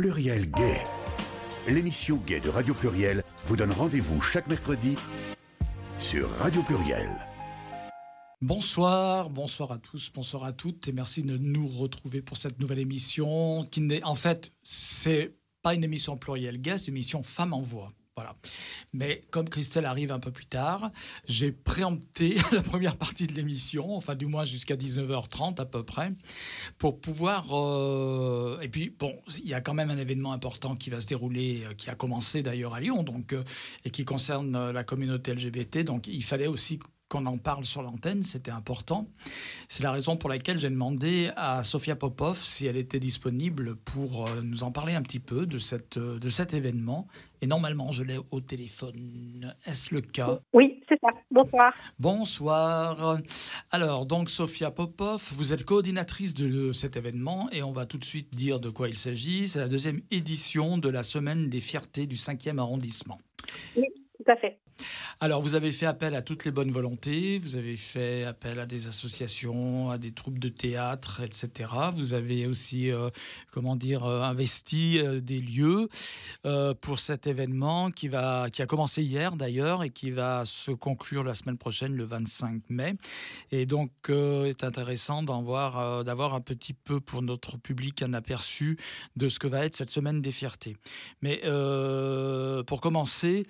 Pluriel Gay. L'émission Gay de Radio Pluriel vous donne rendez-vous chaque mercredi sur Radio Pluriel. Bonsoir, bonsoir à tous, bonsoir à toutes et merci de nous retrouver pour cette nouvelle émission qui n'est en fait c'est pas une émission pluriel gay, c'est une émission Femmes en voix. Voilà. Mais comme Christelle arrive un peu plus tard, j'ai préempté la première partie de l'émission, enfin du moins jusqu'à 19h30 à peu près, pour pouvoir... Euh, et puis, bon, il y a quand même un événement important qui va se dérouler, euh, qui a commencé d'ailleurs à Lyon, donc, euh, et qui concerne la communauté LGBT. Donc il fallait aussi qu'on en parle sur l'antenne, c'était important. C'est la raison pour laquelle j'ai demandé à Sofia Popov si elle était disponible pour euh, nous en parler un petit peu de, cette, euh, de cet événement. Et normalement, je l'ai au téléphone. Est-ce le cas? Oui, c'est ça. Bonsoir. Bonsoir. Alors, donc, Sofia Popov, vous êtes coordinatrice de cet événement et on va tout de suite dire de quoi il s'agit. C'est la deuxième édition de la Semaine des fiertés du 5e arrondissement. Oui, tout à fait. Alors, vous avez fait appel à toutes les bonnes volontés, vous avez fait appel à des associations, à des troupes de théâtre, etc. Vous avez aussi, euh, comment dire, euh, investi euh, des lieux pour cet événement qui, va, qui a commencé hier d'ailleurs et qui va se conclure la semaine prochaine, le 25 mai. Et donc, c'est intéressant d'avoir un petit peu pour notre public un aperçu de ce que va être cette semaine des fiertés. Mais pour commencer,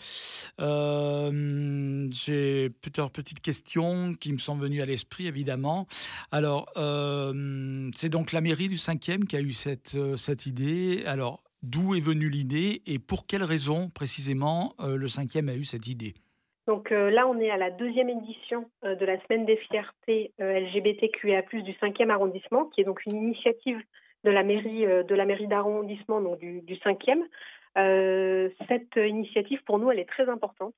j'ai plusieurs petites questions qui me sont venues à l'esprit, évidemment. Alors, euh, c'est donc la mairie du 5e qui a eu cette, euh, cette idée. Alors, d'où est venue l'idée et pour quelle raison, précisément, le 5e a eu cette idée? Donc là, on est à la deuxième édition de la Semaine des fiertés LGBTQIA+, du 5e arrondissement, qui est donc une initiative de la mairie de mairie d'arrondissement, donc du 5e. cette initiative, pour nous, elle est très importante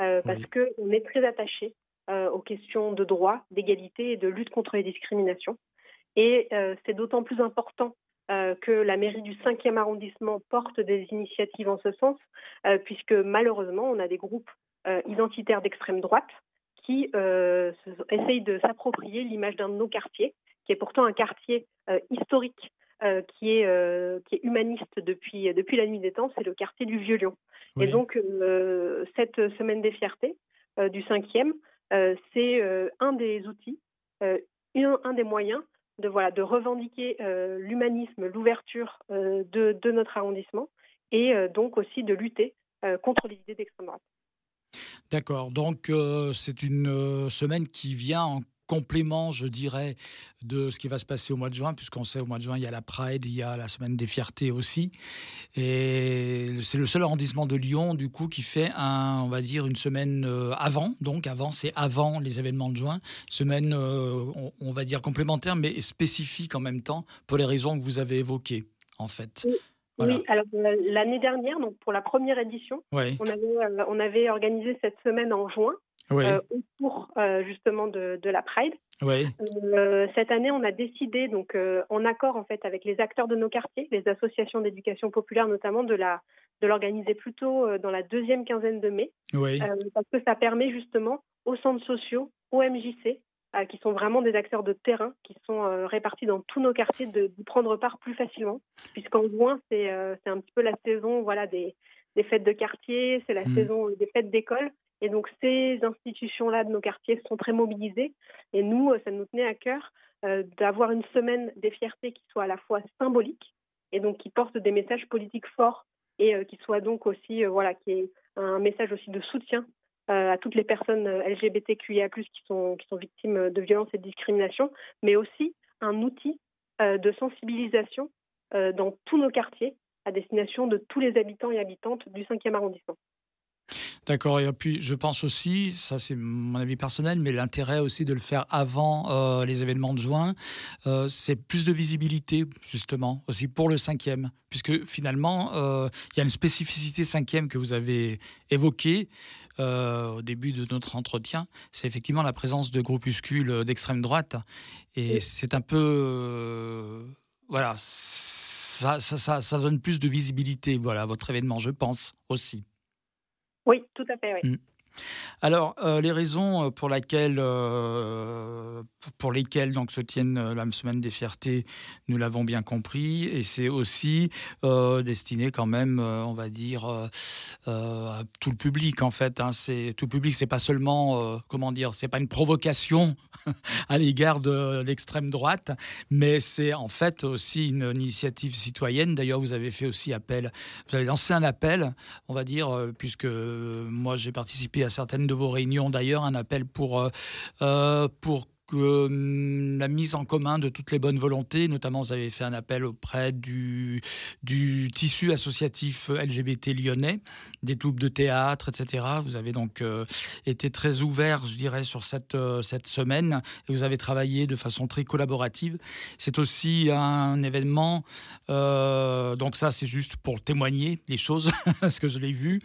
euh, parce qu'on est très attaché euh, aux questions de droit, d'égalité et de lutte contre les discriminations. Et euh, c'est d'autant plus important que la mairie du 5e arrondissement porte des initiatives en ce sens, puisque malheureusement, on a des groupes identitaires d'extrême droite qui essayent de s'approprier l'image d'un de nos quartiers, qui est pourtant un quartier historique euh, qui, est, euh, qui est humaniste depuis, depuis la nuit des temps, c'est le quartier du Vieux-Lyon. Et donc, euh, cette semaine des fiertés du 5e, c'est un des outils, un, un, des moyens de, voilà, de revendiquer l'humanisme, l'ouverture de, de, notre arrondissement et donc aussi de lutter contre les idées d'extrême droite. D'accord, donc c'est une semaine qui vient en complément, je dirais, de ce qui va se passer au mois de juin, puisqu'on sait au mois de juin, il y a la Pride, il y a la Semaine des Fiertés aussi. Et c'est le seul arrondissement de Lyon, du coup, qui fait, un, on va dire, une semaine euh, avant. Donc, avant, c'est avant les événements de juin. Semaine, euh, on, va dire, complémentaire, mais spécifique en même temps, pour les raisons que vous avez évoquées, en fait. Alors euh, l'année dernière, donc pour la première édition, on, avait, on avait organisé cette semaine en juin euh, autour euh, justement de, de, la Pride. Euh, cette année, on a décidé, donc en accord en fait avec les acteurs de nos quartiers, les associations d'éducation populaire notamment, de la de l'organiser plutôt dans la deuxième quinzaine de mai, parce que ça permet justement aux centres sociaux, aux MJC, qui sont vraiment des acteurs de terrain, qui sont répartis dans tous nos quartiers, de, prendre part plus facilement, puisqu'en juin c'est c'est un petit peu la saison voilà des des fêtes de quartier, c'est la hmm. saison des fêtes d'école. Et donc ces institutions-là de nos quartiers sont très mobilisées. Et nous, euh, ça nous tenait à cœur euh, d'avoir une semaine des fiertés qui soit à la fois symbolique et donc qui porte des messages politiques forts et euh, qui soit donc aussi voilà qui est un message aussi de soutien à toutes les personnes LGBTQIA+ qui sont victimes de violences et de discrimination, mais aussi un outil de sensibilisation dans tous nos quartiers à destination de tous les habitants et habitantes du 5e arrondissement. D'accord. Et puis, je pense aussi, ça c'est mon avis personnel, mais l'intérêt aussi de le faire avant euh, les événements de juin, euh, c'est plus de visibilité, justement, aussi pour le cinquième. Puisque finalement, euh, il y a une spécificité cinquième que vous avez évoquée au début de notre entretien. C'est effectivement la présence de groupuscules d'extrême droite. Et c'est un peu. voilà. Ça, ça, ça, ça donne plus de visibilité, voilà, à votre événement, je pense aussi. Oui, tout à fait, oui. Mm. Alors, euh, les raisons pour, laquelle, euh, pour lesquelles donc, se tiennent la semaine des fiertés, nous l'avons bien compris, et c'est aussi destiné quand même, on va dire, à tout le public en fait. Hein. C'est tout le public, c'est pas seulement, comment dire, c'est pas une provocation à l'égard de l'extrême droite, mais c'est en fait aussi une initiative citoyenne. D'ailleurs, vous avez fait aussi appel, vous avez lancé un appel, on va dire, euh, puisque euh, moi j'ai participé à certaines de vos réunions. D'ailleurs, un appel pour, euh, pour que hum, la mise en commun de toutes les bonnes volontés, notamment vous avez fait un appel auprès du, du tissu associatif LGBT lyonnais, des troupes de théâtre, etc. Vous avez donc euh, été très ouvert, je dirais, sur cette, euh, cette semaine et vous avez travaillé de façon très collaborative. C'est aussi un événement, euh, donc ça c'est juste pour témoigner les choses, parce que je l'ai vu.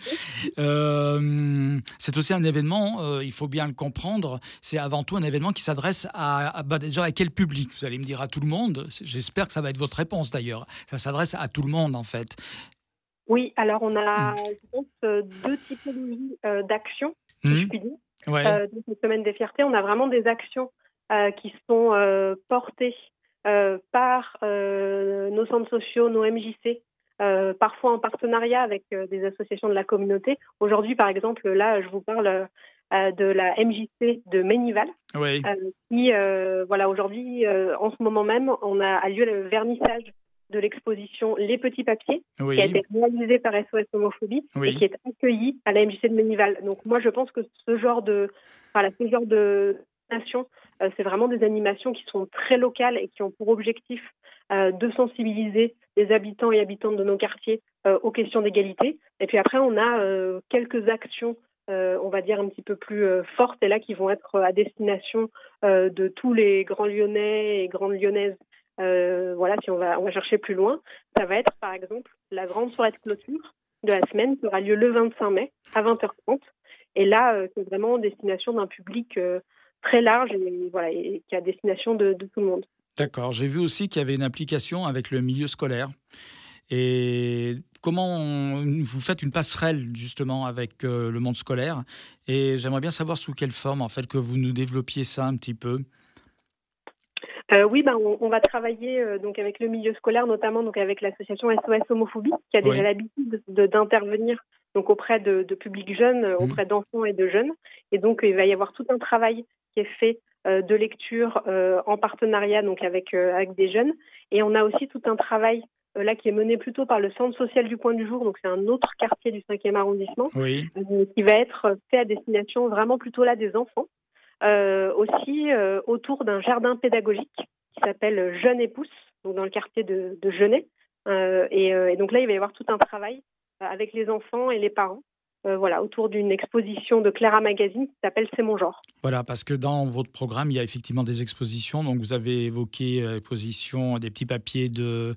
c'est aussi un événement, il faut bien le comprendre, c'est avant tout un événement qui s'adresse à, bah, déjà à quel public Vous allez me dire à tout le monde? J'espère que ça va être votre réponse d'ailleurs. Ça s'adresse à tout le monde en fait. Oui, alors on a, je pense, euh, deux typologies euh, d'actions, si je puis dire. Euh, dans cette semaine des fiertés, on a vraiment des actions qui sont portées par nos centres sociaux, nos MJC, parfois en partenariat avec des associations de la communauté. Aujourd'hui, par exemple, là, je vous parle de la MJC de Ménival, oui. qui, voilà, aujourd'hui, en ce moment même, on a, a lieu le vernissage de l'exposition Les Petits Papiers, qui a été réalisée par SOS Homophobie et qui est accueillie à la MJC de Ménival. Donc moi, je pense que ce genre de, voilà, ce genre de euh, c'est vraiment des animations qui sont très locales et qui ont pour objectif euh, de sensibiliser les habitants et habitantes de nos quartiers euh, aux questions d'égalité. Et puis après, on a quelques actions on va dire un petit peu plus fortes et là qui vont être à destination de tous les grands Lyonnais et grandes Lyonnaises euh, voilà, si on va, chercher plus loin, ça va être par exemple la grande soirée de clôture de la semaine qui aura lieu le 25 mai à 20h30. Et là, euh, c'est vraiment destination d'un public euh, très large et, voilà, et qui a destination de, tout le monde. D'accord. J'ai vu aussi qu'il y avait une application avec le milieu scolaire. Et comment vous faites une passerelle justement avec le monde scolaire Et j'aimerais bien savoir sous quelle forme en fait que vous nous développiez ça un petit peu. Euh, oui, ben, on, va travailler euh, donc avec le milieu scolaire, notamment donc avec l'association SOS Homophobie, qui a déjà l'habitude d'intervenir donc auprès de, de publics jeunes, euh, auprès mmh. d'enfants et de jeunes. Et donc il va y avoir tout un travail qui est fait de lecture en partenariat donc avec avec des jeunes. Et on a aussi tout un travail là qui est mené plutôt par le centre social du coin du jour, donc c'est un autre quartier du 5e arrondissement, qui va être fait à destination vraiment plutôt là des enfants. Euh, aussi euh, autour d'un jardin pédagogique qui s'appelle Jeune et donc dans le quartier de, de Genet. Euh, et, et, donc là, il va y avoir tout un travail avec les enfants et les parents euh, voilà, autour d'une exposition de Clara Magazine qui s'appelle C'est mon genre. Voilà, parce que dans votre programme, il y a effectivement des expositions. Donc, vous avez évoqué euh, l'exposition des petits papiers de,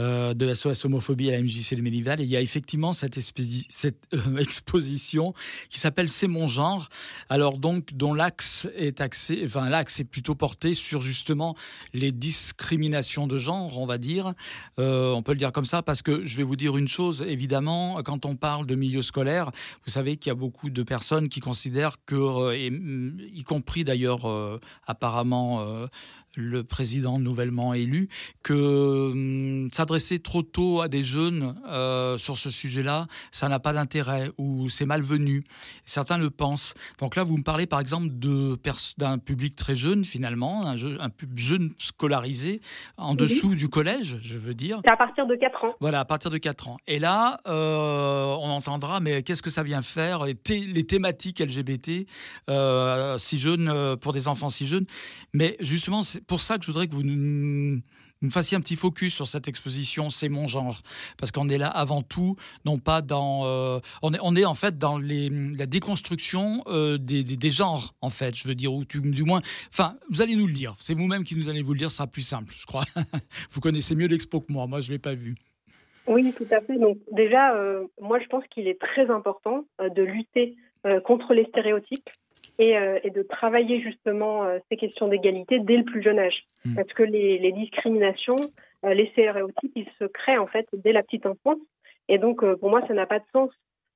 euh, de SOS Homophobie à la MJC de Ménival. Et il y a effectivement cette, exposition qui s'appelle C'est mon genre. Alors, donc, dont l'axe est axé, l'axe est plutôt porté sur justement les discriminations de genre, on va dire. on peut le dire comme ça, parce que je vais vous dire une chose, évidemment, quand on parle de milieu scolaire, vous savez qu'il y a beaucoup de personnes qui considèrent que, euh, mm, y compris d'ailleurs euh, apparemment euh, le président nouvellement élu, que hum, s'adresser trop tôt à des jeunes euh, sur ce sujet-là, ça n'a pas d'intérêt ou c'est malvenu. Certains le pensent. Donc là, vous me parlez par exemple d'un public très jeune finalement, un, jeune scolarisé en dessous du collège, je veux dire. À partir de 4 ans. Voilà, à partir de 4 ans. Et là, euh, on entendra, mais qu'est-ce que ça vient faire les, les thématiques LGBT euh, si jeunes, pour des enfants si jeunes? Mais justement, pour ça que je voudrais que vous nous, fassiez un petit focus sur cette exposition C'est mon genre, parce qu'on est là avant tout, non pas dans, euh, on est, en fait dans la déconstruction euh, des, genres, en fait, je veux dire, ou du moins, enfin, vous allez nous le dire, c'est vous-même qui nous allez vous le dire, ça sera plus simple, je crois. vous connaissez mieux l'expo que moi, moi je l'ai pas vu. Oui, tout à fait. Donc déjà, euh, moi je pense qu'il est très important de lutter contre les stéréotypes euh, et, de travailler justement euh, ces questions d'égalité dès le plus jeune âge. Hmm. Parce que les, discriminations, euh, les stéréotypes, ils se créent en fait dès la petite enfance. Et donc, pour moi, ça n'a pas de sens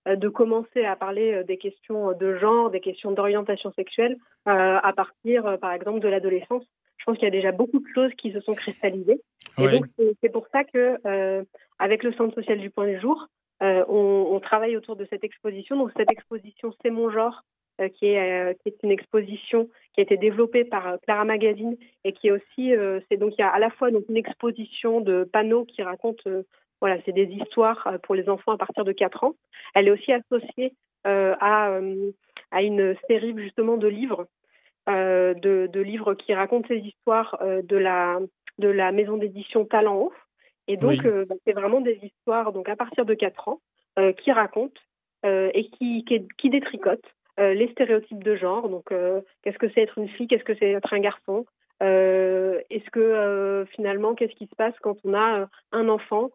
de commencer à parler des questions de genre, des questions d'orientation sexuelle à partir, par exemple, de l'adolescence. Je pense qu'il y a déjà beaucoup de choses qui se sont cristallisées. Et donc, c'est pour ça que, avec le Centre social du point du jour, on, on, travaille autour de cette exposition. Donc, cette exposition, c'est mon genre, euh, qui est, euh, qui est une exposition qui a été développée par euh, Clara Magazine et qui est aussi, c'est donc il y a à la fois donc une exposition de panneaux qui racontent, voilà, c'est des histoires pour les enfants à partir de 4 ans. Elle est aussi associée à, à une série justement de livres, de, de, livres qui racontent ces histoires de la de la maison d'édition Talent. Et donc, bah, c'est vraiment des histoires donc à partir de 4 ans qui racontent et qui, qui, qui détricotent euh, les stéréotypes de genre. Donc, euh, qu'est-ce que c'est être une fille? Qu'est-ce que c'est être un garçon? Euh, Est-ce que finalement, qu'est-ce qui se passe quand on a un enfant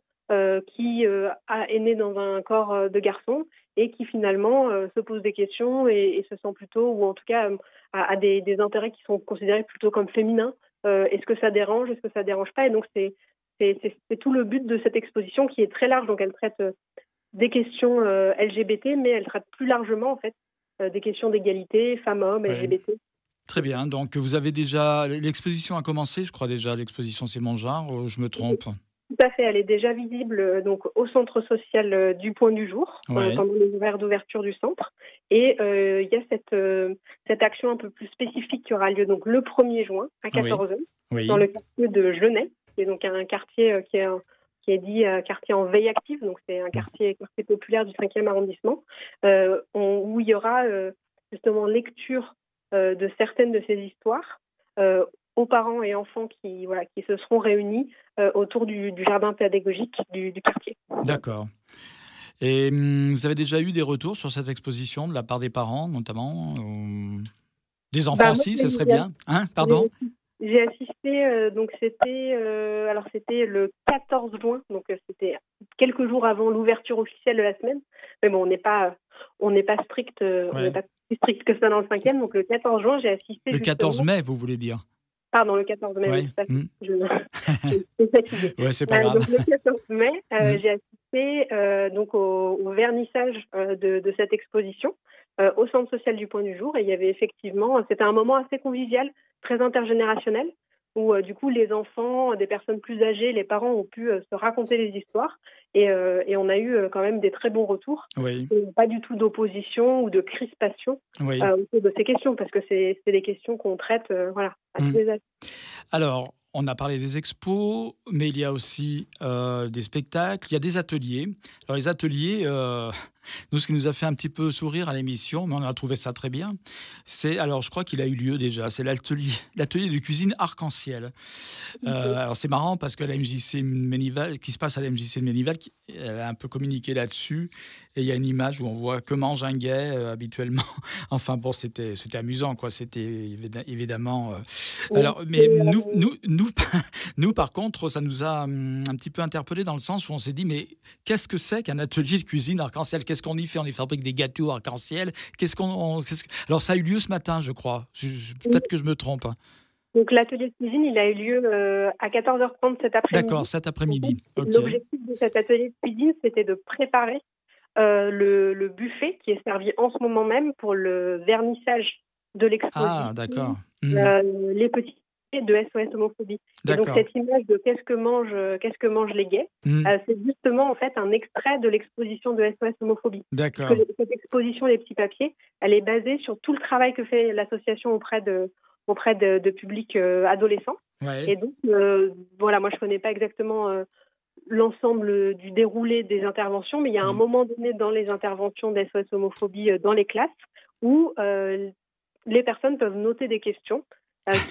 qui est né dans un corps de garçon et qui finalement se pose des questions et, se sent plutôt, ou en tout cas a, des, intérêts qui sont considérés plutôt comme féminins? Est-ce que ça dérange? Est-ce que ça dérange pas? Et donc c'est tout le but de cette exposition qui est très large. Donc elle traite des questions LGBT, mais elle traite plus largement en fait euh, des questions d'égalité, femmes-hommes, LGBT. Très bien. Donc, vous avez déjà. L'exposition a commencé, je crois déjà. L'exposition C'est mon genre, je me trompe Tout à fait. Elle est déjà visible euh, donc, au centre social euh, du Point du Jour, pendant les horaires d'ouverture du centre. Et il y a cette, cette action un peu plus spécifique qui aura lieu donc, le 1er juin à 14h, dans le quartier de Genet, qui est donc un quartier qui est qui est dit euh, quartier en veille active, donc c'est un quartier, quartier populaire du 5e arrondissement, euh, où il y aura euh, justement lecture de certaines de ces histoires aux parents et enfants qui, voilà, qui se seront réunis autour du, jardin pédagogique du, quartier. D'accord. Et hum, vous avez déjà eu des retours sur cette exposition de la part des parents, notamment Des enfants bah, aussi, ce serait bien. Hein? Pardon? J'ai assisté, euh, donc c'était euh, alors c'était le 14 juin, donc euh, c'était quelques jours avant l'ouverture officielle de la semaine. Mais bon, on n'est pas on n'est pas strict, on n'est pas plus strict que ça dans le cinquième. Donc le 14 juin, j'ai assisté. Le 14 mai, vous voulez dire? Pardon, le 14 mai. Ouais. Mmh. je... ouais, c'est pas grave. Donc, le 14 mai, mmh. j'ai assisté donc au, au vernissage de, de, cette exposition au centre social du Point du Jour. Et il y avait effectivement, c'était un moment assez convivial très intergénérationnel où euh, du coup les enfants, des personnes plus âgées, les parents ont pu euh, se raconter les histoires et, euh, et, on a eu quand même des très bons retours. Oui. pas du tout d'opposition ou de crispation autour de ces questions parce que c'est des questions qu'on traite voilà, à tous mmh. les âges. Alors, on a parlé des expos, mais il y a aussi des spectacles, il y a des ateliers. Alors les ateliers, nous, ce qui nous a fait un petit peu sourire à l'émission, mais on a trouvé ça très bien, c'est, alors je crois qu'il a eu lieu déjà, c'est l'atelier, l'atelier de cuisine arc-en-ciel. Euh, alors c'est marrant parce que la MJC Ménival, qui se passe à la MJC de Ménival, elle a un peu communiqué là-dessus, et il y a une image où on voit que mange un gay euh, habituellement. enfin bon, c'était, c'était amusant, quoi, c'était évidemment... Euh, alors, mais nous, nous, nous, nous, par contre, ça nous a hum, un petit peu interpellé dans le sens où on s'est dit, mais qu'est-ce que c'est qu'un atelier de cuisine arc-en-ciel? Qu'est-ce qu'on y fait? On y fabrique des gâteaux arc-en-ciel. Qu'est-ce qu'on Alors ça a eu lieu ce matin, je crois. Peut-être que je me trompe. Hein. Donc l'atelier de cuisine, il a eu lieu euh, à 14h30 cet après-midi. D'accord, cet après-midi. L'objectif de cet atelier de cuisine, c'était de préparer euh, le, buffet qui est servi en ce moment même pour le vernissage de l'exposition. Ah, d'accord. Euh, les petits de SOS homophobie. Et donc cette image de qu'est-ce que mangent qu'est-ce que mangent les gays, hmm. euh, c'est justement en fait un extrait de l'exposition de SOS homophobie. D'accord. Cette exposition les petits papiers, elle est basée sur tout le travail que fait l'association auprès de auprès de, de publics euh, adolescents. Et donc euh, voilà, moi je connais pas exactement l'ensemble du déroulé des interventions, mais il y a un hmm. moment donné dans les interventions d'SOS homophobie dans les classes où les personnes peuvent noter des questions euh,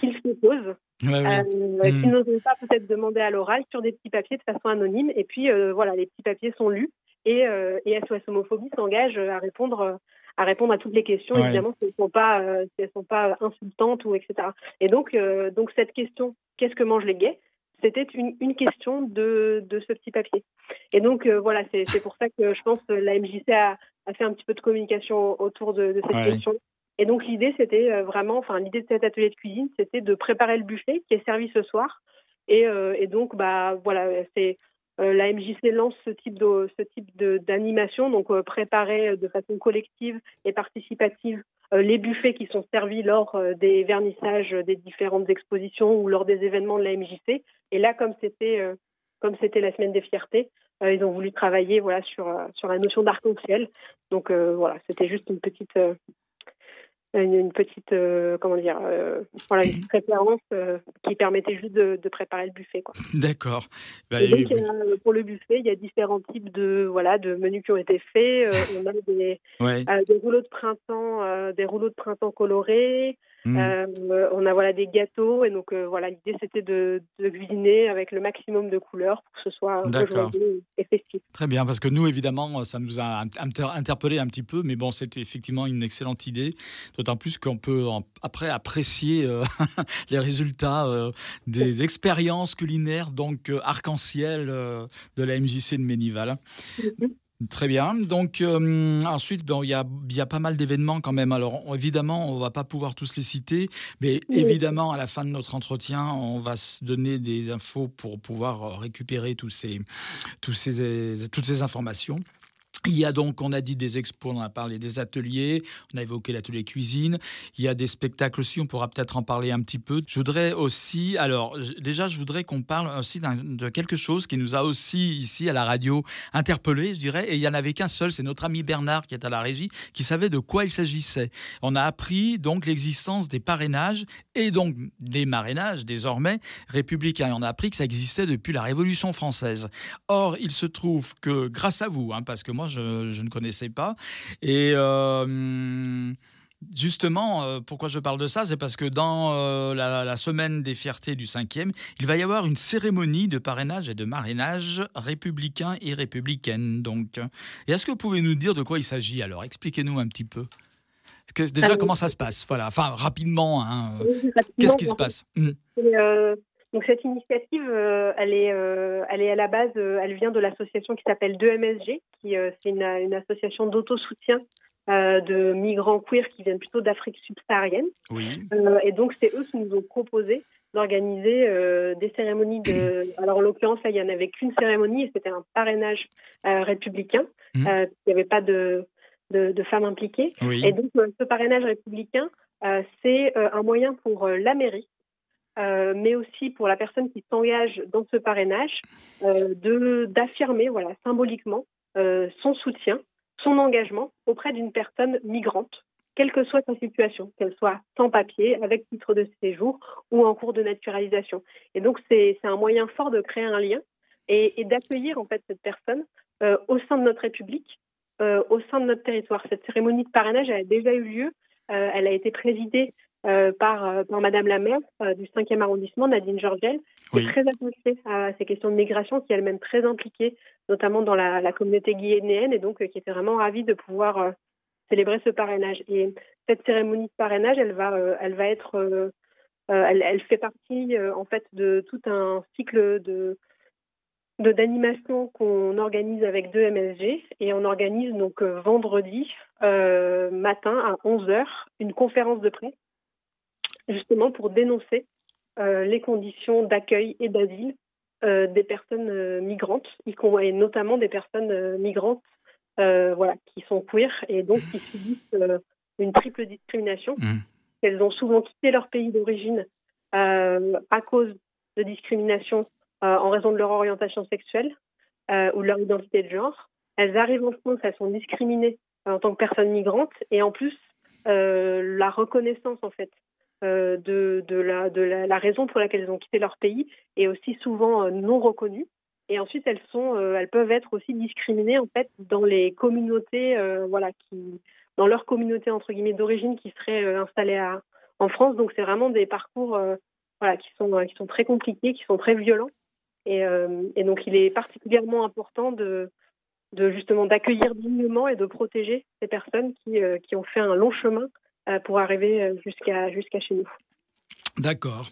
qu'ils se posent, euh, hmm. qu'ils n'osent pas peut-être demander à l'oral sur des petits papiers de façon anonyme. Et puis euh, voilà, les petits papiers sont lus et, et SOS Homophobie s'engage à répondre à répondre à toutes les questions, évidemment, si elles ne sont, pas, si elles sont pas insultantes ou etc. Et donc, donc cette question, qu'est-ce que mangent les gays c'était une, une, question de, de, ce petit papier. Et donc, voilà, c'est pour ça que je pense que la MJC a, a, fait un petit peu de communication autour de, de cette question et donc l'idée, c'était euh, vraiment, enfin l'idée de cet atelier de cuisine, c'était de préparer le buffet qui est servi ce soir. Et, euh, donc, bah voilà, c'est la MJC lance ce type de ce type d'animation, donc préparer de façon collective et participative les buffets qui sont servis lors des vernissages des différentes expositions ou lors des événements de la MJC. Et là, comme c'était comme c'était la semaine des fiertés, ils ont voulu travailler voilà sur sur la notion d'arc-en-ciel. Donc voilà, c'était juste une petite une, petite euh, comment dire euh, voilà une préférence euh, qui permettait juste de, préparer le buffet quoi. D'accord. Bah, pour le buffet, il y a différents types de voilà de menus qui ont été faits. on a des, des rouleaux de printemps, des rouleaux de printemps colorés. Mmh. on a voilà des gâteaux et donc voilà l'idée c'était de, cuisiner avec le maximum de couleurs pour que ce soit et festif. Très bien parce que nous évidemment ça nous a interpellé un petit peu mais bon c'était effectivement une excellente idée D'autant plus qu'on peut après apprécier euh, les résultats euh, des expériences culinaires, donc euh, arc-en-ciel de la MJC de Ménival. Mm-hmm. Très bien. Donc ensuite, bon, il y a, y a, pas mal d'événements quand même. Alors évidemment, on va pas pouvoir tous les citer, mais évidemment, à la fin de notre entretien, on va se donner des infos pour pouvoir récupérer tous ces, tous ces, toutes ces informations. Il y a donc, on a dit des expos, on a parlé des ateliers, on a évoqué l'atelier cuisine. Il y a des spectacles aussi, on pourra peut-être en parler un petit peu. Je voudrais aussi, alors déjà, je voudrais qu'on parle aussi de quelque chose qui nous a aussi ici à la radio interpellé, je dirais. Et il y en avait qu'un seul, c'est notre ami Bernard qui est à la régie, qui savait de quoi il s'agissait. On a appris donc l'existence des parrainages et donc des marrainages désormais républicains. on a appris que ça existait depuis la Révolution française. Or, il se trouve que grâce à vous, hein, parce que moi je, ne connaissais pas. Et euh, justement, euh, pourquoi je parle de ça C'est parce que dans euh, la, semaine des fiertés du 5e, il va y avoir une cérémonie de parrainage et de marrainage républicain et républicaine. Donc, et est-ce que vous pouvez nous dire de quoi il s'agit alors? Expliquez-nous un petit peu. Déjà, comment ça se passe? Voilà, enfin, rapidement, hein, qu'est-ce qui se passe? Hmm. Donc cette initiative, euh, elle est, euh, elle est à la base, euh, elle vient de l'association qui s'appelle 2MSG, qui c'est une, une, association d'autosoutien de migrants queer qui viennent plutôt d'Afrique subsaharienne. Oui. et donc c'est eux qui nous ont proposé d'organiser des cérémonies de. Alors en l'occurrence là, il y en avait qu'une cérémonie et c'était un parrainage républicain. Mmh. il n'y avait pas de, de, de femmes impliquées. Oui. Et donc ce parrainage républicain, c'est un moyen pour la mairie euh, mais aussi pour la personne qui s'engage dans ce parrainage, euh, d'affirmer voilà symboliquement euh, son soutien, son engagement auprès d'une personne migrante, quelle que soit sa situation, qu'elle soit sans papier, avec titre de séjour ou en cours de naturalisation. Et donc c'est un moyen fort de créer un lien et, d'accueillir en fait cette personne au sein de notre République, au sein de notre territoire. Cette cérémonie de parrainage a déjà eu lieu. elle a été présidée euh, par, euh, par Madame la maire euh, du 5e arrondissement, Nadine Georgel, qui est très attachée à ces questions de migration, qui est elle-même très impliquée, notamment dans la, la communauté guyanéenne, et donc qui était vraiment ravie de pouvoir célébrer ce parrainage. Et cette cérémonie de parrainage, elle va, elle va être, elle, elle, fait partie en fait de tout un cycle de de d'animation qu'on organise avec deux MSG et on organise donc vendredi matin à 11h une conférence de presse justement pour dénoncer euh, les conditions d'accueil et d'asile euh, des personnes euh, migrantes, et notamment des personnes migrantes voilà, qui sont queer et donc qui subissent une triple discrimination. Mmh. Elles ont souvent quitté leur pays d'origine à cause de discrimination en raison de leur orientation sexuelle ou de leur identité de genre. Elles arrivent en France, elles sont discriminées en tant que personnes migrantes et en plus la reconnaissance en fait de, de, la, raison pour laquelle elles ont quitté leur pays est aussi souvent euh, non reconnue. Et ensuite, elles sont, euh, elles peuvent être aussi discriminées en fait dans les communautés, voilà, qui, dans leur communauté entre guillemets d'origine qui serait installée en France. Donc, c'est vraiment des parcours, voilà, qui sont, qui sont très compliqués, qui sont très violents. Et, donc, il est particulièrement important de, justement d'accueillir dignement et de protéger ces personnes qui, qui ont fait un long chemin euh, pour arriver euh, jusqu'à jusqu'à chez nous. D'accord.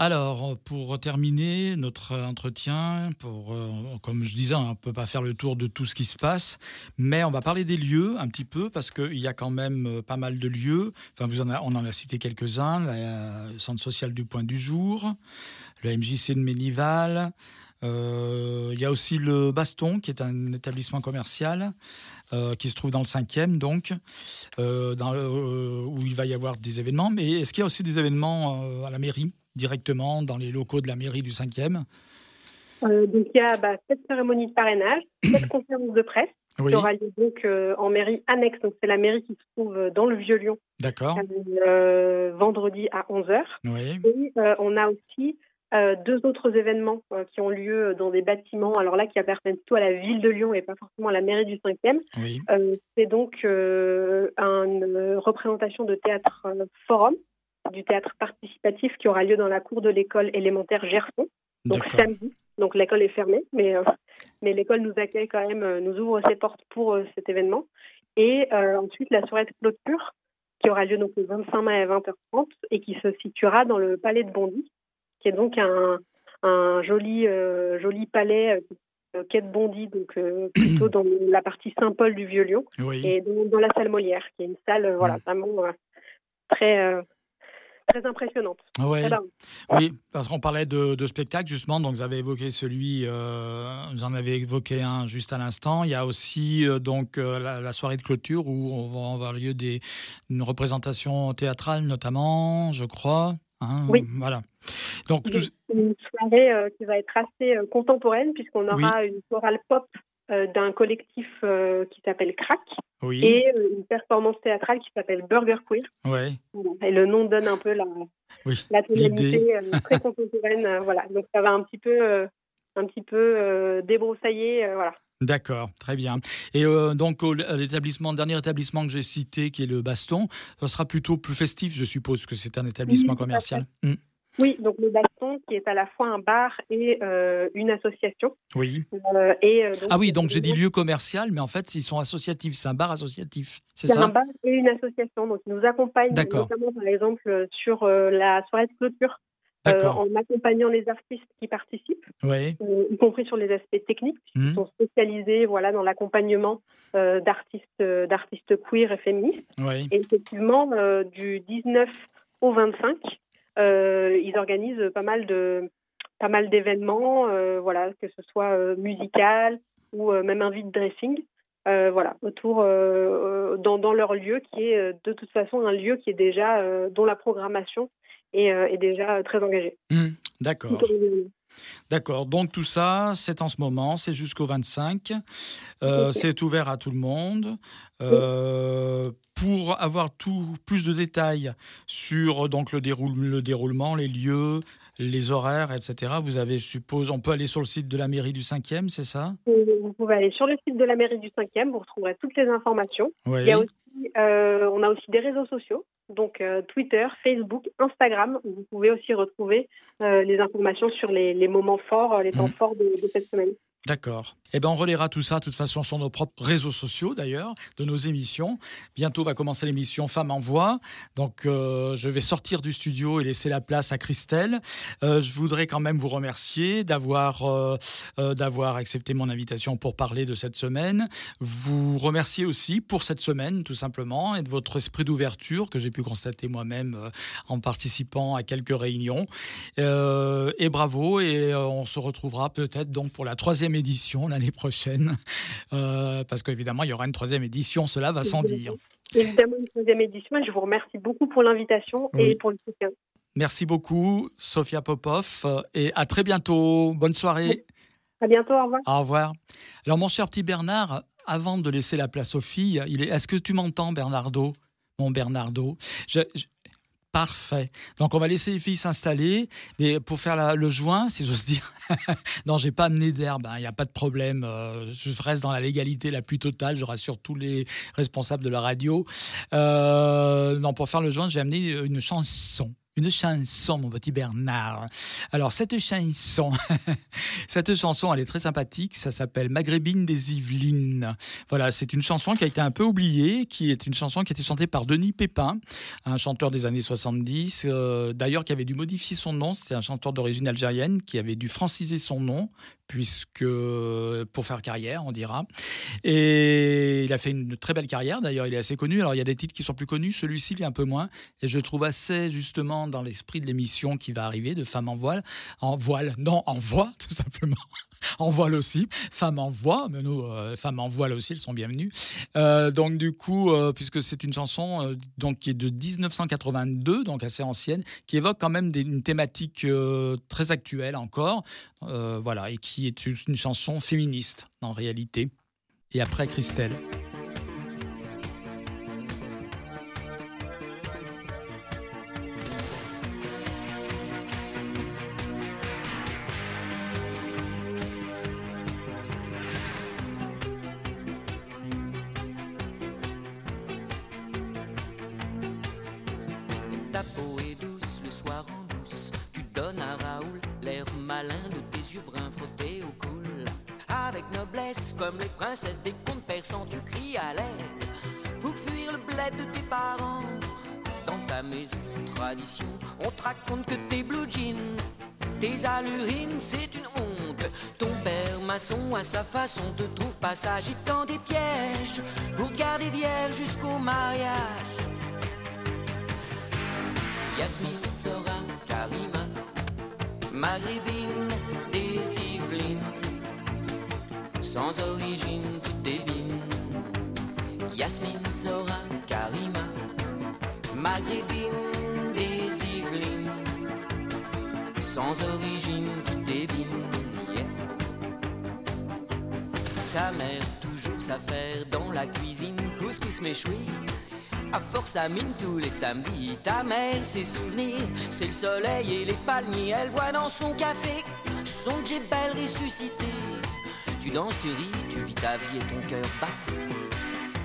Alors, pour terminer notre entretien, pour, euh, comme je disais, on ne peut pas faire le tour de tout ce qui se passe, mais on va parler des lieux un petit peu, parce qu'il y a quand même pas mal de lieux. Enfin, vous en on en a cité quelques-uns, le Centre social du Point du Jour, le MJC de Ménival, il y a aussi le Baston, qui est un établissement commercial qui se trouve dans le cinquième, donc, dans, où il va y avoir des événements. Mais est-ce qu'il y a aussi des événements à la mairie, directement, dans les locaux de la mairie du cinquième? Donc, il y a bah, cette cérémonie de parrainage, cette conférence de presse qui aura lieu donc euh, en mairie annexe. Donc c'est la mairie qui se trouve euh, dans le Vieux-Lyon. D'accord. Euh, vendredi à 11h. Oui. Et on a aussi deux autres événements qui ont lieu dans des bâtiments, alors là qui appartiennent plutôt à la ville de Lyon et pas forcément à la mairie du 5e. Oui. c'est donc une représentation de théâtre forum, du théâtre participatif qui aura lieu dans la cour de l'école élémentaire Gerson, donc samedi. Donc l'école est fermée, mais mais l'école nous accueille quand même, euh, nous ouvre ses portes pour euh, cet événement. Et euh, ensuite, la soirée de clôture, qui aura lieu donc le 25 mai à 20h30 et qui se situera dans le palais de Bondy, qui est donc un, un joli, joli palais quai de Bondy, donc plutôt dans la partie Saint-Paul du Vieux-Lyon, et dans, la salle Molière, qui est une salle voilà, vraiment très très impressionnante. Oui, parce qu'on parlait de, spectacle justement, donc vous avez évoqué celui, euh, vous en avez évoqué un juste à l'instant. Il y a aussi euh, donc euh, la, soirée de clôture où on va avoir lieu des une représentation théâtrale notamment, je crois. Hein, oui. Voilà. Donc une soirée qui va être assez contemporaine puisqu'on aura une chorale pop euh, d'un collectif euh, qui s'appelle Crack et euh, une performance théâtrale qui s'appelle Burger Queer. Et le nom donne un peu la, la tonalité très contemporaine. voilà. Donc ça va un petit peu, un petit peu débroussailler. voilà. D'accord, très bien. Et donc l'établissement, dernier établissement que j'ai cité, qui est le Baston, ça sera plutôt plus festif, je suppose que c'est un établissement commercial. Oui, donc le Baston, qui est à la fois un bar et euh, une association. Oui. Euh, et, euh, ah oui, donc j'ai dit lieu commercial, mais en fait, ils sont associatifs. C'est un bar associatif, c'est ça C'est un bar et une association. Donc, ils nous accompagnent notamment, par exemple, sur la soirée de clôture. En accompagnant les artistes qui participent, oui. y compris sur les aspects techniques, qui mmh. sont spécialisés voilà, dans l'accompagnement d'artistes, d'artistes queer et féministes. Oui. Et effectivement, du 19 au 25, euh, ils organisent pas mal de pas mal d'événements, euh, voilà, que ce soit euh, musical ou même un vide dressing. voilà, autour dans, dans, leur lieu qui est de toute façon un lieu qui est déjà dont la programmation est, est déjà très engagée. Mmh, d'accord. D'accord, donc tout ça, c'est en ce moment, c'est jusqu'au 25, c'est ouvert à tout le monde. Pour avoir tout, plus de détails sur donc, le, le déroulement, les lieux, les horaires, etc. Vous avez, je suppose, on peut aller sur le site de la mairie du 5e, c'est ça? Vous pouvez aller sur le site de la mairie du 5e, vous retrouverez toutes les informations. Il y a aussi, euh, on a aussi des réseaux sociaux, donc euh, Twitter, Facebook, Instagram. Vous pouvez aussi retrouver euh, les informations sur les, moments forts, les temps mmh. forts de cette semaine. D'accord. Eh bien, on relaiera tout ça, de toute façon, sur nos propres réseaux sociaux, d'ailleurs, de nos émissions. Bientôt va commencer l'émission Femmes en Voix. Donc, euh, je vais sortir du studio et laisser la place à Christelle. Euh, je voudrais quand même vous remercier d'avoir euh, d'avoir accepté mon invitation pour parler de cette semaine. Vous remercier aussi pour cette semaine, tout simplement, et de votre esprit d'ouverture que j'ai pu constater moi-même en participant à quelques réunions. et bravo, et on se retrouvera peut-être donc pour la troisième édition l'année prochaine, euh, parce qu'évidemment, il y aura une troisième édition, cela va sans dire. Évidemment, une troisième édition, et je vous remercie beaucoup pour l'invitation et pour le soutien. Merci beaucoup, Sophia Popov, et à très bientôt. Bonne soirée. À bientôt, au revoir. Au revoir. Alors, mon cher petit Bernard, avant de laisser la place aux filles, il est... est-ce que tu m'entends, Bernardo? Mon Bernardo. Parfait. Donc on va laisser les filles s'installer, mais pour faire le joint, si j'ose dire. non, j'ai pas amené d'herbe, hein, il n'y a pas de problème. Euh, je reste dans la légalité la plus totale. Je rassure tous les responsables de la radio. Euh, non, pour faire le joint, j'ai amené une chanson une chanson, mon petit Bernard. Alors, cette chanson, cette chanson, elle est très sympathique. Ça s'appelle Maghrébine des Yvelines. Voilà, c'est une chanson qui a été un peu oubliée, qui est une chanson qui a été chantée par Denis Pépin, un chanteur des années 70, euh, d'ailleurs qui avait dû modifier son nom. C'était un chanteur d'origine algérienne qui avait dû franciser son nom puisque pour faire carrière, on dira. Et il a fait une très belle carrière. D'ailleurs, il est assez connu. Alors, il y a des titres qui sont plus connus. Celui-ci, il est un peu moins. Et je trouve assez justement dans l'esprit de l'émission qui va arriver de Femmes en voile, en voile, non, en voix, tout simplement. en voile aussi, femmes en voix, mais nous, euh, femmes en voile aussi, elles sont bienvenues. Euh, donc du coup, euh, puisque c'est une chanson donc qui est de 1982, donc assez ancienne, qui évoque quand même une thématique très actuelle encore, voilà, et qui est une chanson féministe en réalité. Et après Christelle. Princesses des contes persans, tu cries à l'aide pour fuir le bled de tes parents. Dans ta maison, tradition, on te raconte que tes blue jeans, tes allurines, c'est une honte. Ton père maçon, à sa façon, te trouve pas s'agitant des pièges pour garder vierge jusqu'au mariage. Yasmine, Zora, Karima, Maghrébine, sans origine tout débine. Yasmine, Zora, Karima, Maghrébine, des Yvelines. Sans origine tout débine. Ta mère, toujours s'affaire dans la cuisine, couscous méchoui. À force à mine tous les samedis, ta mère, ses souvenirs, c'est le soleil et les palmiers. Elle voit dans son café son belle ressuscité. Tu danses, tu ris, tu vis ta vie et ton cœur bat.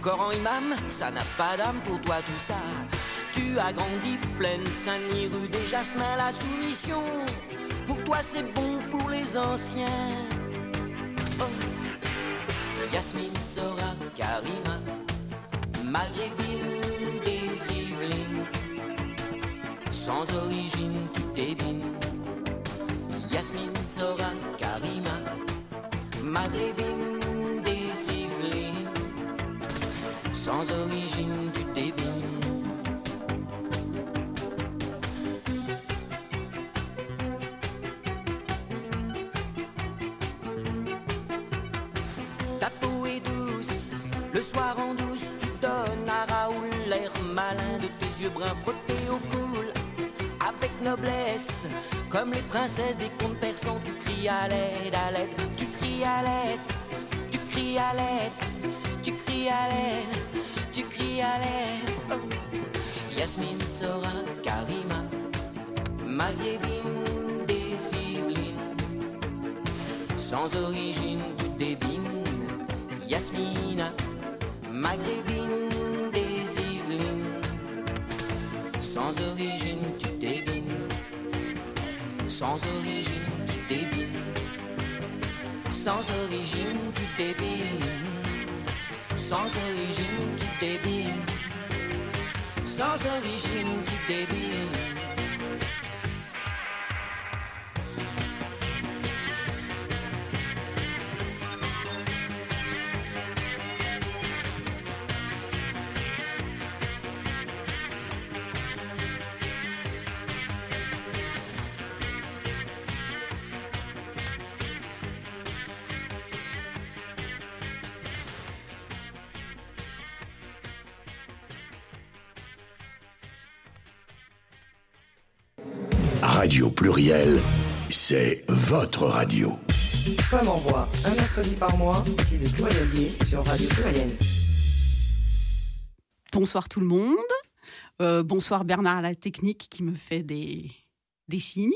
Coran imam, ça n'a pas d'âme pour toi tout ça. Tu as grandi pleine Saint-Denis, rue des Jasmins, la soumission. Pour toi c'est bon, pour les anciens. Oh. Yasmine, Sora, Karima, Maghrébine, des Yvelines. Sans origine, tu débines. Yasmine, Sora, maghrébine des sans origine du débit. Ta peau est douce, le soir en douce, tu donnes à Raoul l'air malin de tes yeux bruns frottés au cool. Avec noblesse, comme les princesses des contes persans, tu cries à l'aide, à l'aide, cries à l'aide, tu cries à l'aide, tu cries à l'aide, tu cries à l'aide. Yasmine, Zora, Karima, Maghrébine, des sans origine, tu débines. Yasmina, Maghrébine, des sans origine, tu sans origine débines, sans origine tu débines, sans origine tu débines, sans origine tu débines. Radio Pluriel, c'est votre radio. Femme en voix, un mercredi par mois, c'est le plurielier sur Radio Pluriel. Bonsoir tout le monde. Euh, bonsoir Bernard à la technique qui me fait des, des signes.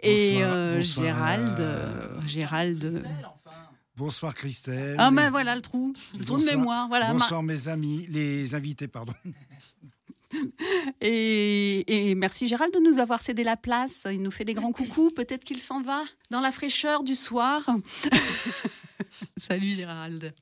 Et euh, Gérald. Euh, Gérald Bonsoir Christelle. Ah ben voilà le trou, le trou de mémoire. Voilà, bonsoir mes amis, les invités, pardon. Et, merci Gérald de nous avoir cédé la place. Il nous fait des grands coucous. Peut-être qu'il s'en va dans la fraîcheur du soir. Salut Gérald.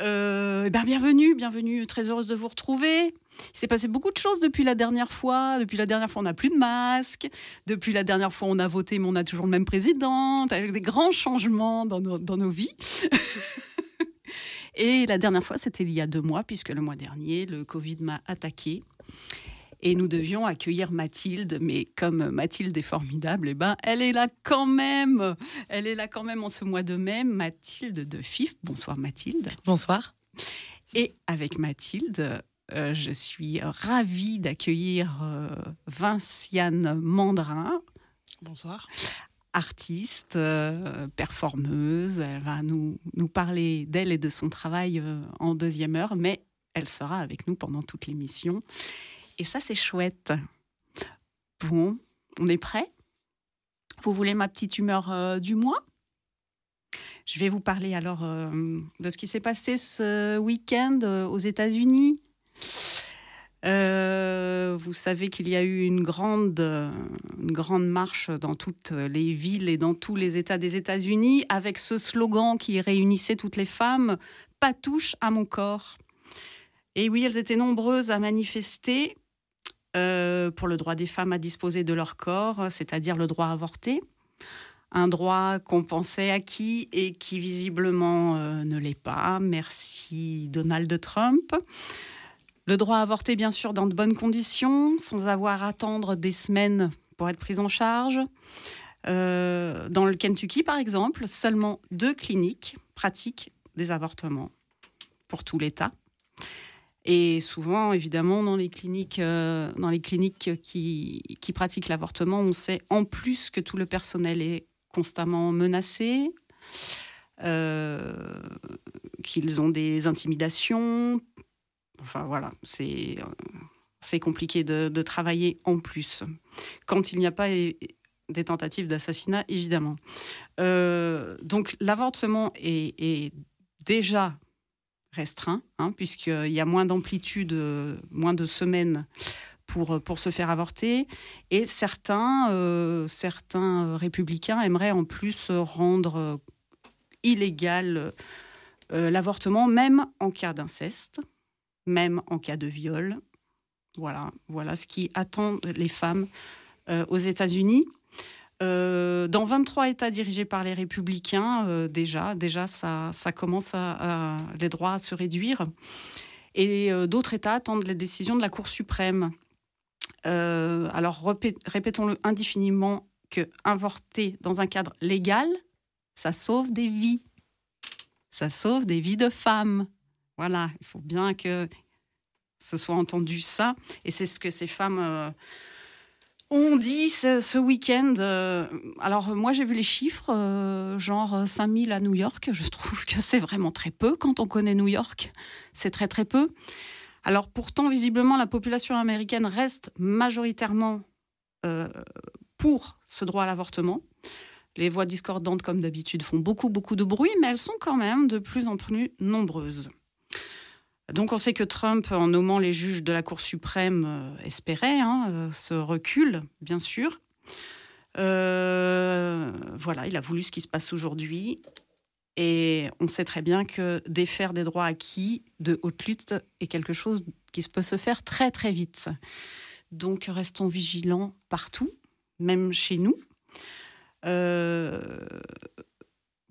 Euh, ben bienvenue, bienvenue. Très heureuse de vous retrouver. Il s'est passé beaucoup de choses depuis la dernière fois. Depuis la dernière fois, on n'a plus de masque. Depuis la dernière fois, on a voté, mais on a toujours le même président. Avec des grands changements dans nos, dans nos vies. Et la dernière fois, c'était il y a deux mois, puisque le mois dernier, le Covid m'a attaqué. Et nous devions accueillir Mathilde, mais comme Mathilde est formidable, eh ben, elle est là quand même. Elle est là quand même en ce mois de mai. Mathilde de FIF. Bonsoir Mathilde. Bonsoir. Et avec Mathilde, euh, je suis ravie d'accueillir euh, Vinciane Mandrin. Bonsoir. Artiste, euh, performeuse. Elle va nous, nous parler d'elle et de son travail en deuxième heure, mais elle sera avec nous pendant toute l'émission. Et ça, c'est chouette. Bon, on est prêt Vous voulez ma petite humeur du mois? Je vais vous parler alors de ce qui s'est passé ce week-end aux États-Unis. Euh, vous savez qu'il y a eu une grande, une grande marche dans toutes les villes et dans tous les États des États-Unis avec ce slogan qui réunissait toutes les femmes Pas touche à mon corps. Et oui, elles étaient nombreuses à manifester euh, pour le droit des femmes à disposer de leur corps, c'est-à-dire le droit à avorter. Un droit qu'on pensait acquis et qui visiblement euh, ne l'est pas. Merci Donald Trump. Le droit à avorter, bien sûr, dans de bonnes conditions, sans avoir à attendre des semaines pour être prise en charge. Euh, dans le Kentucky, par exemple, seulement deux cliniques pratiquent des avortements pour tout l'État. Et souvent, évidemment, dans les cliniques, euh, dans les cliniques qui, pratiquent l'avortement, on sait en plus que tout le personnel est constamment menacé, euh, qu'ils ont des intimidations, Enfin voilà, c'est c'est compliqué de, travailler en plus. Quand il n'y a pas des tentatives d'assassinat, évidemment. Euh, donc l'avortement est, déjà restreint, hein, puisqu'il y a moins d'amplitude, moins de semaines pour, pour se faire avorter. Et certains, euh, certains républicains aimeraient en plus rendre illégal euh, l'avortement, même en cas d'inceste même en cas de viol. Voilà, voilà ce qui attend les femmes euh, aux États-Unis. Euh, dans 23 États dirigés par les républicains, euh, déjà, déjà ça, ça commence à, les droits à se réduire. Et d'autres États attendent les décisions de la Cour suprême. alors répétons-le indéfiniment que dans un cadre légal, ça sauve des vies. Ça sauve des vies de femmes. Voilà, il faut bien que ce soit entendu ça. Et c'est ce que ces femmes euh, ont dit ce, week-end. Euh, alors moi j'ai vu les chiffres, euh, genre 5000 à New York. Je trouve que c'est vraiment très peu quand on connaît New York. C'est très très peu. Alors pourtant, visiblement, la population américaine reste majoritairement pour ce droit à l'avortement. Les voix discordantes, comme d'habitude, font beaucoup, beaucoup de bruit, mais elles sont quand même de plus en plus nombreuses. Donc on sait que Trump, en nommant les juges de la Cour suprême, euh, espérait hein, euh, ce recul, bien sûr. Euh, voilà, il a voulu ce qui se passe aujourd'hui. Et on sait très bien que défaire des droits acquis de haute lutte est quelque chose qui peut se faire très très vite. Donc restons vigilants partout, même chez nous.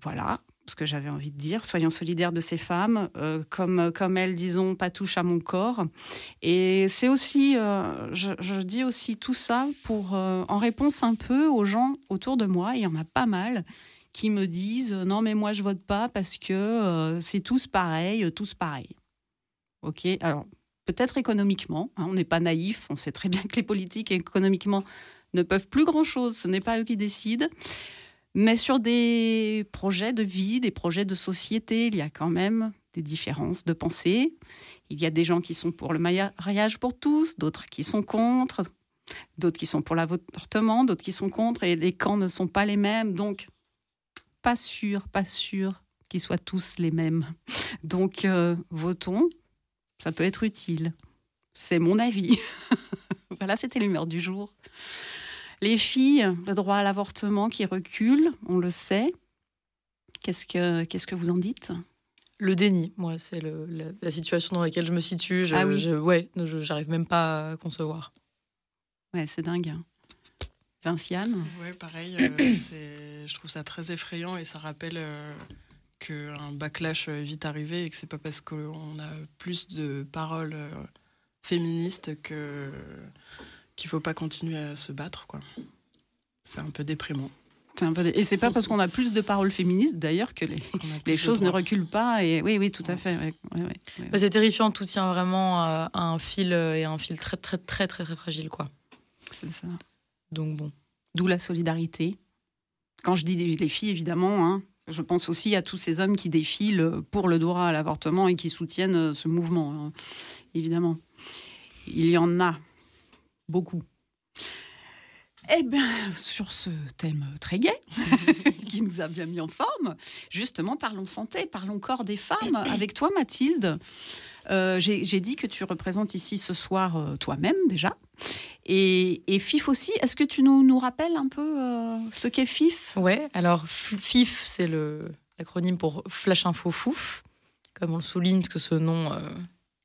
voilà ce que j'avais envie de dire. Soyons solidaires de ces femmes, euh, comme, comme elles, disons, pas touche à mon corps. Et c'est aussi, euh, je, dis aussi tout ça pour, euh, en réponse un peu aux gens autour de moi, il y en a pas mal, qui me disent non, mais moi je vote pas parce que c'est tous pareil, tous pareil. Ok, alors peut-être économiquement, hein, on n'est pas naïf, on sait très bien que les politiques économiquement ne peuvent plus grand-chose, ce n'est pas eux qui décident. Mais sur des projets de vie, des projets de société, il y a quand même des différences de pensée. Il y a des gens qui sont pour le mariage pour tous, d'autres qui sont contre, d'autres qui sont pour l'avortement, d'autres qui sont contre, et les camps ne sont pas les mêmes. Donc, pas sûr, pas sûr qu'ils soient tous les mêmes. Donc, euh, votons, ça peut être utile. C'est mon avis. voilà, c'était l'humeur du jour. Les filles, le droit à l'avortement qui recule, on le sait. Qu'est-ce que, qu'est-ce que vous en dites? Le déni, moi, c'est la, situation dans laquelle je me situe. Je, ah oui. ouais, j'arrive même pas à concevoir. Ouais, c'est dingue. Vinciane? Ouais, pareil. Euh, je trouve ça très effrayant et ça rappelle euh, qu'un backlash est vite arrivé et que c'est pas parce qu'on a plus de paroles euh, féministes que qu'il faut pas continuer à se battre, quoi. C'est un peu déprimant. Un peu Et c'est pas parce qu'on a plus de paroles féministes d'ailleurs que les, les choses ne reculent pas. Et oui, oui, tout à fait. Bah, c'est terrifiant. Tout tient vraiment à un fil et un fil très, très, très, très, très fragile, quoi. C'est ça. Donc bon. D'où la solidarité. Quand je dis les filles, évidemment, hein, je pense aussi à tous ces hommes qui défilent pour le droit à l'avortement et qui soutiennent ce mouvement, hein, évidemment. Il y en a beaucoup. Eh bien, sur ce thème très gai, qui nous a bien mis en forme, justement, parlons santé, parlons corps des femmes. Avec toi, Mathilde, euh, j'ai dit que tu représentes ici ce soir euh, toi-même déjà. Et, FIF aussi, est-ce que tu nous, nous rappelles un peu euh, ce qu'est FIF Ouais, alors FIF, c'est l'acronyme pour Flash Info Fouf, comme on le souligne, parce que ce nom.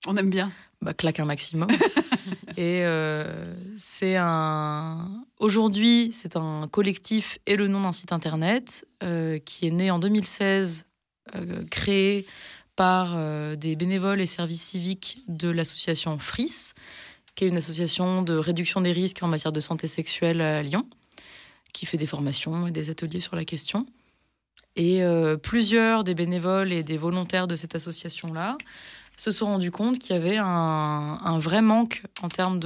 on aime bien. Bah, claque un maximum. et c'est un. Aujourd'hui, c'est un collectif et le nom d'un site internet qui est né en 2016, créé par euh, des bénévoles et services civiques de l'association FRIS, qui est une association de réduction des risques en matière de santé sexuelle à Lyon, qui fait des formations et des ateliers sur la question. Et euh, plusieurs des bénévoles et des volontaires de cette association-là se sont rendus compte qu'il y avait un, vrai manque en termes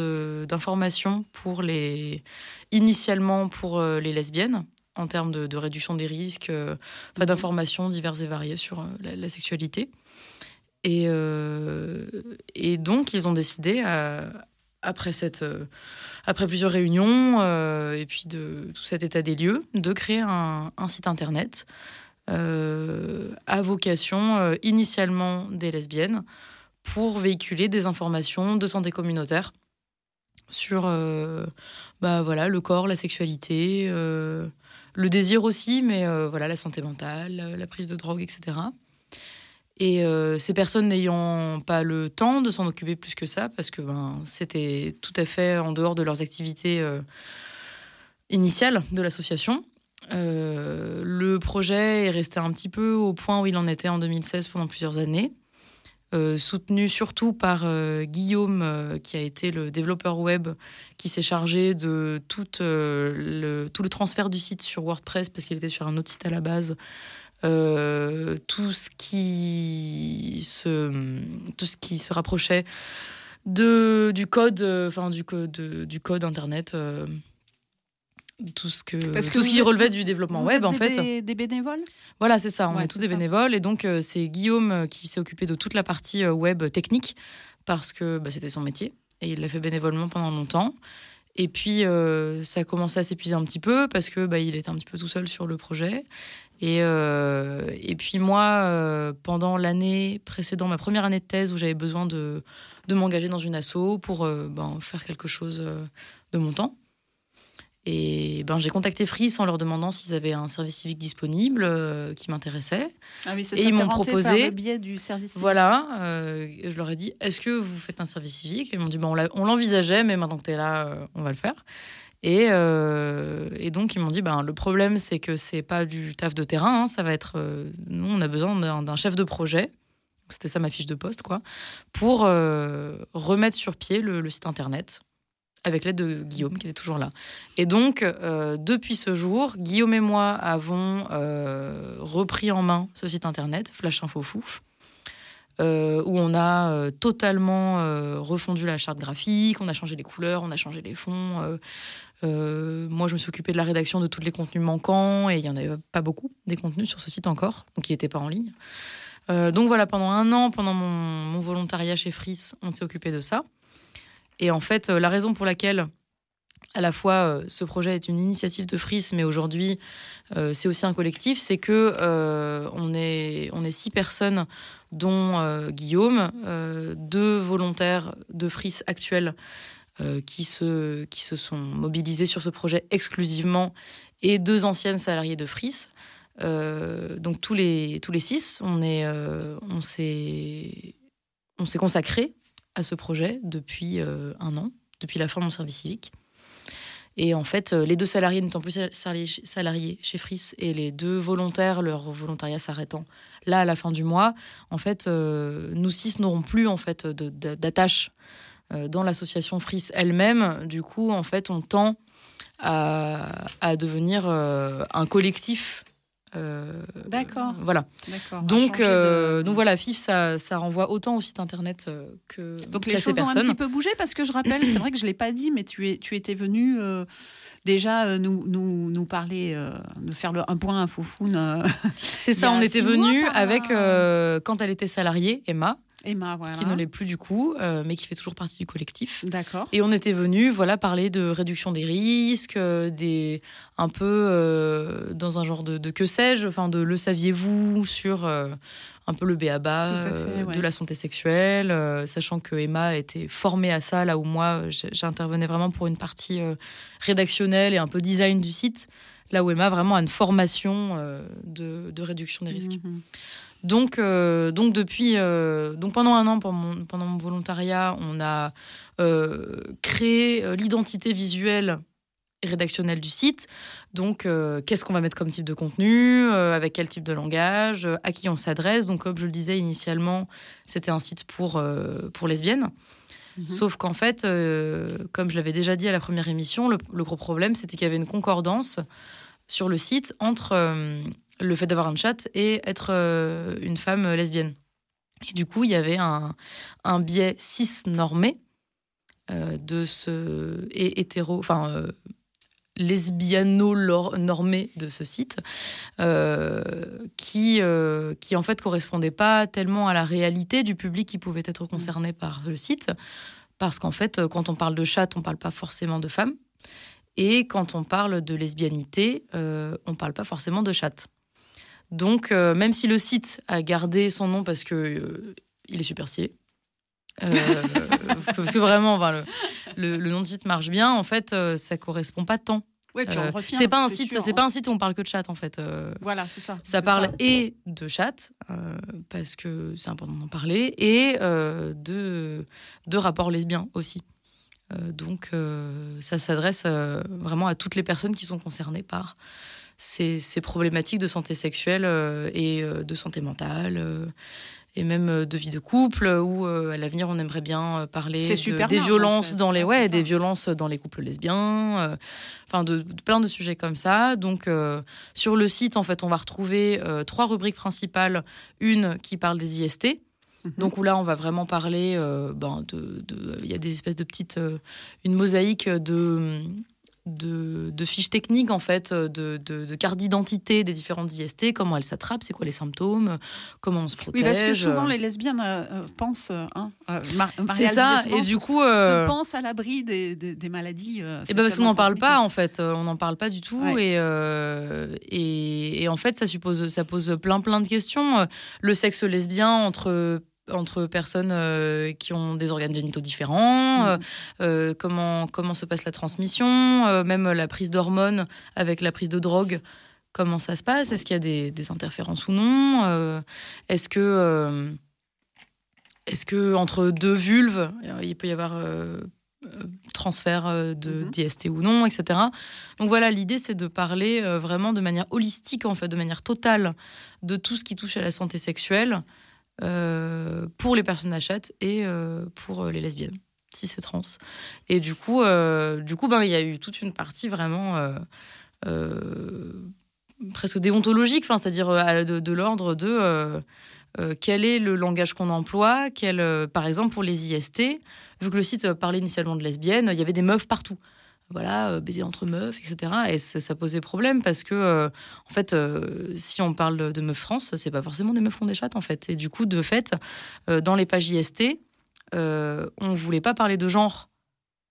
d'informations pour les initialement pour euh, les lesbiennes en termes de, réduction des risques, pas d'informations diverses et variées sur la sexualité. Et, euh, et donc, ils ont décidé, euh, après, cette, euh, après plusieurs réunions et puis de tout cet état des lieux, de créer un, site internet à vocation initialement des lesbiennes pour véhiculer des informations de santé communautaire sur bah, voilà, le corps, la sexualité, le désir aussi, mais voilà, la santé mentale, la prise de drogue, etc. Et euh, ces personnes n'ayant pas le temps de s'en occuper plus que ça, parce que ben, c'était tout à fait en dehors de leurs activités euh, initiales de l'association, euh, le projet est resté un petit peu au point où il en était en 2016 pendant plusieurs années, soutenu surtout par Guillaume, qui a été le développeur web qui s'est chargé de tout, le, tout le transfert du site sur WordPress, parce qu'il était sur un autre site à la base. Euh, tout ce qui se tout ce qui se rapprochait de du code euh, enfin du code du code internet euh, tout ce que tout ce qui relevait du développement web en fait des bénévoles? Voilà c'est ça on est tous des bénévoles et donc c'est Guillaume qui s'est occupé de toute la partie web technique parce que bah, c'était son métier et il l'a fait bénévolement pendant longtemps et puis, ça a commencé à s'épuiser un petit peu parce que bah, il était un petit peu tout seul sur le projet. Et, euh, et puis moi, euh, pendant l'année précédente, ma première année de thèse, où j'avais besoin de, de m'engager dans une asso pour euh, ben, faire quelque chose de mon temps. Et ben, j'ai contacté Free en leur demandant s'ils avaient un service civique disponible qui m'intéressait. Ah oui, et ils m'ont proposé. Par le biais du service civique. Voilà, je leur ai dit est-ce que vous faites un service civique? Et ils m'ont dit ben, on l'envisageait, mais maintenant que tu es là, on va le faire. Et, euh, et, donc, ils m'ont dit, ben, le problème, c'est que c'est pas du taf de terrain, hein, ça va être... Euh, nous, on a besoin d'un chef de projet, c'était ça ma fiche de poste, quoi, pour euh, remettre sur pied le, site Internet, avec l'aide de Guillaume, qui était toujours là. Et donc, depuis ce jour, Guillaume et moi avons repris en main ce site Internet, Flash Info Fouf, où on a totalement refondu la charte graphique, on a changé les couleurs, on a changé les fonds, euh, moi, je me suis occupée de la rédaction de tous les contenus manquants et il n'y en avait pas beaucoup des contenus sur ce site encore, donc il n'était pas en ligne. Euh, donc voilà, pendant un an, pendant mon, volontariat chez Fris, on s'est occupé de ça. Et en fait, euh, la raison pour laquelle, à la fois, ce projet est une initiative de Fris, mais aujourd'hui, c'est aussi un collectif, c'est que on, est, six personnes, dont Guillaume, deux volontaires de Fris actuels euh, qui, se, qui se sont mobilisés sur ce projet exclusivement et deux anciennes salariées de Fris. donc tous les, tous les six, on on s'est consacré à ce projet depuis un an, depuis la fin de mon service civique. Et en fait, les deux salariés n'étant plus salariés chez Fris et les deux volontaires, leur volontariat s'arrêtant là à la fin du mois, en fait, nous six n'aurons plus en fait d'attache dans l'association Fris elle-même. Du coup, en fait, on tend à, devenir euh, un collectif. Euh, D'accord. Voilà. Donc, euh, donc voilà, FIF, ça, ça, renvoie autant au site internet que. Donc les choses ont un petit peu bougé parce que je rappelle, c'est vrai que je l'ai pas dit, mais tu, es, tu étais venu déjà nous, nous, nous parler, de faire le, un point un foufoune. c'est ça, on était venu avec, quand elle était salariée, Emma. Emma, voilà. qui ne l'est plus du coup, euh, mais qui fait toujours partie du collectif. D'accord. Et on était venu, voilà, parler de réduction des risques, euh, des un peu euh, dans un genre de, que sais-je, enfin de le saviez-vous sur un peu le béaba de la santé sexuelle, sachant que Emma était formée à ça, là où moi j'intervenais vraiment pour une partie rédactionnelle et un peu design du site, là où Emma vraiment a une formation de, réduction des risques. Mhm. Donc, euh, donc depuis, euh, donc pendant un an, pendant mon, pendant mon volontariat, on a euh, créé l'identité visuelle et rédactionnelle du site. Donc, qu'est-ce qu'on va mettre comme type de contenu, avec quel type de langage, à qui on s'adresse. Donc, comme je le disais initialement, c'était un site pour, pour lesbiennes. Mhm. Sauf qu'en fait, comme je l'avais déjà dit à la première émission, le, le gros problème, c'était qu'il y avait une concordance sur le site entre le fait d'avoir un chat et être euh, une femme lesbienne. Et du coup, il y avait un, un biais cis normé euh, de ce et hétéro, enfin euh, lesbiano-normé de ce site, qui, qui en fait correspondait pas tellement à la réalité du public qui pouvait être concerné mm. par le site, parce qu'en fait, quand on parle de chat, on parle pas forcément de femmes, et quand on parle de lesbianité, on parle pas forcément de chat. Donc, euh, même si le site a gardé son nom parce que euh, il est super stylé, euh, parce que vraiment, le, nom de site marche bien, en fait, ça correspond pas tant. Ouais, c'est pas un site, c'est pas un site où on parle que de chat en fait. voilà, c'est ça. Ça parle et de chat parce que c'est important d'en parler et de de rapports lesbiens aussi. donc ça s'adresse vraiment à toutes les personnes qui sont concernées par ces, problématiques de santé sexuelle euh, et euh, de santé mentale euh, et même de vie de couple où à l'avenir on aimerait bien parler des violences dans les ouais, des violences dans les couples lesbiens enfin de, plein de sujets comme ça. Donc sur le site en fait on va retrouver trois rubriques principales. Une qui parle des IST mhm. donc où là, on va vraiment parler, ben, de, il y a des espèces de petites, une mosaïque de, de, fiches techniques, en fait, de, de, cartes d'identité des différentes IST, comment elles s'attrapent, c'est quoi les symptômes, comment on se protège. Oui, parce que souvent les lesbiennes euh, euh, pensent, hein, euh, c'est ça, et du coup, se pensent à l'abri des, des, maladies. et eh ben parce qu'on n'en parle pas, en fait, on n'en parle pas du tout, et, et, et, en fait, ça suppose, ça pose plein plein de questions. Le sexe lesbien entre entre personnes euh, qui ont des organes génitaux différents, mm. euh, euh, comment, comment se passe la transmission, même la prise d'hormones avec la prise de drogue, comment ça se passe, est-ce qu'il y a des, interférences ou non, est-ce que, est-ce que entre deux vulves, il peut y avoir transfert de mm-hmm. d'IST ou non, etc. Donc voilà, l'idée c'est de parler vraiment de manière holistique, en fait, de manière totale, de tout ce qui touche à la santé sexuelle. Euh, pour les personnes chatte et euh, pour euh, les lesbiennes, si c'est trans. Et du coup, du coup, ben, il y a eu toute une partie vraiment presque déontologique, c'est-à-dire de, l'ordre de quel est le langage qu'on emploie, quel, par exemple pour les IST, vu que le site parlait initialement de lesbiennes, il y avait des meufs partout voilà, euh, baiser entre meufs, etc. Et ça, posait problème parce que, euh, en fait, euh, si on parle de meufs France, c'est pas forcément des meufs qui ont des chattes, en fait. Et du coup, de fait, dans les pages IST, on voulait pas parler de genre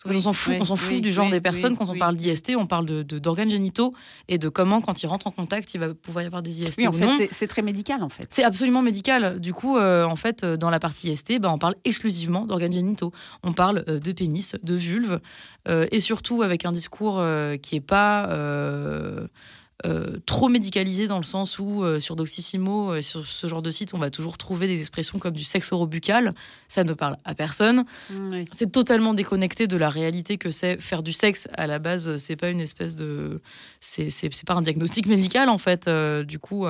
on s'en fout, on s'en fout du genre des personnes. quand on parle d'IST, on parle de, d'organes génitaux et de comment, quand ils rentrent en contact, il va pouvoir y avoir des IST. en fait, c'est, très médical, en fait. C'est absolument médical. Du coup, euh, en fait, dans la partie IST, bah, on parle exclusivement d'organes génitaux. On parle euh, de pénis, de vulve, euh, et surtout avec un discours qui est pas euh, trop médicalisé dans le sens où euh, sur Doctissimo, euh, sur ce genre de site, on va toujours trouver des expressions comme du sexe orobucal. Ça ne parle à personne. C'est totalement déconnecté de la réalité que c'est faire du sexe. À la base, c'est pas une espèce de, c'est pas un diagnostic médical en fait. du coup,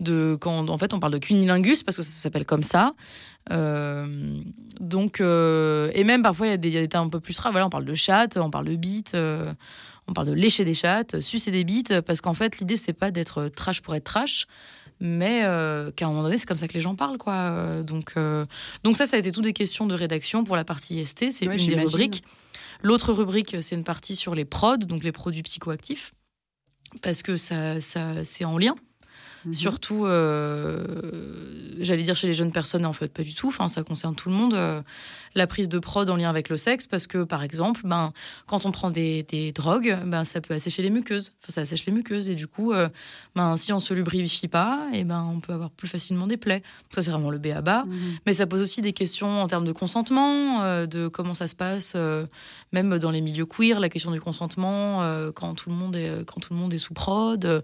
de quand en fait on parle de cunilingus parce que ça s'appelle comme ça. donc et même parfois il y, a des termes un peu plus rares. Voilà, on parle de chat, on parle de bite on parle de lécher des chattes, sucer des bites, parce qu'en fait, l'idée, c'est pas d'être trash pour être trash, mais euh, qu'à un moment donné, c'est comme ça que les gens parlent, quoi. Euh, donc, euh, donc ça, ça a été tout des questions de rédaction pour la partie ST, c'est une des rubriques. L'autre rubrique, c'est une partie sur les prods, donc les produits psychoactifs, parce que ça, ça c'est en lien. Mhm. Surtout, j'allais dire chez les jeunes personnes, en fait, pas du tout. Enfin, ça concerne tout le monde la prise de prod en lien avec le sexe, parce que par exemple, ben, quand on prend des, drogues, ben, ça peut assécher les muqueuses. Enfin, ça assèche les muqueuses, et du coup, euh, ben, si on se lubrifie pas, et ben, on peut avoir plus facilement des plaies. Ça, c'est vraiment le B à bas. Mhm. Mais ça pose aussi des questions en termes de consentement, euh, de comment ça se passe, euh, même dans les milieux queer, la question du consentement quand, tout le monde est, quand tout le monde est sous prod.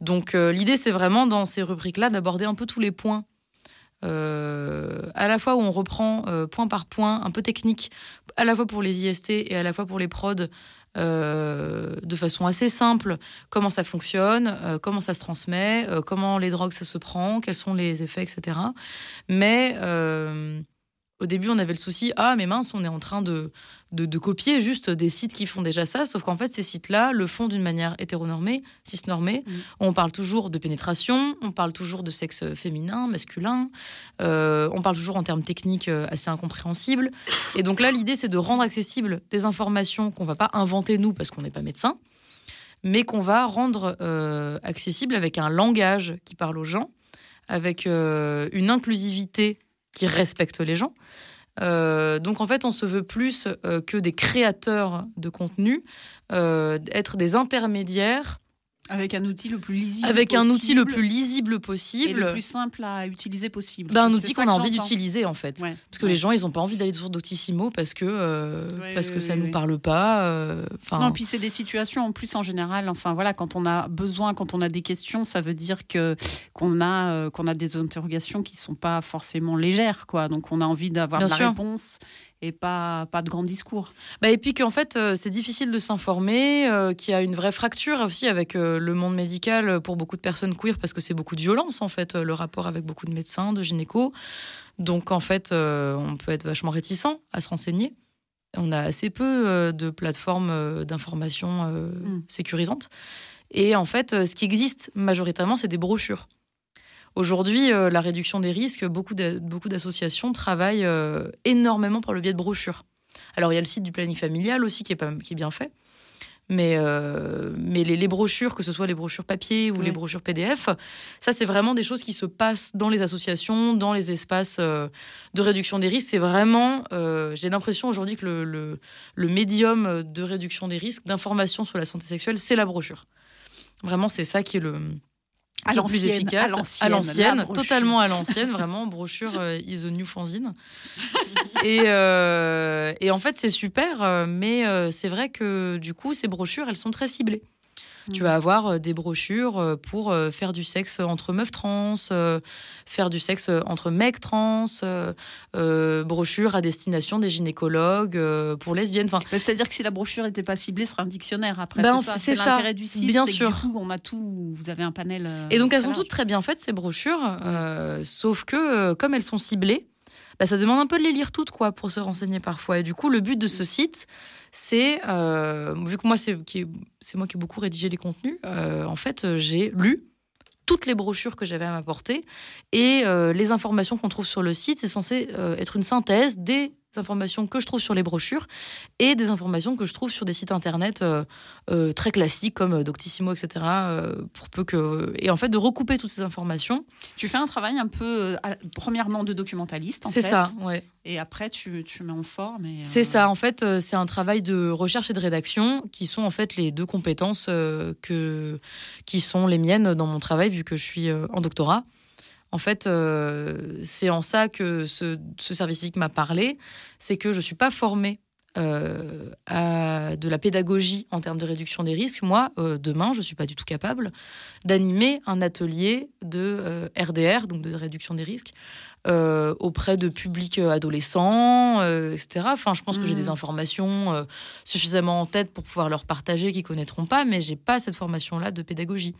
Donc, l'idée, c'est vraiment dans ces rubriques-là d'aborder un peu tous les points à la fois où on reprend euh, point par point, un peu technique, à la fois pour les IST et à la fois pour les prods, euh, de façon assez simple, comment ça fonctionne, comment ça se transmet, comment les drogues ça se prend, quels sont les effets, etc. Mais au début, on avait le souci, ah mais mince, on est en train de de, copier juste des sites qui font déjà ça, sauf qu'en fait, ces sites-là le font d'une manière hétéronormée, cisnormée. Mm. On parle toujours de pénétration, on parle toujours de sexe féminin, masculin, euh, on parle toujours en termes techniques euh, assez incompréhensibles. Et donc là, l'idée, c'est de rendre accessibles des informations qu'on va pas inventer nous parce qu'on n'est pas médecin, mais qu'on va rendre euh, accessibles avec un langage qui parle aux gens, avec une inclusivité qui respecte les gens. Euh, donc en fait, on se veut plus euh, que des créateurs de contenu, euh, être des intermédiaires avec un outil le plus lisible Avec un outil le plus lisible possible. Et le plus simple à utiliser possible. Ben, un outil qu'on a envie d'utiliser en fait. Parce que les gens, ils n'ont pas envie d'aller sur Doctissimo parce que, euh, parce que ça ne nous parle pas. Euh, non, puis c'est des situations en plus en général. Enfin voilà, quand on a besoin, quand on a des questions, ça veut dire que qu'on a, euh, qu'on a des interrogations qui ne sont pas forcément légères. Quoi. Donc on a envie d'avoir la réponse et pas, pas de grands discours. Bah et puis qu'en fait, euh, c'est difficile de s'informer, euh, qu'il y a une vraie fracture aussi avec euh, le monde médical pour beaucoup de personnes queer, parce que c'est beaucoup de violence, en fait, le rapport avec beaucoup de médecins, de gynéco. Donc, en fait, on peut être vachement réticent à se renseigner. On a assez peu de plateformes d'information mm. sécurisantes. Et en fait, ce qui existe majoritairement, c'est des brochures. Aujourd'hui, euh, la réduction des risques, beaucoup d'associations travaillent euh, énormément par le biais de brochures. Alors, il y a le site du planning familial aussi qui est, pas, qui est bien fait. Mais, euh, mais les, brochures, que ce soit les brochures papier ou les brochures PDF, ça, c'est vraiment des choses qui se passent dans les associations, dans les espaces de réduction des risques. C'est vraiment, j'ai l'impression aujourd'hui que le, le, le, médium de réduction des risques, d'information sur la santé sexuelle, c'est la brochure. Vraiment, c'est ça qui est le, à plus efficace, à l'ancienne, totalement à l'ancienne, vraiment brochure euh, is the new fanzine. et, euh, et en fait, c'est super, euh, mais euh, c'est vrai que du coup, ces brochures, elles sont très ciblées. Tu vas avoir euh, des brochures euh, pour euh, faire du sexe entre meufs trans, faire du sexe entre mecs trans, brochures à destination des gynécologues pour lesbiennes. Enfin, c'est-à-dire que si la brochure n'était pas ciblée, ce serait un dictionnaire après. Ben, c'est ça, l'intérêt du site. Bien sûr. du coup, on a tout. Vous avez un panel. Et donc elles sont toutes très bien faites ces brochures, sauf que comme elles sont ciblées, bah, ça demande un peu de les lire toutes quoi pour se renseigner parfois. Et du coup, le but de ce site, c'est euh, vu que moi c'est moi qui ai beaucoup rédigé les contenus. Euh, en fait, euh, j'ai lu toutes les brochures que j'avais à m'apporter et les informations qu'on trouve sur le site, c'est censé être une synthèse des informations que je trouve sur les brochures et des informations que je trouve sur des sites internet euh, euh, très classiques comme euh, Doctissimo, etc. pour peu que et en fait de recouper toutes ces informations. Tu fais un travail un peu premièrement de documentaliste. C'est ça, ouais. Et après tu, tu mets en forme. C'est ça, en fait, c'est un travail de recherche et de rédaction qui sont en fait les deux compétences que qui sont les miennes dans mon travail vu que je suis en doctorat. En fait, euh, c'est en ça que ce, service civique m'a parlé, c'est que je ne suis pas formée à de la pédagogie en termes de réduction des risques, moi, demain, je ne suis pas du tout capable d'animer un atelier de RDR, donc de réduction des risques, euh, auprès de publics euh, adolescents, euh, etc. Enfin, je pense que j'ai des mmh. informations suffisamment en tête pour pouvoir leur partager, qu'ils connaîtront pas, mais j'ai pas cette formation-là de pédagogie.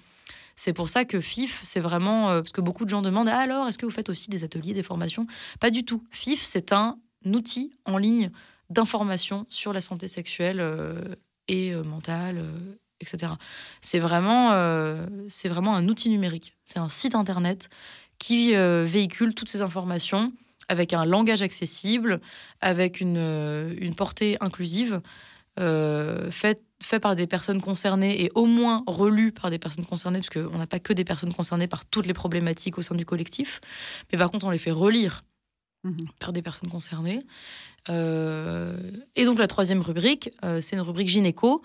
C'est pour ça que FIF, c'est vraiment parce que beaucoup de gens demandent ah, alors est-ce que vous faites aussi des ateliers, des formations? Pas du tout. FIF, c'est un outil en ligne d'information sur la santé sexuelle et mentale, etc. C'est vraiment, vraiment un outil numérique. C'est un site internet qui euh, véhicule toutes ces informations avec un langage accessible, avec une, euh, une portée inclusive, euh, fait, par des personnes concernées et au moins relu par des personnes concernées, parce qu'on n'a pas que des personnes concernées par toutes les problématiques au sein du collectif, mais par contre on les fait relire mmh par des personnes concernées. et donc la troisième rubrique, c'est une rubrique gynéco.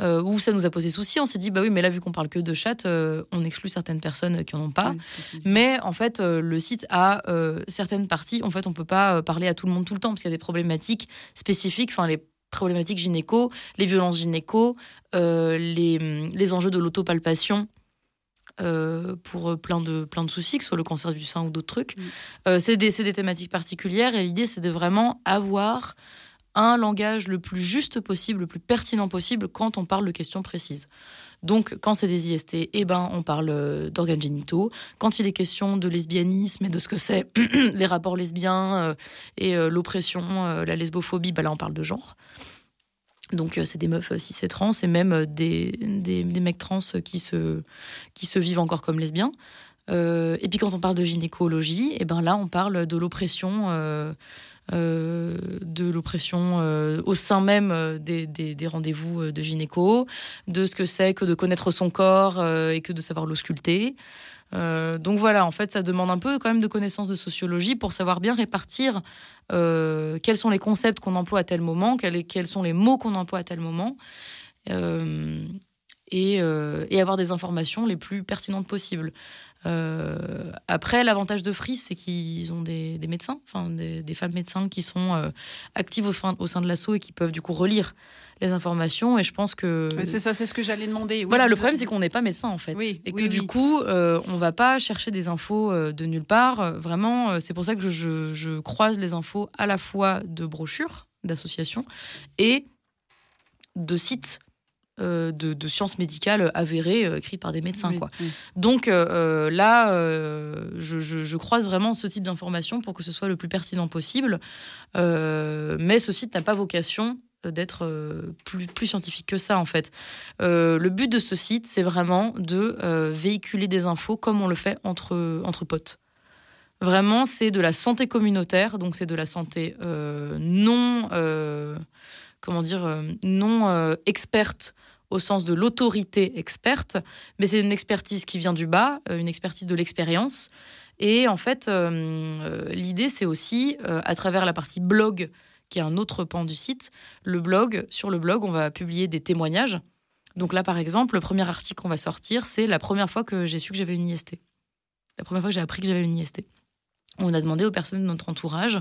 Euh, où ça nous a posé souci. On s'est dit, bah oui, mais là, vu qu'on parle que de chat, euh, on exclut certaines personnes qui en ont pas. mais en fait, euh, le site a certaines parties. En fait, on peut pas parler à tout le monde tout le temps parce qu'il y a des problématiques spécifiques. Enfin, les problématiques gynéco, les violences gynéco, les, les enjeux de l'autopalpation. pour plein de, plein de soucis, que ce soit le cancer du sein ou d'autres trucs. Mm. c'est des, des, thématiques particulières et l'idée, c'est de vraiment avoir un langage le plus juste possible, le plus pertinent possible quand on parle de questions précises. Donc, quand c'est des IST, eh ben, on parle euh, d'organes génitaux. Quand il est question de lesbianisme et de ce que c'est les rapports lesbiens euh, et euh, l'oppression, la lesbophobie, ben là, on parle de genre. Donc, c'est des meufs cis et trans et même des, des, mecs trans qui se, qui se vivent encore comme lesbiens. et puis, quand on parle de gynécologie, eh ben là, on parle de l'oppression de l'oppression euh, au sein même euh, des, des, rendez-vous de gynéco, de ce que c'est que de connaître son corps et que de savoir l'ausculter. donc voilà, en fait, ça demande un peu quand même de connaissances de sociologie pour savoir bien répartir quels sont les concepts qu'on emploie à tel moment, quels, quels, sont les mots qu'on emploie à tel moment, et, avoir des informations les plus pertinentes possibles. Euh, après, l'avantage de Frise, c'est qu'ils ont des, médecins, enfin des, femmes médecins qui sont euh, actives au, au, sein de l'assaut et qui peuvent du coup relire les informations. Et je pense que c'est ça, c'est ce que j'allais demander. voilà, le problème c'est qu'on n'est pas médecin en fait, et que du coup, euh, on va pas chercher des infos de nulle part. Vraiment, c'est pour ça que je, je croise les infos à la fois de brochures, d'associations et de sites euh, de, sciences médicales avérées, euh, écrites par des médecins. quoi. Donc euh, là, je, croise vraiment ce type d'informations pour que ce soit le plus pertinent possible. mais ce site n'a pas vocation d'être plus, plus scientifique que ça, en fait. le but de ce site, c'est vraiment de véhiculer des infos comme on le fait entre, entre potes. Vraiment, c'est de la santé communautaire, donc c'est de la santé non, comment dire, non experte au sens de l'autorité experte, mais c'est une expertise qui vient du bas, euh, une expertise de l'expérience. Et en fait, euh, euh, l'idée, c'est aussi, à travers la partie blog, qui est un autre pan du site, le blog, sur le blog, on va publier des témoignages. Donc là, par exemple, le premier article qu'on va sortir, c'est la première fois que j'ai su que j'avais une IST. La première fois que j'ai appris que j'avais une IST. On a demandé aux personnes de notre entourage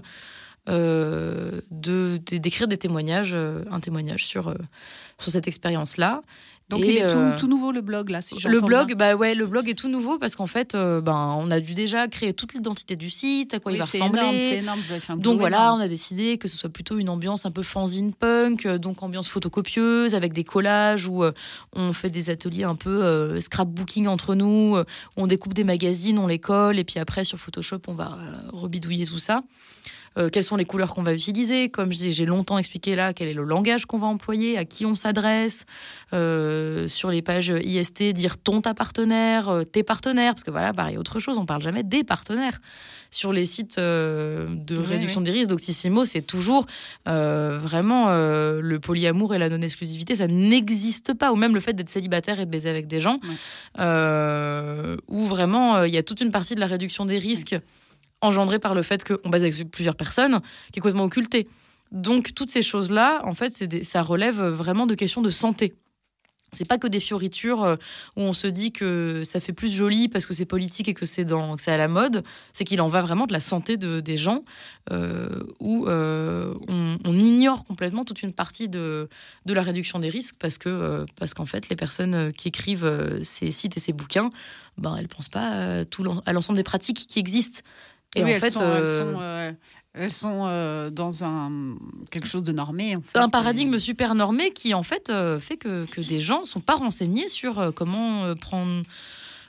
euh, de d'écrire des témoignages, euh, un témoignage sur, euh, sur cette expérience-là. Donc il est tout, nouveau le blog là, si Le blog, bah ouais, le blog est tout nouveau parce qu'en fait, ben on a dû déjà créer toute l'identité du site, à quoi il va ressembler. C'est énorme, vous avez fait un Donc voilà, on a décidé que ce soit plutôt une ambiance un peu fanzine punk, donc ambiance photocopieuse avec des collages où on fait des ateliers un peu scrapbooking entre nous, on découpe des magazines, on les colle et puis après sur Photoshop on va rebidouiller tout ça. Euh, quelles sont les couleurs qu'on va utiliser? Comme j'ai longtemps expliqué là quel est le langage qu'on va employer, à qui on s'adresse. Euh, sur les pages IST, dire ton ta partenaire, euh, tes partenaires, parce que voilà, pareil, autre chose, on parle jamais des partenaires. Sur les sites de réduction des risques d'Octissimo, c'est toujours vraiment le polyamour et la non-exclusivité, ça n'existe pas. Ou même le fait d'être célibataire et de baiser avec des gens, où vraiment il y a toute une partie de la réduction des risques engendré par le fait qu'on base avec plusieurs personnes, qui est complètement occulté. Donc toutes ces choses-là, en fait, ça relève vraiment de questions de santé. c'est pas que des fioritures euh, où on se dit que ça fait plus joli parce que c'est politique et que c'est dans c'est à la mode. C'est qu'il en va vraiment de la santé de, des gens euh, où euh, on, ignore complètement toute une partie de, la réduction des risques parce que parce qu'en fait les personnes qui écrivent ces sites et ces bouquins, ben elles pensent pas tout à l'ensemble des pratiques qui existent. Et en fait, elles sont euh, dans un quelque chose de normé. Un paradigme super normé qui en fait euh, fait que, que, des gens sont pas renseignés sur euh, comment prendre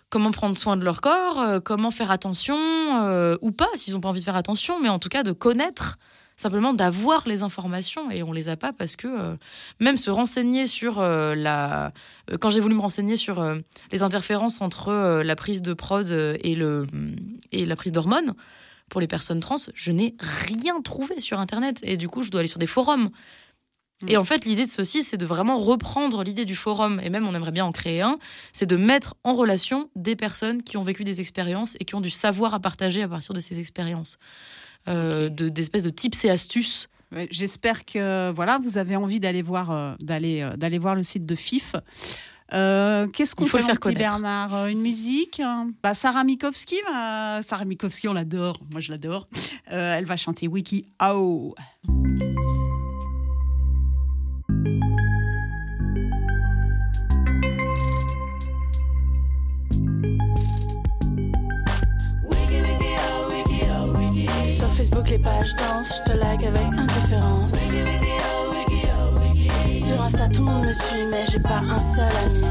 comment prendre soin de leur corps, comment faire attention ou pas s'ils n'ont pas envie de faire attention, mais en tout cas de connaître simplement d'avoir les informations et on les a pas parce que même se renseigner sur la quand j'ai voulu me renseigner sur les interférences entre la prise de prod et le et la prise d'hormones pour les personnes trans, je n'ai rien trouvé sur Internet. Et du coup, je dois aller sur des forums. Et en fait, l'idée de ceci, c'est de vraiment reprendre l'idée du forum, et même on aimerait bien en créer un, c'est de mettre en relation des personnes qui ont vécu des expériences et qui ont du savoir à partager à partir de ces expériences. Euh, de, d'espèces de tips et astuces. J'espère que voilà, vous avez envie d'aller voir, euh, d'aller, euh, d'aller voir le site de FIF. Euh, qu'est-ce qu'on fait, faire petit Bernard? Une musique bah, Sarah Mikowski, bah, Sarah Mikowski, on l'adore. Moi, je l'adore. Euh, elle va chanter Wiki Ao. Sur Facebook, les pages dansent, je te like avec indifférence. Sur Insta, tout le monde me suit, mais j'ai pas un seul ami.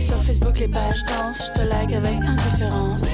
Sur Facebook, les pages dansent, je te like avec indifférence.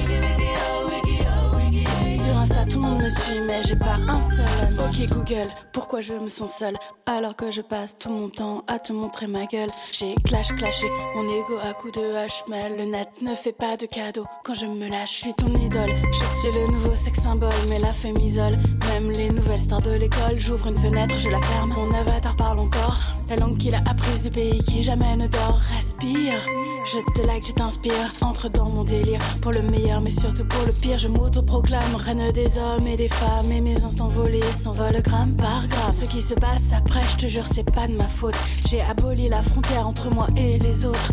Sur Insta, tout le monde me suit, mais j'ai pas un seul. Ok Google, pourquoi je me sens seule alors que je passe tout mon temps à te montrer ma gueule J'ai clash clashé mon ego à coups de HML. Le net ne fait pas de cadeaux quand je me lâche. Je suis ton idole, je suis le nouveau sex symbole, mais la femme m'isole. Même les nouvelles stars de l'école, j'ouvre une fenêtre, je la ferme. Mon avatar parle encore la langue qu'il a apprise du pays qui jamais ne dort. Respire, je te like, je t'inspire. Entre dans mon délire pour le meilleur, mais surtout pour le pire. Je m'auto-proclame des hommes et des femmes et mes instants volés s'envolent gramme par gramme. Ce qui se passe après, je te jure, c'est pas de ma faute. J'ai aboli la frontière entre moi et les autres.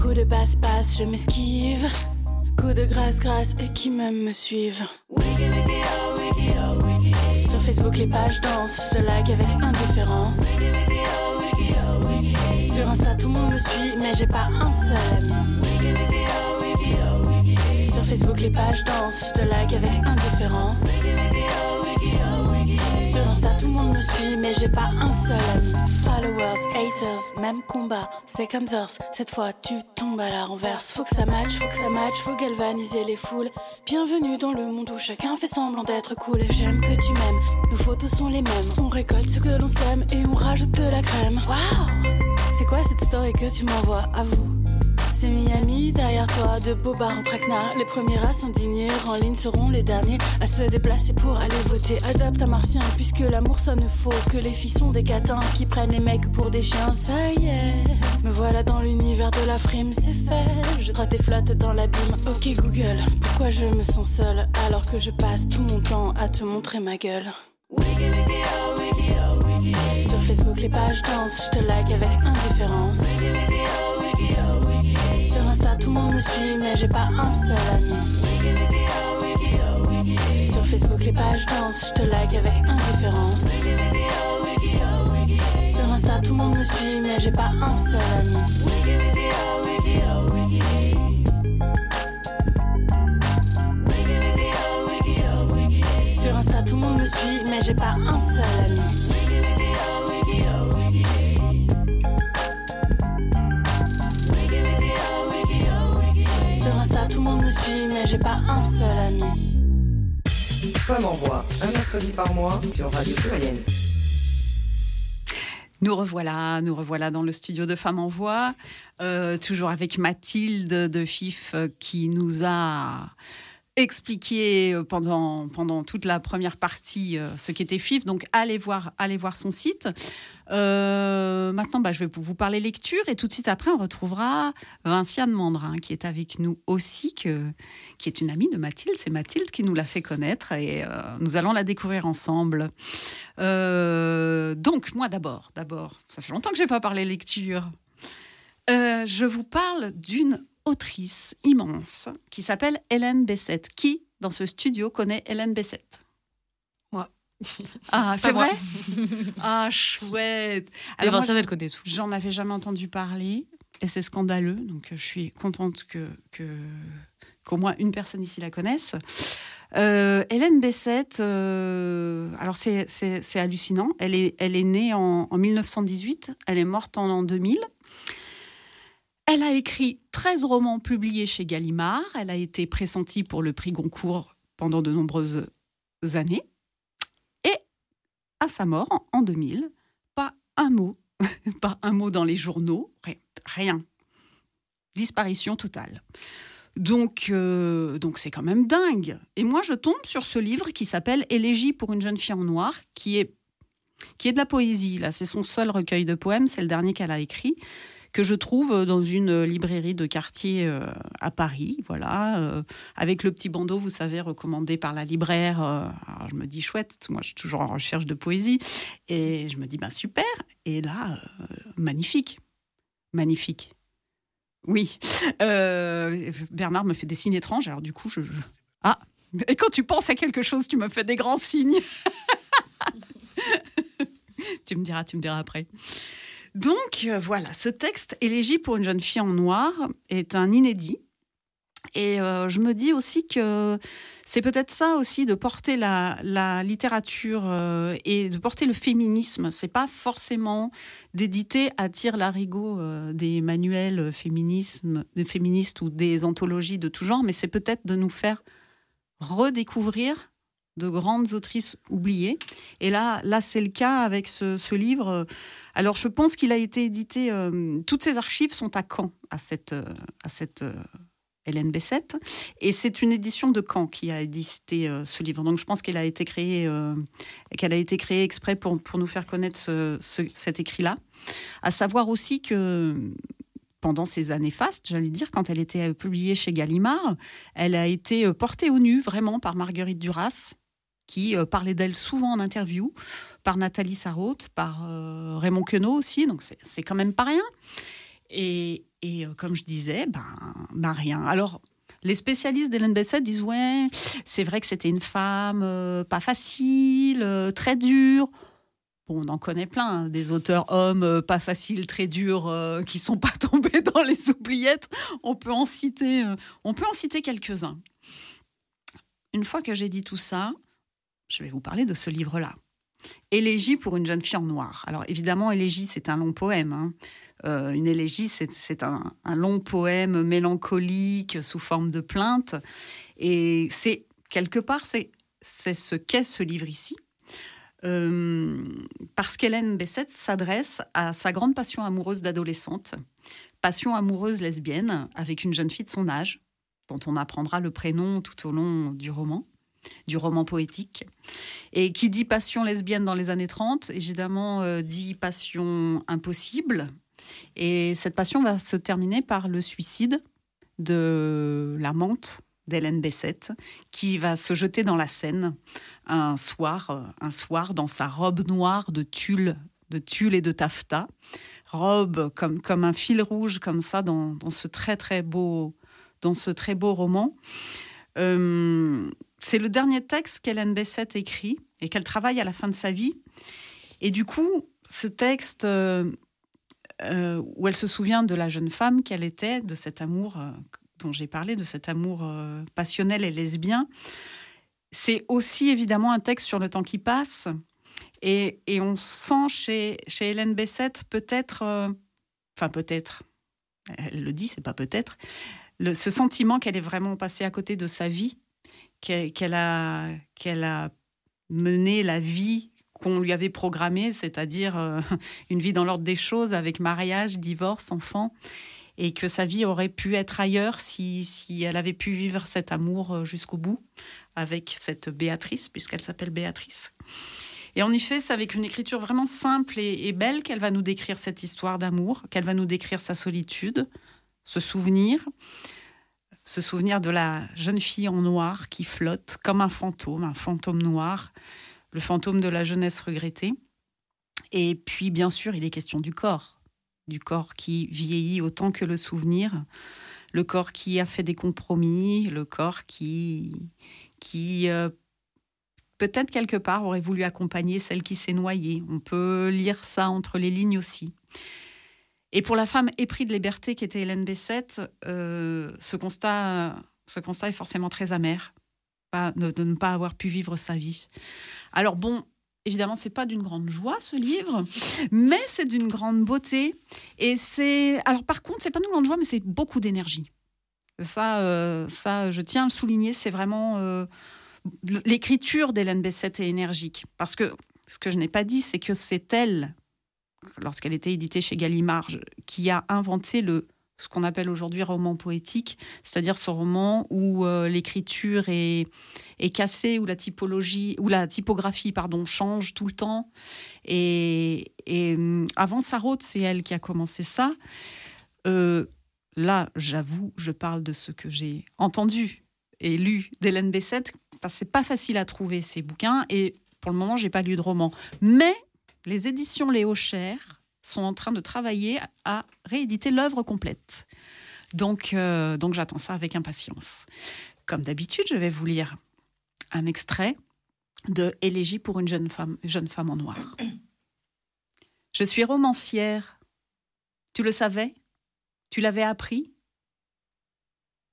Coup de passe-passe, je m'esquive. Coup de grâce-grâce et qui même me suivent. Sur Facebook, les pages dansent, je like avec indifférence. Sur Insta, tout le monde me suit, mais j'ai pas un seul ami. Sur Facebook, les pages dansent, je te like avec indifférence. Sur Insta, tout le monde me suit, mais j'ai pas un seul ami. Followers, haters, même combat, second verse. Cette fois, tu tombes à la renverse. Faut que ça match, faut que ça match, faut galvaniser les foules. Bienvenue dans le monde où chacun fait semblant d'être cool. J'aime que tu m'aimes, nos photos sont les mêmes. On récolte ce que l'on sème et on rajoute de la crème. Waouh! C'est quoi cette story que tu m'envoies à vous? C'est Miami, derrière toi, de beaux bars en traquenard. Les premiers à s'indigner, en ligne seront les derniers à se déplacer pour aller voter. Adopte un martien, puisque l'amour sonne faux. Que les filles sont des catins qui prennent les mecs pour des chiens, ça y est. Me voilà dans l'univers de la frime, c'est fait. Je trotte tes flottes dans l'abîme. Ok Google, pourquoi je me sens seule alors que je passe tout mon temps à te montrer ma gueule? Sur Facebook, les pages dansent, je te like avec indifférence. Sur Insta, tout le monde me suit, mais j'ai pas un seul ami. Sur Facebook, les pages dansent, je te like avec indifférence. Sur Insta, tout le monde me suit, mais j'ai pas un seul ami. Sur Insta, tout le monde me suit, mais j'ai pas un seul ami. Mais j'ai pas un seul ami. Femme en voix, un mercredi par mois sur Radio Pluriel. Nous revoilà, nous revoilà dans le studio de Femmes en Voix, euh, toujours avec Mathilde de FIF euh, qui nous a expliqué pendant, pendant toute la première partie ce qu'était FIF. Donc, allez voir, allez voir son site. Euh, maintenant, bah, je vais vous parler lecture et tout de suite après, on retrouvera Vinciane Mandrin qui est avec nous aussi, que, qui est une amie de Mathilde. C'est Mathilde qui nous l'a fait connaître et euh, nous allons la découvrir ensemble. Euh, donc, moi d'abord, d'abord, ça fait longtemps que je n'ai pas parlé lecture. je vous parle d'une autrice immense qui s'appelle Hélène Bessette. Qui, dans ce studio, connaît Hélène Bessette ah, c'est vrai? Ah, chouette Alors, elle connaît tout. J'en avais jamais entendu parler et c'est scandaleux. Donc, je suis contente que, qu'au moins une personne ici la connaisse. Euh, Hélène Bessette, euh, alors c'est, hallucinant. Elle est, elle est née en, 1918, elle est morte en, en 2000. Elle a écrit 13 romans publiés chez Gallimard. Elle a été pressentie pour le prix Goncourt pendant de nombreuses années à sa mort en 2000, pas un mot, pas un mot dans les journaux, rien. Disparition totale. Donc, euh, donc c'est quand même dingue. Et moi, je tombe sur ce livre qui s'appelle Élégie pour une jeune fille en noir, qui est qui est de la poésie. Là, c'est son seul recueil de poèmes. C'est le dernier qu'elle a écrit que je trouve dans une librairie de quartier euh, à Paris, voilà, euh, avec le petit bandeau, vous savez, recommandé par la libraire. Euh, alors je me dis chouette, moi je suis toujours en recherche de poésie, et je me dis ben super. Et là, magnifique, magnifique. Oui, Bernard me fait des signes étranges, alors du coup je... ah, et quand tu penses à quelque chose, tu me fais des grands signes. tu me diras, tu me diras après. Donc euh, voilà, ce texte, Élégie pour une jeune fille en noir, est un inédit. Et euh, je me dis aussi que c'est peut-être ça aussi de porter la, littérature euh, et de porter le féminisme. C'est pas forcément d'éditer à tire larigot des manuels féminisme, des féministes ou des anthologies de tout genre, mais c'est peut-être de nous faire redécouvrir de grandes autrices oubliées. Et là, là c'est le cas avec ce livre. Alors, je pense qu'il a été édité. Euh, toutes ces archives sont à Caen, à cette, euh, à cette euh, Hélène Bessette. Et c'est une édition de Caen qui a édité ce livre. Donc, je pense qu'elle a été créée, a été créée exprès pour, pour nous faire connaître cet écrit-là. À savoir aussi que pendant ces années fastes, j'allais dire, quand elle était publiée chez Gallimard, elle a été portée au nu vraiment par Marguerite Duras, qui parlait d'elle souvent en interview par Nathalie Sarraute, par euh, Raymond Queneau aussi, donc c'est quand même pas rien. Et, euh, comme je disais, ben, ben rien. Alors, les spécialistes d'Hélène Bessette disent ouais, c'est vrai que c'était une femme euh, pas facile, très dure. Bon, on en connaît plein, hein, des auteurs hommes pas faciles, très durs, qui sont pas tombés dans les oubliettes. On peut en citer, on peut en citer quelques-uns. Une fois que j'ai dit tout ça, je vais vous parler de ce livre-là. Élégie pour une jeune fille en noir. Alors évidemment, élégie, c'est un long poème. Hein. Euh, une élégie, c'est un, long poème mélancolique sous forme de plainte. Et c'est quelque part, c'est ce qu'est ce livre ici. Euh, parce qu'Hélène Bessette s'adresse à sa grande passion amoureuse d'adolescente, passion amoureuse lesbienne avec une jeune fille de son âge, dont on apprendra le prénom tout au long du roman du roman poétique. Et qui dit passion lesbienne dans les années 30, évidemment, euh, dit passion impossible. Et cette passion va se terminer par le suicide de l'amante d'Hélène Bessette, qui va se jeter dans la Seine un soir, euh, un soir dans sa robe noire de tulle, de tulle et de taffetas, robe comme, comme un fil rouge comme ça dans, ce très très beau, dans ce très beau roman. Euh, c'est le dernier texte qu'Hélène Bessette écrit et qu'elle travaille à la fin de sa vie. Et du coup, ce texte euh, euh, où elle se souvient de la jeune femme qu'elle était, de cet amour euh, dont j'ai parlé, de cet amour passionnel et lesbien, c'est aussi évidemment un texte sur le temps qui passe. Et, on sent chez, chez Hélène Bessette peut-être, enfin peut-être, elle le dit, c'est pas peut-être, ce sentiment qu'elle est vraiment passée à côté de sa vie qu'elle a, a mené la vie qu'on lui avait programmée, c'est-à-dire euh, une vie dans l'ordre des choses avec mariage, divorce, enfant. et que sa vie aurait pu être ailleurs si, si elle avait pu vivre cet amour jusqu'au bout avec cette Béatrice, puisqu'elle s'appelle Béatrice. Et en effet, c'est avec une écriture vraiment simple et, belle qu'elle va nous décrire cette histoire d'amour, qu'elle va nous décrire sa solitude, ce souvenir, ce souvenir de la jeune fille en noir qui flotte comme un fantôme, un fantôme noir, le fantôme de la jeunesse regrettée. Et puis, bien sûr, il est question du corps, du corps qui vieillit autant que le souvenir, le corps qui a fait des compromis, le corps qui, qui euh, peut-être quelque part aurait voulu accompagner celle qui s'est noyée. On peut lire ça entre les lignes aussi. Et pour la femme épris de liberté qui était Hélène Bessette, euh, ce, constat, ce constat est forcément très amer, de, ne pas avoir pu vivre sa vie. Alors bon, évidemment, c'est pas d'une grande joie ce livre, mais c'est d'une grande beauté. Et c'est, alors par contre, c'est pas d'une grande joie, mais c'est beaucoup d'énergie. Ça, euh, ça, je tiens à le souligner, c'est vraiment euh, l'écriture d'Hélène Bessette est énergique. Parce que ce que je n'ai pas dit, c'est que c'est elle, lorsqu'elle était éditée chez Gallimard, qui a inventé le ce qu'on appelle aujourd'hui roman poétique, c'est-à-dire ce roman où euh, l'écriture est, est cassée, où la typologie, où la typographie pardon change tout le temps. Et, et avant Sarraute, c'est elle qui a commencé ça là, j'avoue, je parle de ce que j'ai entendu et lu d'Hélène Bessette, parce que c'est pas facile à trouver ces bouquins, et pour le moment, j'ai pas lu de roman. Mais les éditions Léo Cher sont en train de travailler à rééditer l'œuvre complète. Donc, euh, donc j'attends ça avec impatience. Comme d'habitude, je vais vous lire un extrait de Élégie pour une jeune femme, jeune femme en noir. Je suis romancière. Tu le savais? Tu l'avais appris?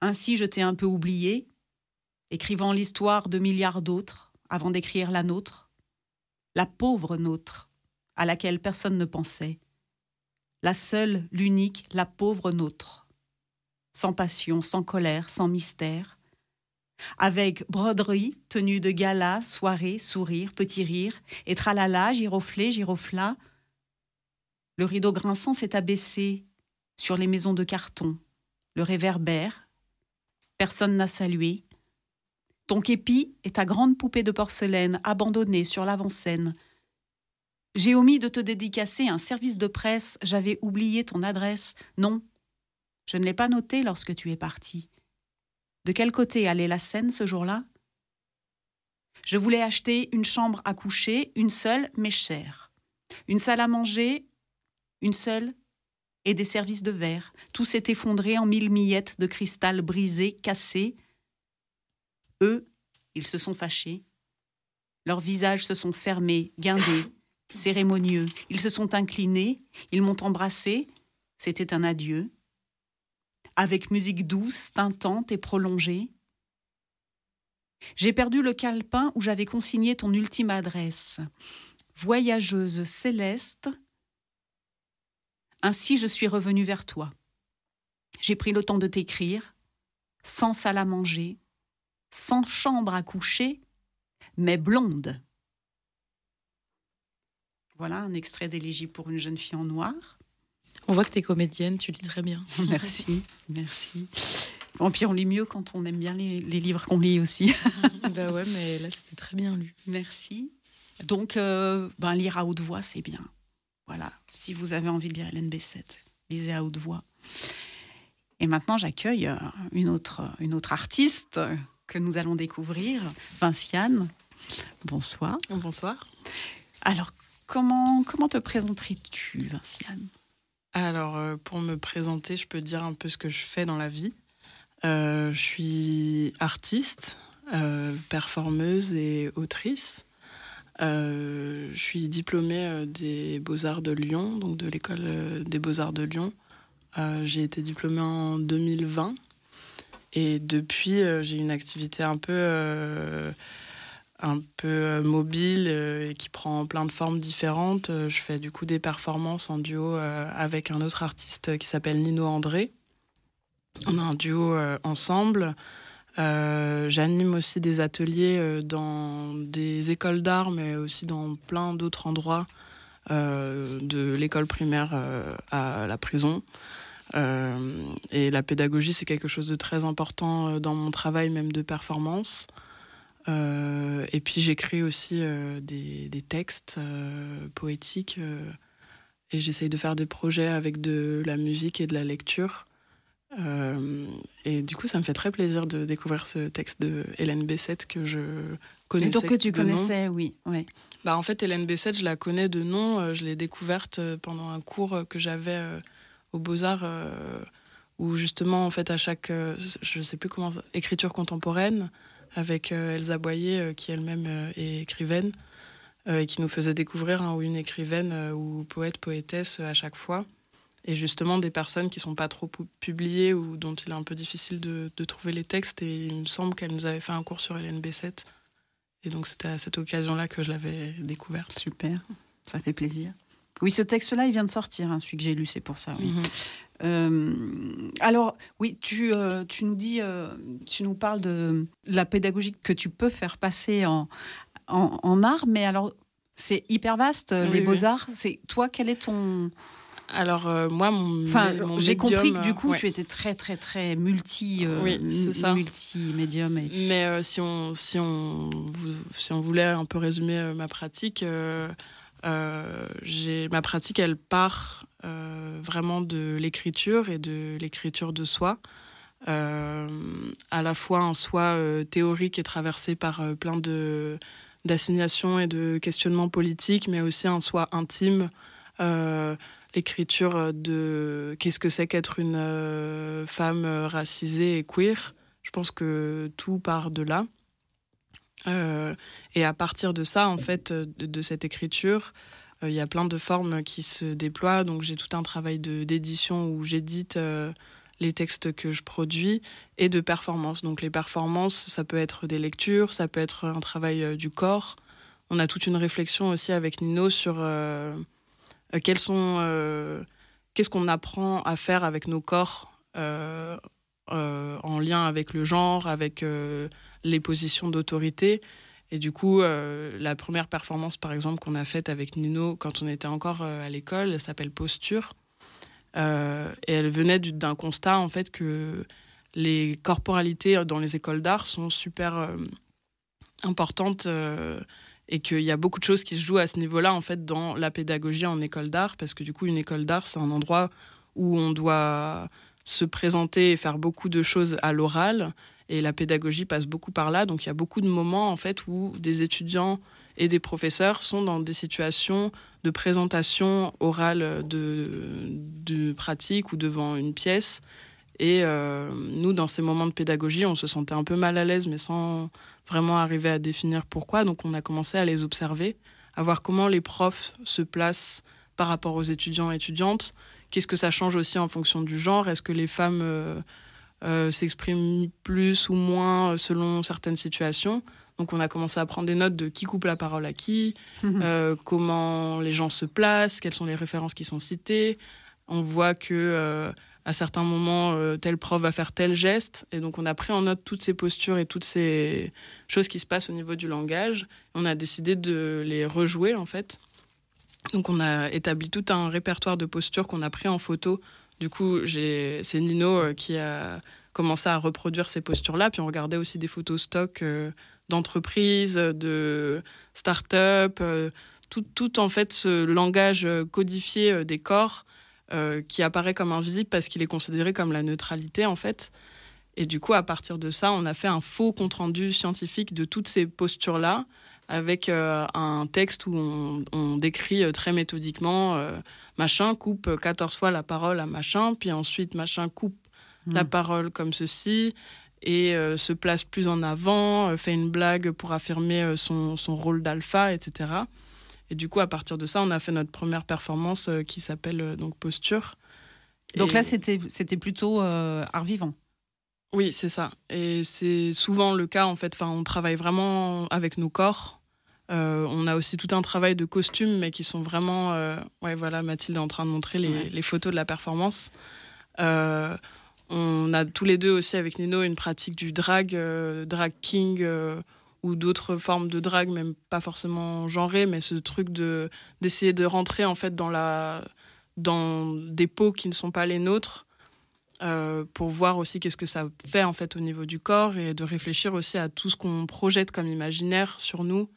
Ainsi je t'ai un peu oublié, écrivant l'histoire de milliards d'autres avant d'écrire la nôtre, la pauvre nôtre, à laquelle personne ne pensait, la seule, l'unique, la pauvre nôtre, sans passion, sans colère, sans mystère, avec broderie, tenue de gala, soirée, sourire, petit rire, et tralala, giroflé, girofla. Le rideau grinçant s'est abaissé, sur les maisons de carton, le réverbère. Personne n'a salué. Ton képi est ta grande poupée de porcelaine abandonnée sur l'avant-scène. J'ai omis de te dédicacer un service de presse, j'avais oublié ton adresse. Non, je ne l'ai pas noté lorsque tu es parti. De quel côté allait la scène ce jour-là? Je voulais acheter une chambre à coucher, une seule, mais chère. Une salle à manger, une seule, et des services de verre. Tout s'est effondré en mille miettes de cristal brisé, cassé. Eux, ils se sont fâchés. Leurs visages se sont fermés, guindés, cérémonieux. Ils se sont inclinés, ils m'ont embrassé. C'était un adieu. Avec musique douce, tintante et prolongée. J'ai perdu le calepin où j'avais consigné ton ultime adresse. Voyageuse céleste, ainsi je suis revenu vers toi. J'ai pris le temps de t'écrire, sans salle à manger, sans chambre à coucher, mais blonde. Voilà un extrait d'élégie pour une jeune fille en noir. On voit que tu es comédienne, tu lis très bien. merci, merci. En puis on lit mieux quand on aime bien les, livres qu'on lit aussi. bah ouais, mais là c'était très bien lu. Merci. Donc, euh, ben, lire à haute voix, c'est bien. Voilà, si vous avez envie de lire Hélène Bessette, lisez à haute voix. Et maintenant, j'accueille euh, une autre, une autre artiste que nous allons découvrir, Vinciane. Bonsoir. Bonsoir. Alors, comment, comment te présenterais-tu, Vinciane? Alors, euh, pour me présenter, je peux dire un peu ce que je fais dans la vie. Euh, je suis artiste, performeuse et autrice. Euh, je suis diplômée euh, des Beaux-Arts de Lyon, donc de l'école euh, des Beaux-Arts de Lyon. j'ai été diplômée en 2020 et depuis j'ai une activité un peu un peu mobile et qui prend plein de formes différentes. Je fais du coup des performances en duo avec un autre artiste qui s'appelle Nino André. On a un duo ensemble. Euh, j'anime aussi des ateliers euh, dans des écoles d'art, mais aussi dans plein d'autres endroits, euh, de l'école primaire à la prison. et la pédagogie, c'est quelque chose de très important dans mon travail, même de performance. Et puis j'écris aussi des, des, textes poétiques et j'essaye de faire des projets avec de la musique et de la lecture. Euh, et du coup, ça me fait très plaisir de découvrir ce texte de Hélène Bessette que je connaissais. Et donc que tu connaissais, oui. Bah, en fait, Hélène Bessette, je la connais de nom. Euh, je l'ai découverte euh, pendant un cours que j'avais aux Beaux-Arts, où justement, en fait, à chaque, je sais plus comment, écriture contemporaine, avec Elsa Boyer, qui elle-même est écrivaine, et qui nous faisait découvrir un ou une écrivaine ou poète, poétesse à chaque fois et justement des personnes qui sont pas trop publiées ou dont il est un peu difficile de, trouver les textes. Et il me semble qu'elle nous avait fait un cours sur Hélène Bessette. Et donc c'était à cette occasion-là que je l'avais découverte. Super, ça fait plaisir. Oui, ce texte-là, il vient de sortir, hein, celui que j'ai lu, c'est pour ça. Mhm. Euh, alors, oui, tu, euh, tu nous dis, euh, tu nous parles de la pédagogie que tu peux faire passer en, en, art, mais alors, c'est hyper vaste, les beaux-arts. C'est Toi, quel est ton, alors euh, moi, mon, enfin, j'ai compris que du coup, tu étais très très très multi, euh, oui, ça. multi médium. Mais euh, si on si on si on voulait un peu résumer ma pratique, j'ai ma pratique, elle part vraiment de l'écriture et de l'écriture de soi. à la fois un soi théorique et traversé par plein de d'assignations et de questionnements politiques, mais aussi un soi intime l'écriture de qu'est-ce que c'est qu'être une euh, femme racisée et queer. Je pense que tout part de là. Euh, et à partir de ça, en fait, de, cette écriture, euh, il y a plein de formes qui se déploient. Donc j'ai tout un travail d'édition où j'édite les textes que je produis et de performance. Donc les performances, ça peut être des lectures, ça peut être un travail du corps. On a toute une réflexion aussi avec Nino sur euh, quels sont, euh, qu'est-ce qu'on apprend à faire avec nos corps euh, en lien avec le genre, avec les positions d'autorité. Et du coup, la première performance, par exemple, qu'on a faite avec Nino quand on était encore à l'école, elle s'appelle Posture. et elle venait d'un constat, en fait, que les corporalités dans les écoles d'art sont super importantes et qu'il y a beaucoup de choses qui se jouent à ce niveau-là en fait dans la pédagogie en école d'art parce que du coup une école d'art c'est un endroit où on doit se présenter et faire beaucoup de choses à l'oral et la pédagogie passe beaucoup par là donc il y a beaucoup de moments en fait où des étudiants et des professeurs sont dans des situations de présentation orale de, de pratique ou devant une pièce et euh, nous dans ces moments de pédagogie on se sentait un peu mal à l'aise mais sans vraiment arriver à définir pourquoi. Donc on a commencé à les observer, à voir comment les profs se placent par rapport aux étudiants et étudiantes. Qu'est-ce que ça change aussi en fonction du genre? Est-ce que les femmes euh, euh, s'expriment plus ou moins selon certaines situations donc on a commencé à prendre des notes de qui coupe la parole à qui, euh, comment les gens se placent, quelles sont les références qui sont citées. On voit que à certains moments, euh, tel prof va faire tel geste. Et donc, on a pris en note toutes ces postures et toutes ces choses qui se passent au niveau du langage. On a décidé de les rejouer, en fait. Donc, on a établi tout un répertoire de postures qu'on a pris en photo. Du coup, c'est Nino euh, qui a commencé à reproduire ces postures-là. Puis, on regardait aussi des photos stock euh, d'entreprises, de start-up, tout, tout, en fait, ce langage codifié des corps euh, qui apparaît comme invisible parce qu'il est considéré comme la neutralité en fait. Et du coup, à partir de ça, on a fait un faux compte-rendu scientifique de toutes ces postures-là, avec euh, un texte où on, décrit euh, très méthodiquement machin coupe 14 fois la parole à machin, puis ensuite machin coupe mmh. la parole comme ceci, et se place plus en avant, fait une blague pour affirmer son, son rôle d'alpha, etc. Et du coup, à partir de ça, on a fait notre première performance euh, qui s'appelle euh, donc Posture. Donc là, c'était plutôt euh, art vivant. Oui, c'est ça. Et c'est souvent le cas, en fait. Enfin, on travaille vraiment avec nos corps. On a aussi tout un travail de costumes, mais qui sont vraiment. ouais, voilà, Mathilde est en train de montrer les, les photos de la performance. on a tous les deux aussi avec Nino une pratique du drag, drag king ou d'autres formes de drague, même pas forcément genrées, mais ce truc de d'essayer de rentrer en fait dans la dans des peaux qui ne sont pas les nôtres pour voir aussi qu'est-ce que ça fait en fait au niveau du corps et de réfléchir aussi à tout ce qu'on projette comme imaginaire sur nous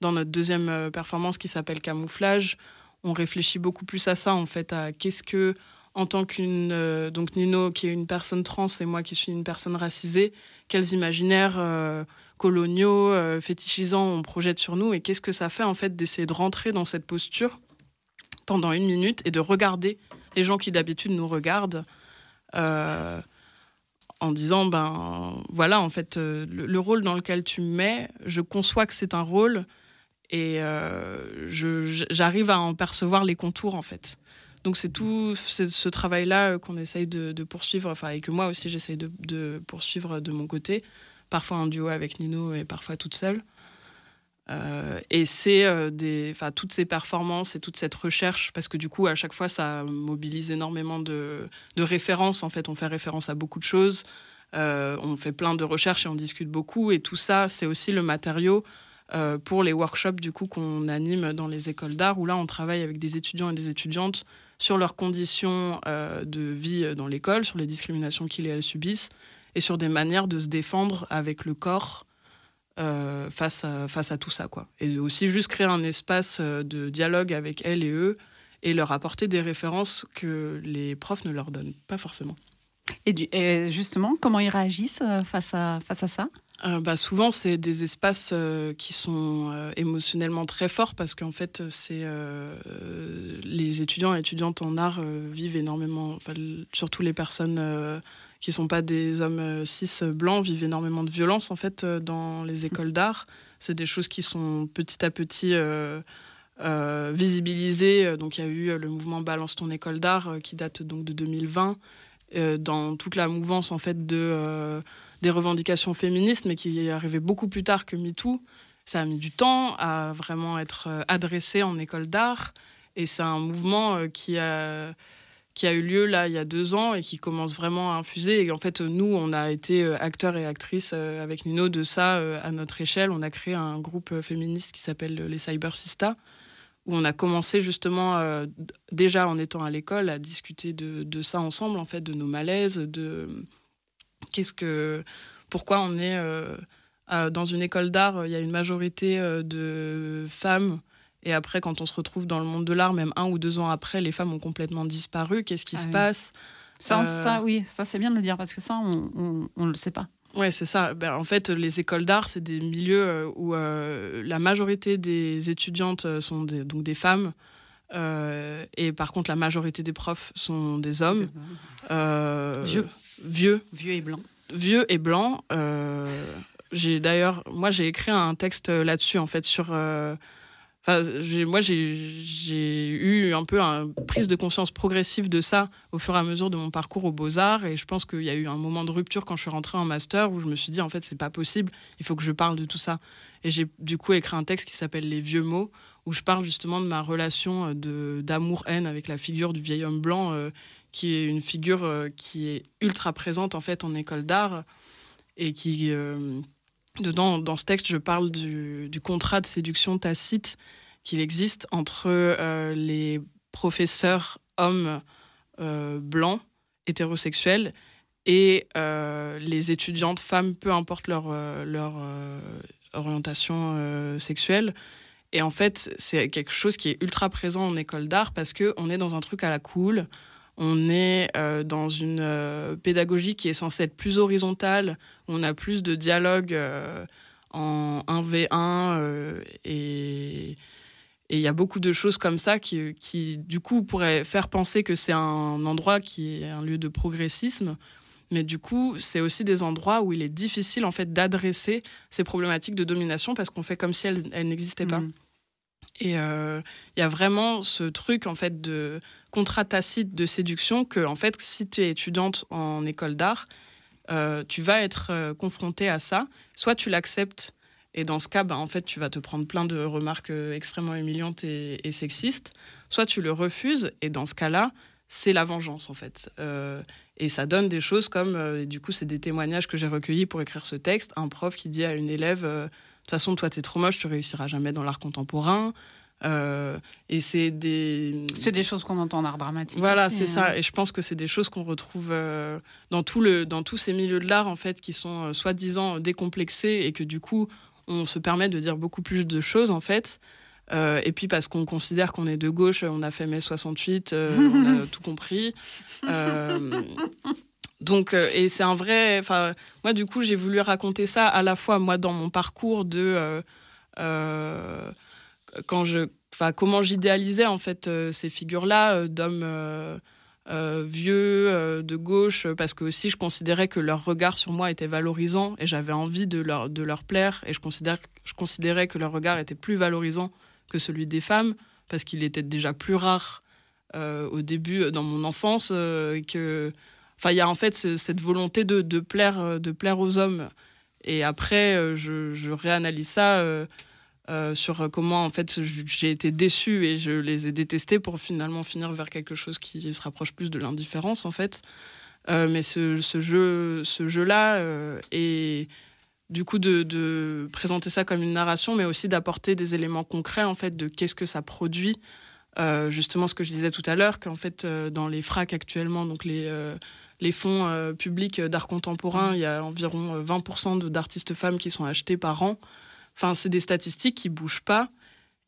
dans notre deuxième performance qui s'appelle camouflage on réfléchit beaucoup plus à ça en fait à qu'est-ce que en tant qu'une donc Nino qui est une personne trans et moi qui suis une personne racisée quels imaginaires coloniaux, euh, fétichisants on projette sur nous et qu'est-ce que ça fait en fait d'essayer de rentrer dans cette posture pendant une minute et de regarder les gens qui d'habitude nous regardent euh, en disant ben voilà en fait euh, le, rôle dans lequel tu me mets, je conçois que c'est un rôle et j'arrive à en percevoir les contours en fait. Donc c'est tout ce travail-là qu'on essaye de, poursuivre, enfin et que moi aussi j'essaye de, poursuivre de mon côté parfois en duo avec Nino et parfois toute seule. Euh, et c'est euh, toutes ces performances et toute cette recherche, parce que du coup, à chaque fois, ça mobilise énormément de, de références. En fait, on fait référence à beaucoup de choses. Euh, on fait plein de recherches et on discute beaucoup. Et tout ça, c'est aussi le matériau pour les workshops du coup qu'on anime dans les écoles d'art, où là, on travaille avec des étudiants et des étudiantes sur leurs conditions de vie dans l'école, sur les discriminations qu'ils et elles subissent, et sur des manières de se défendre avec le corps euh, face, à, face à tout ça. Quoi. Et aussi juste créer un espace euh, de dialogue avec elles et eux et leur apporter des références que les profs ne leur donnent pas forcément. Et, justement, comment ils réagissent euh, face à, face à ça? Bah souvent, c'est des espaces qui sont émotionnellement très forts parce qu'en fait, c'est les étudiants et étudiantes en art vivent énormément, surtout les personnes qui sont pas des hommes euh, cis blancs vivent énormément de violence en fait euh, dans les écoles d'art. C'est des choses qui sont petit à petit euh, visibilisées. Donc il y a eu le mouvement Balance ton école d'art qui date donc de 2020 dans toute la mouvance en fait de des revendications féministes, mais qui est arrivé beaucoup plus tard que MeToo. Ça a mis du temps à vraiment être adressé en école d'art, et c'est un mouvement qui a qui a eu lieu là il y a deux ans et qui commence vraiment à infuser. Et en fait, nous, on a été euh, acteurs et actrices euh, avec Nino de ça euh, à notre échelle. On a créé un groupe féministe qui s'appelle les Cyber Sista, où on a commencé justement déjà en étant à l'école à discuter de, de, ça ensemble, en fait, de nos malaises, de qu'est-ce que, pourquoi on est dans une école d'art, il y a une majorité de femmes et après, quand on se retrouve dans le monde de l'art, même un ou deux ans après, les femmes ont complètement disparu. Qu'est-ce qui ah se passe? Ça, euh, ça, oui, ça c'est bien de le dire parce que ça, on ne le sait pas. Oui, c'est ça. Ben, en fait, les écoles d'art, c'est des milieux euh, où euh, la majorité des étudiantes sont des, donc des femmes. et par contre, la majorité des profs sont des hommes. vieux. Vieux. Vieux et blancs. Vieux et blancs. j'ai d'ailleurs, moi, j'ai écrit un texte là-dessus, en fait, sur moi, j'ai eu un peu une prise de conscience progressive de ça au fur et à mesure de mon parcours aux Beaux-Arts. Et je pense qu'il y a eu un moment de rupture quand je suis rentrée en master où je me suis dit, en fait, c'est pas possible, il faut que je parle de tout ça. Et j'ai du coup écrit un texte qui s'appelle Les vieux mots, où je parle justement de ma relation d'amour-haine avec la figure du vieil homme blanc, euh, qui est une figure euh, qui est ultra présente en fait en école d'art et qui. Euh, Dedans, dans ce texte, je parle du, contrat de séduction tacite qu'il existe entre euh, les professeurs hommes euh, blancs, hétérosexuels, et euh, les étudiantes femmes, peu importe leur, leur orientation sexuelle. Et en fait, c'est quelque chose qui est ultra présent en école d'art parce qu'on est dans un truc à la cool, on est dans une pédagogie qui est censée être plus horizontale, on a plus de dialogue en 1v1 et il y a beaucoup de choses comme ça qui, qui, du coup, pourraient faire penser que c'est un endroit qui est un lieu de progressisme. Mais du coup, c'est aussi des endroits où il est difficile en fait d'adresser ces problématiques de domination parce qu'on fait comme si elles, n'existaient pas. Mm. Et il y a vraiment ce truc en fait de contrat tacite de séduction que, en fait, si tu es étudiante en école d'art, euh, tu vas être euh, confrontée à ça. Soit tu l'acceptes, et dans ce cas, bah, en fait, tu vas te prendre plein de remarques euh, extrêmement humiliantes et, sexistes. Soit tu le refuses, et dans ce cas-là, c'est la vengeance, en fait. et ça donne des choses comme, du coup, c'est des témoignages que j'ai recueillis pour écrire ce texte. Un prof qui dit à une élève, de toute façon, toi, t'es trop moche, tu réussiras jamais dans l'art contemporain. et c'est des. C'est des choses qu'on entend en art dramatique. Voilà, c'est ça. Hein. Et je pense que c'est des choses qu'on retrouve dans, tout le, dans tous ces milieux de l'art, en fait, qui sont soi-disant décomplexés et que du coup, on se permet de dire beaucoup plus de choses, en fait. Euh, et puis parce qu'on considère qu'on est de gauche, on a fait mai 68, euh, on a tout compris. Euh, donc, et c'est un vrai. Enfin, moi, du coup, j'ai voulu raconter ça à la fois moi dans mon parcours de quand je, enfin, comment j'idéalisais en fait ces figures-là d'hommes. Vieux, de gauche, parce que aussi je considérais que leur regard sur moi était valorisant et j'avais envie de leur, de leur plaire et je, considère, je considérais que leur regard était plus valorisant que celui des femmes, parce qu'il était déjà plus rare euh, au début euh, dans mon enfance. Euh, il y a en fait cette volonté de, de, plaire, de plaire aux hommes. Et après, je, je réanalyse ça sur comment en fait j'ai été déçue et je les ai détestés pour finalement finir vers quelque chose qui se rapproche plus de l'indifférence en fait. mais ce, jeu, ce jeu-là est du coup de, présenter ça comme une narration, mais aussi d'apporter des éléments concrets en fait de qu'est-ce que ça produit. Euh, justement, ce que je disais tout à l'heure, qu'en fait euh, dans les FRAC actuellement, donc les euh, les fonds publics d'art contemporain, il y a environ 20% d'artistes femmes qui sont achetés par an. Enfin, c'est des statistiques qui bougent pas.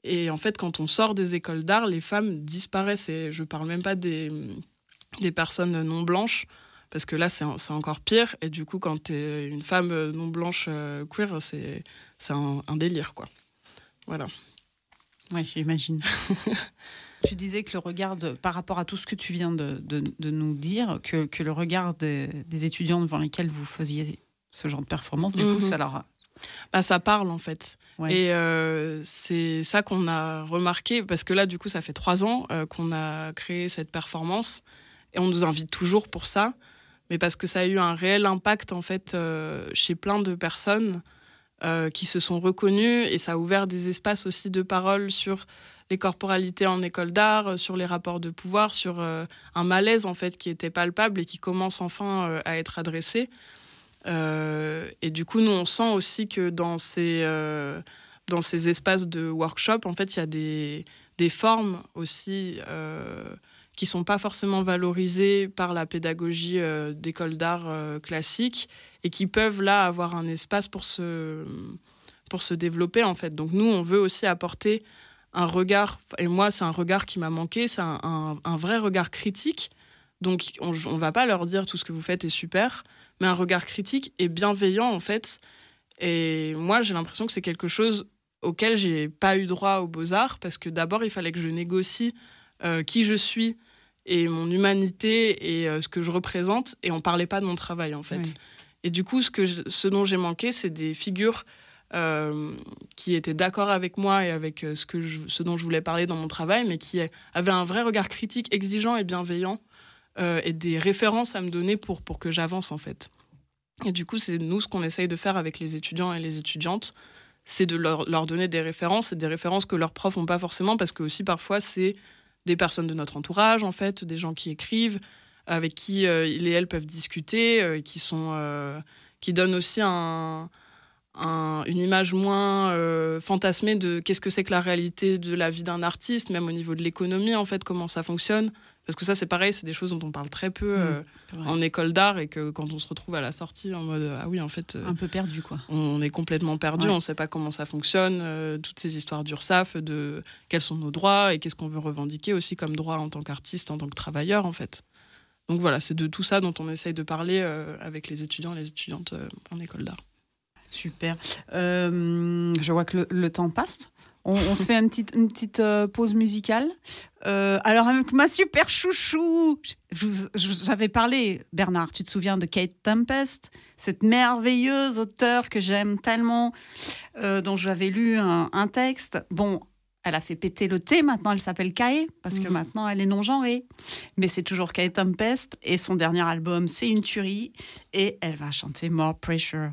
Et en fait, quand on sort des écoles d'art, les femmes disparaissent. Et je parle même pas des, des personnes non blanches parce que là, c'est encore pire. Et du coup, quand tu es une femme non blanche euh, queer, c'est un, un, délire, quoi. Voilà. Oui, j'imagine. tu disais que le regard, par rapport à tout ce que tu viens de, de, nous dire, que, que le regard des, étudiants devant lesquels vous faisiez ce genre de performance, du coup, mhm. ça leur Bah, ça parle, en fait. Et euh, c'est ça qu'on a remarqué, parce que là, du coup, ça fait trois ans qu'on a créé cette performance, et on nous invite toujours pour ça mais parce que ça a eu un réel impact en fait euh, chez plein de personnes euh, qui se sont reconnues et ça a ouvert des espaces aussi de parole sur les corporalités en école d'art, sur les rapports de pouvoir, sur euh, un malaise en fait qui était palpable et qui commence enfin à être adressé. Et du coup, nous on sent aussi que dans ces dans ces espaces de workshop, en fait, il y a des, des formes aussi qui sont pas forcément valorisés par la pédagogie euh, d'école d'art euh, classique et qui peuvent là avoir un espace pour se, pour se développer en fait. Donc nous, on veut aussi apporter un regard, et moi c'est un regard qui m'a manqué, c'est un, un, vrai regard critique. Donc on ne va pas leur dire tout ce que vous faites est super, mais un regard critique et bienveillant en fait. Et moi j'ai l'impression que c'est quelque chose auquel j'ai pas eu droit aux beaux-arts parce que d'abord il fallait que je négocie euh, qui je suis et mon humanité et euh, ce que je représente, et on parlait pas de mon travail en fait. Et du coup, ce, que ce dont j'ai manqué, c'est des figures euh, qui étaient d'accord avec moi et avec ce, que ce dont je voulais parler dans mon travail, mais qui avaient un vrai regard critique, exigeant et bienveillant, et des références à me donner pour, pour que j'avance en fait. Et du coup, c'est nous ce qu'on essaye de faire avec les étudiants et les étudiantes, c'est de leur, leur, donner des références, et des références que leurs profs n'ont pas forcément, parce que aussi parfois c'est des personnes de notre entourage, en fait, des gens qui écrivent, avec qui euh, ils et elles peuvent discuter, euh, qui sont, euh, qui donnent aussi un, une image moins fantasmée de qu'est-ce que c'est que la réalité de la vie d'un artiste, même au niveau de l'économie, en fait, comment ça fonctionne. Parce que ça, c'est pareil, c'est des choses dont on parle très peu mmh, en école d'art et que quand on se retrouve à la sortie en mode ah oui, en fait. un peu perdu, quoi. On est complètement perdu, on ne sait pas comment ça fonctionne, toutes ces histoires d'URSAF, de quels sont nos droits et qu'est-ce qu'on veut revendiquer aussi comme droit en tant qu'artiste, en tant que travailleur, en fait. Donc voilà, c'est de tout ça dont on essaye de parler avec les étudiants et les étudiantes en école d'art. Super. je vois que le temps passe. On, se fait une petite, une petite euh, pause musicale. Euh, alors, avec ma super chouchou, j'avais parlé, Bernard, tu te souviens de Kate Tempest, cette merveilleuse auteure que j'aime tellement, euh, dont j'avais lu un, texte. Bon, elle a fait péter le thé, maintenant elle s'appelle Kae, parce que mhm. maintenant elle est non-genrée. Mais c'est toujours Kate Tempest, et son dernier album, c'est une tuerie, et elle va chanter More Pressure.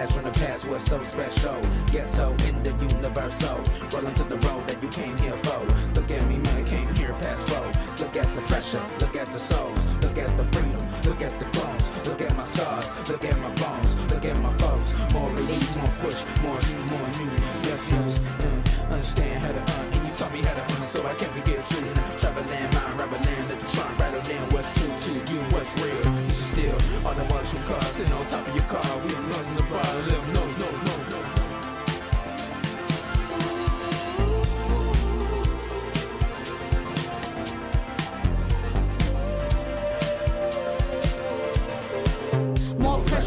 Blast from the past was so special. Get so in the universal. Rolling to the road that you came here for. Look at me, man, I came here past four. Look at the pressure, look at the souls, look at the freedom, look at the bones, look at my scars, look at my bones, look at my folks. More release, more push, more you, more you. Yes, yes, uh, understand how to uh, and you taught me how to uh, so I can't forget you. Traveling, mind, rattling, let the trunk rattle down what's true to you, what's real. This is still all the watch from cars sitting on top of your car. We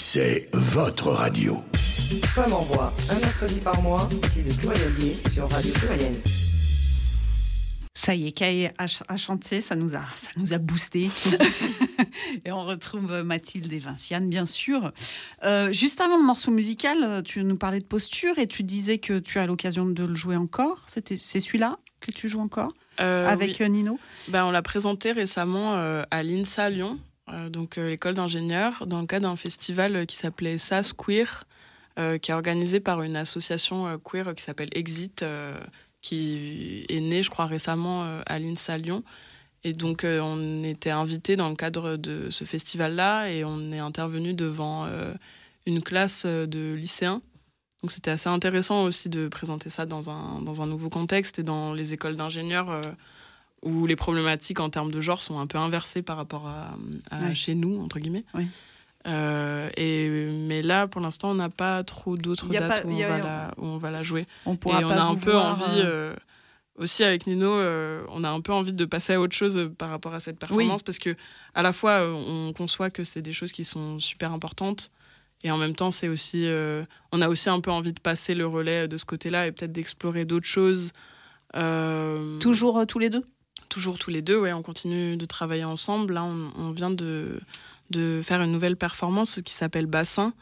c'est votre radio. Femme en voix, un mercredi par mois, si le sur Radio Pluriel. Ça y est, Kay a, ch- a chanté, ça nous a, ça nous a boosté. et on retrouve Mathilde et Vinciane, bien sûr. Euh, juste avant le morceau musical, tu nous parlais de posture et tu disais que tu as l'occasion de le jouer encore. C'était, c'est celui-là que tu joues encore Euh, avec oui. Nino? Ben, on l'a présenté récemment euh, à l'INSA Lyon, donc euh, l'école d'ingénieurs, dans le cadre d'un festival euh, qui s'appelait SAS Queer, euh, qui est organisé par une association euh, queer qui s'appelle Exit, euh, qui est née, je crois, récemment euh, à l'INSA Lyon. Et donc, euh, on était invités dans le cadre de ce festival-là et on est intervenu devant euh, une classe euh, de lycéens. Donc, c'était assez intéressant aussi de présenter ça dans un, dans un nouveau contexte et dans les écoles d'ingénieurs. euh, où les problématiques en termes de genre sont un peu inversées par rapport à, à Ouais. chez nous, entre guillemets. Euh, et, mais là, pour l'instant, on n'a pas trop d'autres dates pas- où, on a- va la, où on va la jouer. On et on a un peu voir, envie, euh, euh, aussi avec Nino, euh, on a un peu envie de passer à autre chose par rapport à cette performance, parce que à la fois, on conçoit que c'est des choses qui sont super importantes, et en même temps, c'est aussi, on a aussi un peu envie de passer le relais de ce côté-là et peut-être d'explorer d'autres choses. Toujours tous les deux? Toujours tous les deux, ouais, on continue de travailler ensemble. Là, on, vient de, faire une nouvelle performance qui s'appelle Bassin,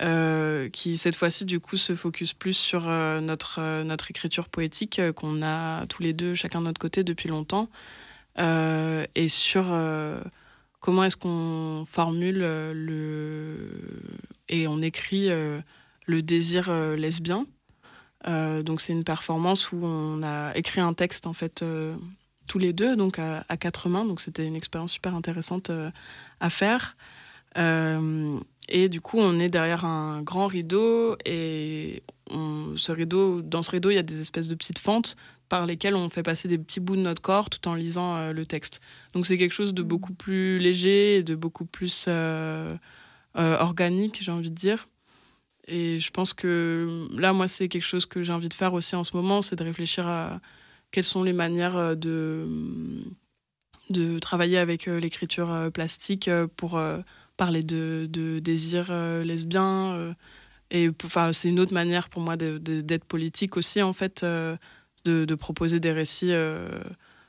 euh, qui cette fois-ci, du coup, se focus plus sur euh, notre, euh, notre écriture poétique qu'on a tous les deux, chacun de notre côté, depuis longtemps, et sur comment est-ce qu'on formule le. et on écrit le désir lesbien. Donc, c'est une performance où on a écrit un texte, en fait. Tous les deux, donc à, quatre mains. Donc c'était une expérience super intéressante euh, à faire. Euh, et du coup, on est derrière un grand rideau. Et ce rideau, dans ce rideau, il y a des espèces de petites fentes par lesquelles on fait passer des petits bouts de notre corps tout en lisant euh, le texte. Donc c'est quelque chose de beaucoup plus léger, de beaucoup plus organique, j'ai envie de dire. Et je pense que là, moi, c'est quelque chose que j'ai envie de faire aussi en ce moment, c'est de réfléchir à quelles sont les manières de, de travailler avec l'écriture plastique pour parler de, de désir euh, lesbien. Euh, et c'est une autre manière pour moi d'être politique aussi, en fait, euh, de, de, proposer des récits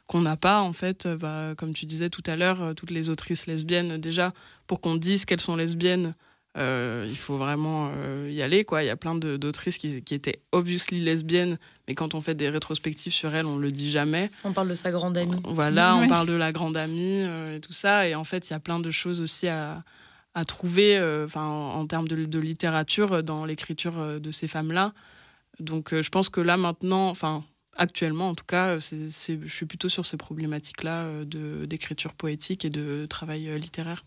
qu'on n'a pas, en fait. Bah, comme tu disais tout à l'heure, toutes les autrices lesbiennes, déjà, pour qu'on dise qu'elles sont lesbiennes, euh, il faut vraiment euh, y aller. Quoi. Il y a plein d'autrices qui, qui, étaient obviously lesbiennes, mais quand on fait des rétrospectives sur elles, on le dit jamais. On parle de sa grande amie. Voilà, on parle de la grande amie euh, et tout ça. Et en fait, il y a plein de choses aussi à, à trouver enfin en, termes de, de, littérature dans l'écriture de ces femmes-là. Donc je pense que là maintenant, enfin actuellement en tout cas, je suis plutôt sur ces problématiques-là d'écriture poétique et de travail littéraire.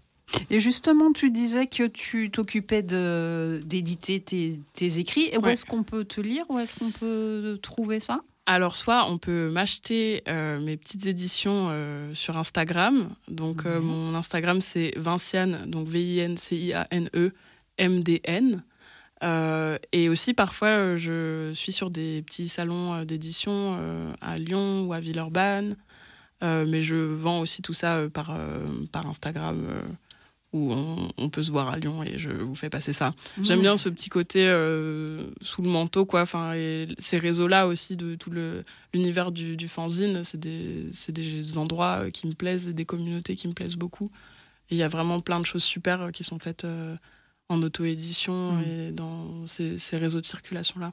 Et justement, tu disais que tu t'occupais d'éditer tes, tes, écrits. Où est-ce qu'on peut te lire? Où est-ce qu'on peut trouver ça? Alors, soit on peut m'acheter euh, mes petites éditions euh, sur Instagram. Donc, euh, mon Instagram, c'est Vinciane, donc V-I-N-C-I-A-N-E, M-D-N. et aussi, parfois, je suis sur des petits salons d'édition à Lyon ou à Villeurbanne. mais je vends aussi tout ça par, par Instagram où on, peut se voir à Lyon et je vous fais passer ça. J'aime bien ce petit côté euh, sous le manteau, quoi. Enfin, et ces réseaux-là aussi de tout l'univers du, du, fanzine, c'est des, des, endroits euh, qui me plaisent, et des communautés qui me plaisent beaucoup. Et il y a vraiment plein de choses super euh, qui sont faites en auto-édition mm. et dans ces, ces réseaux de circulation-là.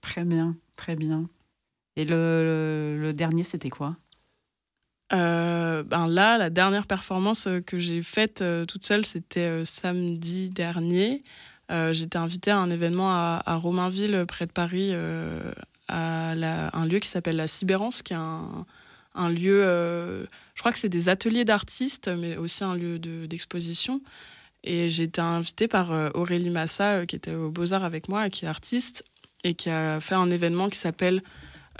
Très bien, très bien. Et le, le dernier, c'était quoi? Euh, ben là, la dernière performance euh, que j'ai faite euh, toute seule, c'était samedi dernier. J'étais invitée à un événement à, Romainville, près de Paris, à un lieu qui s'appelle la Cybérance, qui est un, lieu, je crois que c'est des ateliers d'artistes, mais aussi un lieu d'exposition. et j'ai été invitée par Aurélie Massa, qui était au Beaux-Arts avec moi, qui est artiste, et qui a fait un événement qui s'appelle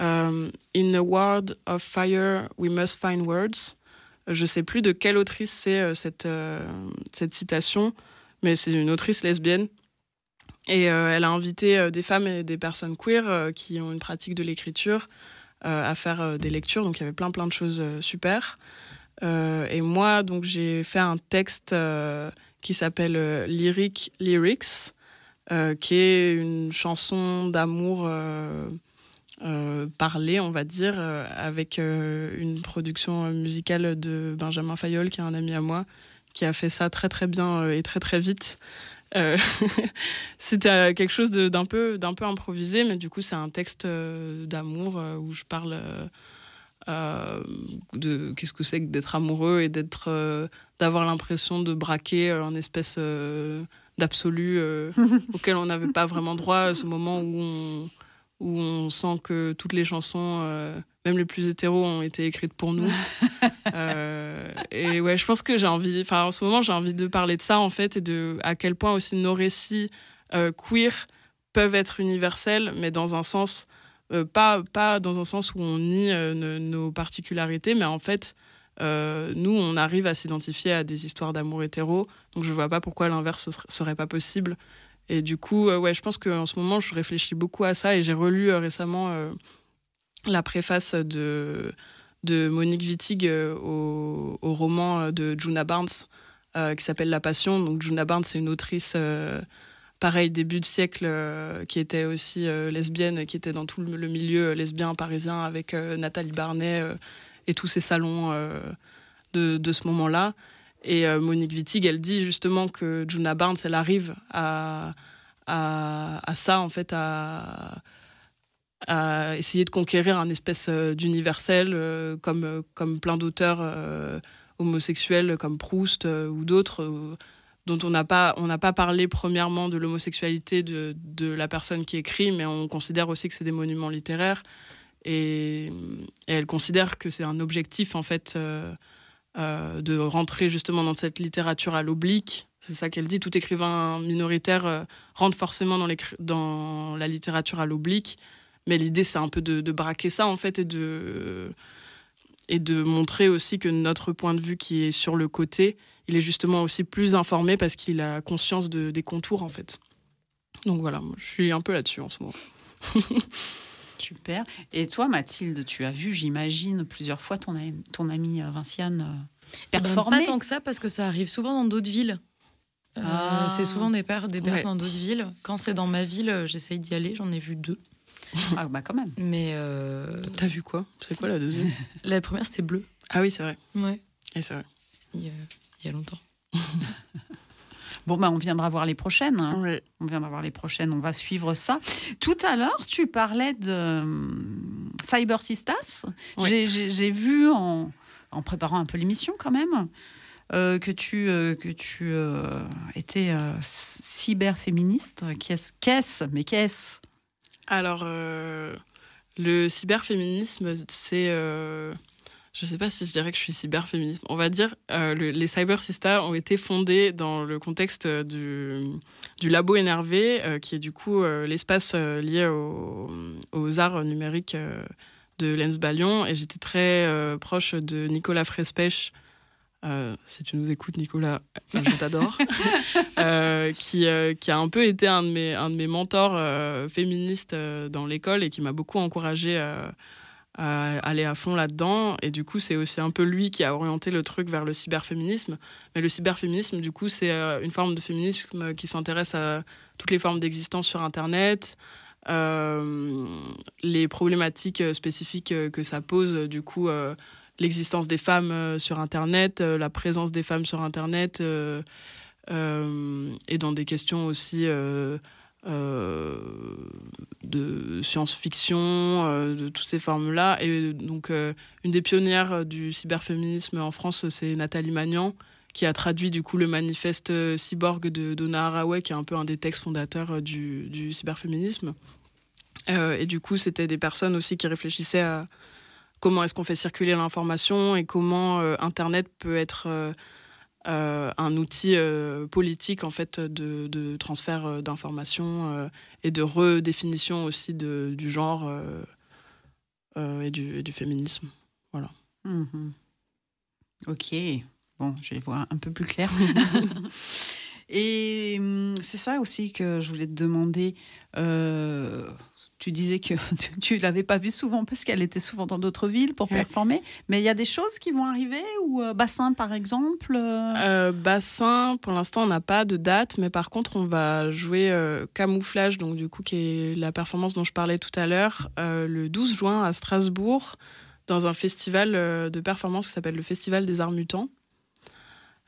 euh, In a world of fire, we must find words. Je sais plus de quelle autrice c'est euh, cette, euh, cette citation, mais c'est une autrice lesbienne. Et elle a invité des femmes et des personnes queer qui ont une pratique de l'écriture à faire des lectures. Donc il y avait plein plein de choses super. et moi, donc j'ai fait un texte qui s'appelle Lyric Lyrics, qui est une chanson d'amour euh, parler, on va dire, euh, avec euh, une production musicale de Benjamin Fayol, qui est un ami à moi, qui a fait ça très très bien et très très vite. C'était quelque chose d'un peu, d'un peu improvisé, mais du coup c'est un texte d'amour où je parle de qu'est-ce que c'est que d'être amoureux et d'être, d'avoir l'impression de braquer un espèce d'absolu auquel on n'avait pas vraiment droit à ce moment où on où on sent que toutes les chansons, euh, même les plus hétéros, ont été écrites pour nous. Euh, et ouais, je pense que j'ai envie, enfin en ce moment, j'ai envie de parler de ça en fait et de à quel point aussi nos récits euh, queer peuvent être universels, mais dans un sens pas pas dans un sens où on nie nos particularités, mais en fait. nous, on arrive à s'identifier à des histoires d'amour hétéro, donc je vois pas pourquoi l'inverse serait pas possible. Et du coup, euh, ouais, je pense qu'en ce moment, je réfléchis beaucoup à ça et j'ai relu euh, récemment euh, la préface de, de Monique Wittig au, au, roman de Juna Barnes qui s'appelle La Passion. Donc, Juna Barnes, c'est une autrice pareil, début de siècle, qui était aussi lesbienne, qui était dans tout le, milieu lesbien parisien avec Nathalie Barnet et tous ces salons de, de, ce moment-là. Et euh, Monique Wittig, elle dit justement que Juna Barnes, elle arrive à, à, ça, en fait, à, à, essayer de conquérir un espèce euh, d'universel, euh, comme, comme plein d'auteurs homosexuels comme Proust ou d'autres, dont on n'a pas, pas parlé premièrement de l'homosexualité de, de, la personne qui écrit, mais on considère aussi que c'est des monuments littéraires. Et, elle considère que c'est un objectif, en fait de rentrer justement dans cette littérature à l'oblique. C'est ça qu'elle dit. Tout écrivain minoritaire rentre forcément dans, la littérature à l'oblique. Mais l'idée, c'est un peu de, braquer ça, en fait, et de, et de montrer aussi que notre point de vue qui est sur le côté, il est justement aussi plus informé parce qu'il a conscience de, des contours, en fait. Donc voilà, je suis un peu là-dessus en ce moment. Super. Et toi, Mathilde, tu as vu, j'imagine, plusieurs fois ton, ton amie euh, Vinciane euh, ben, performer Pas tant que ça, parce que ça arrive souvent dans d'autres villes. Euh, ah. C'est souvent des pères, des pères dans d'autres villes. Quand c'est dans ma ville, j'essaye d'y aller. J'en ai vu deux. Ah bah quand même. Mais t'as vu quoi? C'est quoi la deuxième? La première c'était bleu. Ah oui c'est vrai. Ouais. Et c'est vrai. Il, y a longtemps. Bon, ben, on viendra voir les prochaines. Hein. Oui. On viendra voir les prochaines. On va suivre ça. Tout à l'heure, tu parlais de euh, Cyber Sistas. J'ai vu en, en, préparant un peu l'émission quand même euh, que tu, euh, que tu étais cyberféministe. Qu'est-ce Mais qu'est-ce? Alors, le cyberféminisme, c'est je sais pas si je dirais que je suis cyberféministe. On va dire euh, les Cyber Sisters ont été fondés dans le contexte du, du Labo Énervé, euh, qui est du coup euh, l'espace lié aux arts numériques de Lens Balion. Et j'étais très proche de Nicolas Frespech. si tu nous écoutes, Nicolas, je t'adore. qui, qui a un peu été un de mes, un de mes mentors féministes dans l'école et qui m'a beaucoup encouragé aller à fond là-dedans. Et du coup, c'est aussi un peu lui qui a orienté le truc vers le cyberféminisme. Mais le cyberféminisme, du coup, c'est euh, une forme de féminisme qui s'intéresse à toutes les formes d'existence sur Internet, euh, les problématiques spécifiques que ça pose, du coup, euh, l'existence des femmes sur Internet, la présence des femmes sur Internet, et dans des questions aussi euh, de science-fiction, euh, de toutes ces formes-là. Et donc, euh, une des pionnières du cyberféminisme en France, c'est Nathalie Magnan, qui a traduit du coup le manifeste cyborg de Donna Haraway, qui est un peu un des textes fondateurs du, cyberféminisme. et du coup, c'était des personnes aussi qui réfléchissaient à comment est-ce qu'on fait circuler l'information et comment Internet peut être euh, un outil euh, politique en fait de, transfert euh, d'informations et de redéfinition aussi de, du genre et du, du, féminisme. Voilà. Mhm. Ok, bon, je vais voir un peu plus clair. et hum, c'est ça aussi que je voulais te demander tu disais que tu ne l'avais pas vue souvent parce qu'elle était souvent dans d'autres villes pour performer. Mais il y a des choses qui vont arriver ou euh, Bassin par exemple euh? Euh, Bassin, pour l'instant, on n'a pas de date, mais par contre, on va jouer Camouflage, donc du coup, qui est la performance dont je parlais tout à l'heure, le 12 juin à Strasbourg, dans un festival de performance qui s'appelle le Festival des Arts Mutants.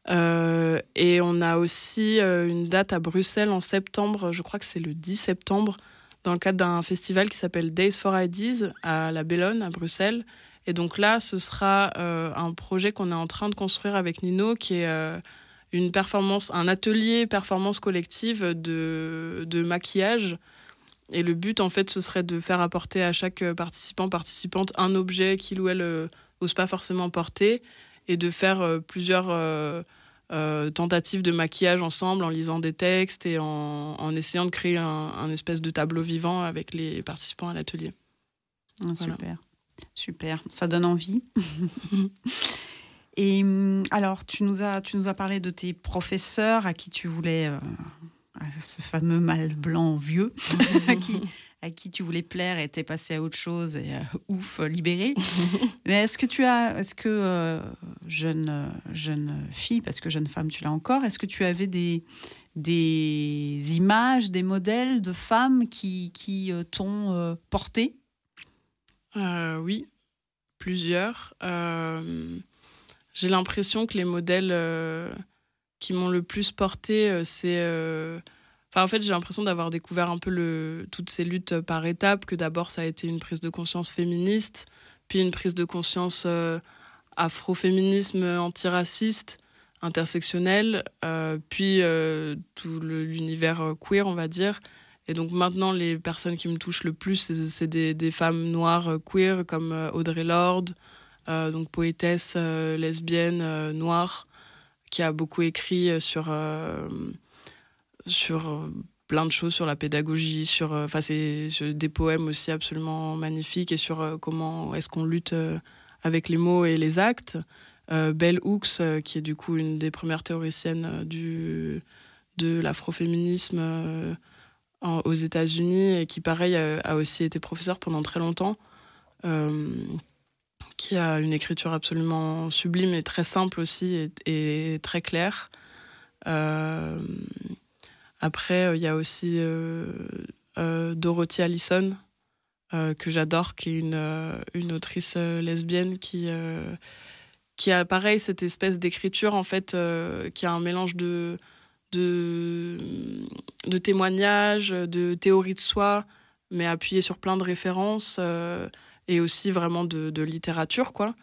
et on a aussi une date à Bruxelles en septembre, je crois que c'est le 10 septembre, dans le cadre d'un festival qui s'appelle Days for Ideas à la Bellone, à Bruxelles. Et donc là, ce sera euh, un projet qu'on est en train de construire avec Nino, qui est euh, une performance, un atelier performance collective de, de maquillage. Et le but, en fait, ce serait de faire apporter à chaque participant, participante, un objet qu'il ou elle n'ose pas forcément porter, et de faire plusieurs euh, tentatives de maquillage ensemble en lisant des textes et en, essayant de créer un, espèce de tableau vivant avec les participants à l'atelier. Ah, super, super, ça donne envie. et hum, alors, tu nous, as, tu nous as parlé de tes professeurs à qui tu voulais, euh, ce fameux mâle blanc vieux, qui, à qui tu voulais plaire et t'es passé à autre chose et euh, ouf, libéré. Mais est-ce que tu as, est-ce que euh, jeune jeune fille, parce que jeune femme tu l'as encore, est-ce que tu avais des des images, des modèles de femmes qui qui euh, t'ont porté? Oui, plusieurs. J'ai l'impression que les modèles qui m'ont le plus porté, c'est en fait, j'ai l'impression d'avoir découvert un peu toutes ces luttes par étapes, que d'abord ça a été une prise de conscience féministe, puis une prise de conscience euh, afroféminisme antiraciste, intersectionnel, euh, puis euh, tout l'univers queer, on va dire. Et donc maintenant, les personnes qui me touchent le plus, c'est des, des, femmes noires queer comme Audrey Lorde, donc poétesse lesbienne noire qui a beaucoup écrit sur sur plein de choses sur la pédagogie, sur, enfin c'est des poèmes aussi absolument magnifiques et sur comment est-ce qu'on lutte avec les mots et les actes. Belle Hooks, qui est du coup une des premières théoriciennes du de l'afroféminisme aux États-Unis et qui, pareil, a, aussi été professeur pendant très longtemps, euh, qui a une écriture absolument sublime et très simple aussi et, très claire. Euh, après, euh, il y a aussi Dorothy Allison, que j'adore, qui est une, une autrice lesbienne qui, qui a, pareil, cette espèce d'écriture, en fait, qui a un mélange de de, de témoignages, de théories de soi, mais appuyé sur plein de références euh, et aussi vraiment de, littérature, quoi.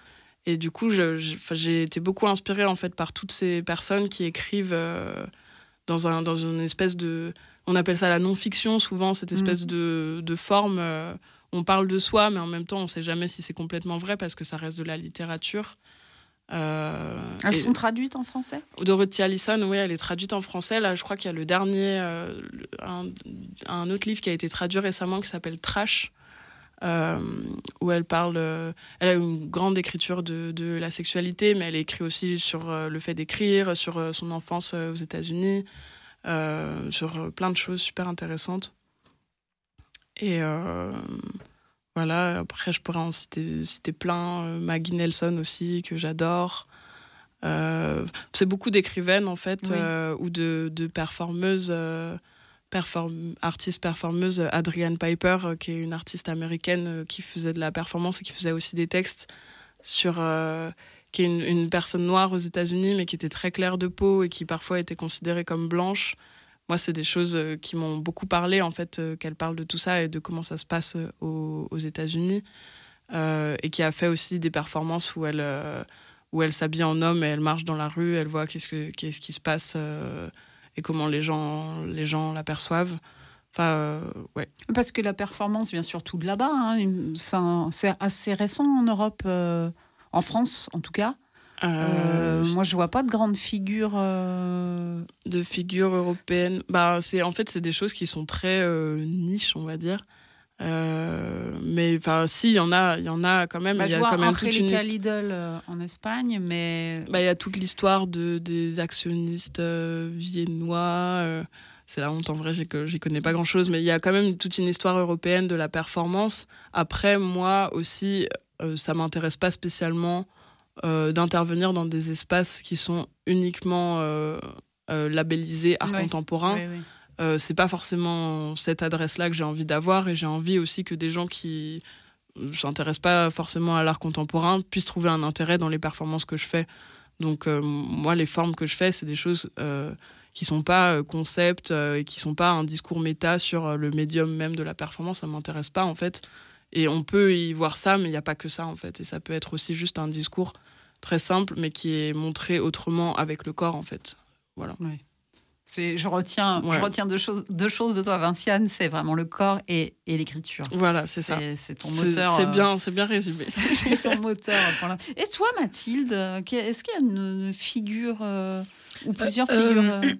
Et du coup, j'ai été beaucoup inspirée en fait par toutes ces personnes qui écrivent euh, dans, un, dans une espèce de, on appelle ça la non-fiction souvent, cette espèce mm. de, de, forme. Euh, on parle de soi, mais en même temps, on ne sait jamais si c'est complètement vrai parce que ça reste de la littérature. Euh, Elles sont traduites en français? Dorothy Allison, oui, elle est traduite en français. Là, je crois qu'il y a le dernier, euh, un, autre livre qui a été traduit récemment qui s'appelle Trash, euh, où elle parle. elle a une grande écriture de, de, la sexualité, mais elle écrit aussi sur le fait d'écrire, sur son enfance aux États-Unis, sur plein de choses super intéressantes. Et voilà, après, je pourrais en citer, citer plein. Euh, Maggie Nelson aussi, que j'adore. Euh, c'est beaucoup d'écrivaines, en fait, euh, ou de, de performeuses, perform artistes performeuses. Adrienne Piper, qui est une artiste américaine qui faisait de la performance et qui faisait aussi des textes sur. qui est une, personne noire aux États-Unis, mais qui était très claire de peau et qui parfois était considérée comme blanche moi, c'est des choses euh, qui m'ont beaucoup parlé, en fait, euh, qu'elle parle de tout ça et de comment ça se passe euh, aux, États-Unis. et qui a fait aussi des performances où elle, elle s'habille en homme et elle marche dans la rue, elle voit qu'est-ce, que, qui se passe et comment les gens, les gens l'aperçoivent. Enfin, ouais. Parce que la performance vient surtout de là-bas. Hein. C'est assez récent en Europe, en France en tout cas. Euh, moi, je vois pas de grandes figures. Euh, de figures européennes. Bah, c'est en fait, c'est des choses qui sont très euh, niches, on va dire. Mais enfin, si, il y en a, il y en a quand même. Bah, il y a quand même toute une Lidl en Espagne, mais bah, il y a toute l'histoire de des actionnistes viennois. c'est la honte en vrai, j'y connais pas grand chose, mais il y a quand même toute une histoire européenne de la performance. Après, moi aussi, ça m'intéresse pas spécialement euh, d'intervenir dans des espaces qui sont uniquement euh, euh, labellisés art contemporain. C'est pas forcément cette adresse-là que j'ai envie d'avoir et j'ai envie aussi que des gens qui s'intéressent pas forcément à l'art contemporain puissent trouver un intérêt dans les performances que je fais. Donc moi, les formes que je fais, c'est des choses qui sont pas concept et qui sont pas un discours méta sur le médium même de la performance. Ça m'intéresse pas en fait. Et on peut y voir ça, mais il n'y a pas que ça en fait. Et ça peut être aussi juste un discours très simple, mais qui est montré autrement avec le corps, en fait. Voilà. Je retiens, je retiens deux choses, deux choses de toi, Vinciane, c'est vraiment le corps et, et l'écriture. Voilà, c'est, ça. C'est ton moteur. C'est, bien, c'est bien résumé. c'est ton moteur. Et toi, Mathilde, est-ce qu'il y a une figure euh, ou plusieurs euh, figures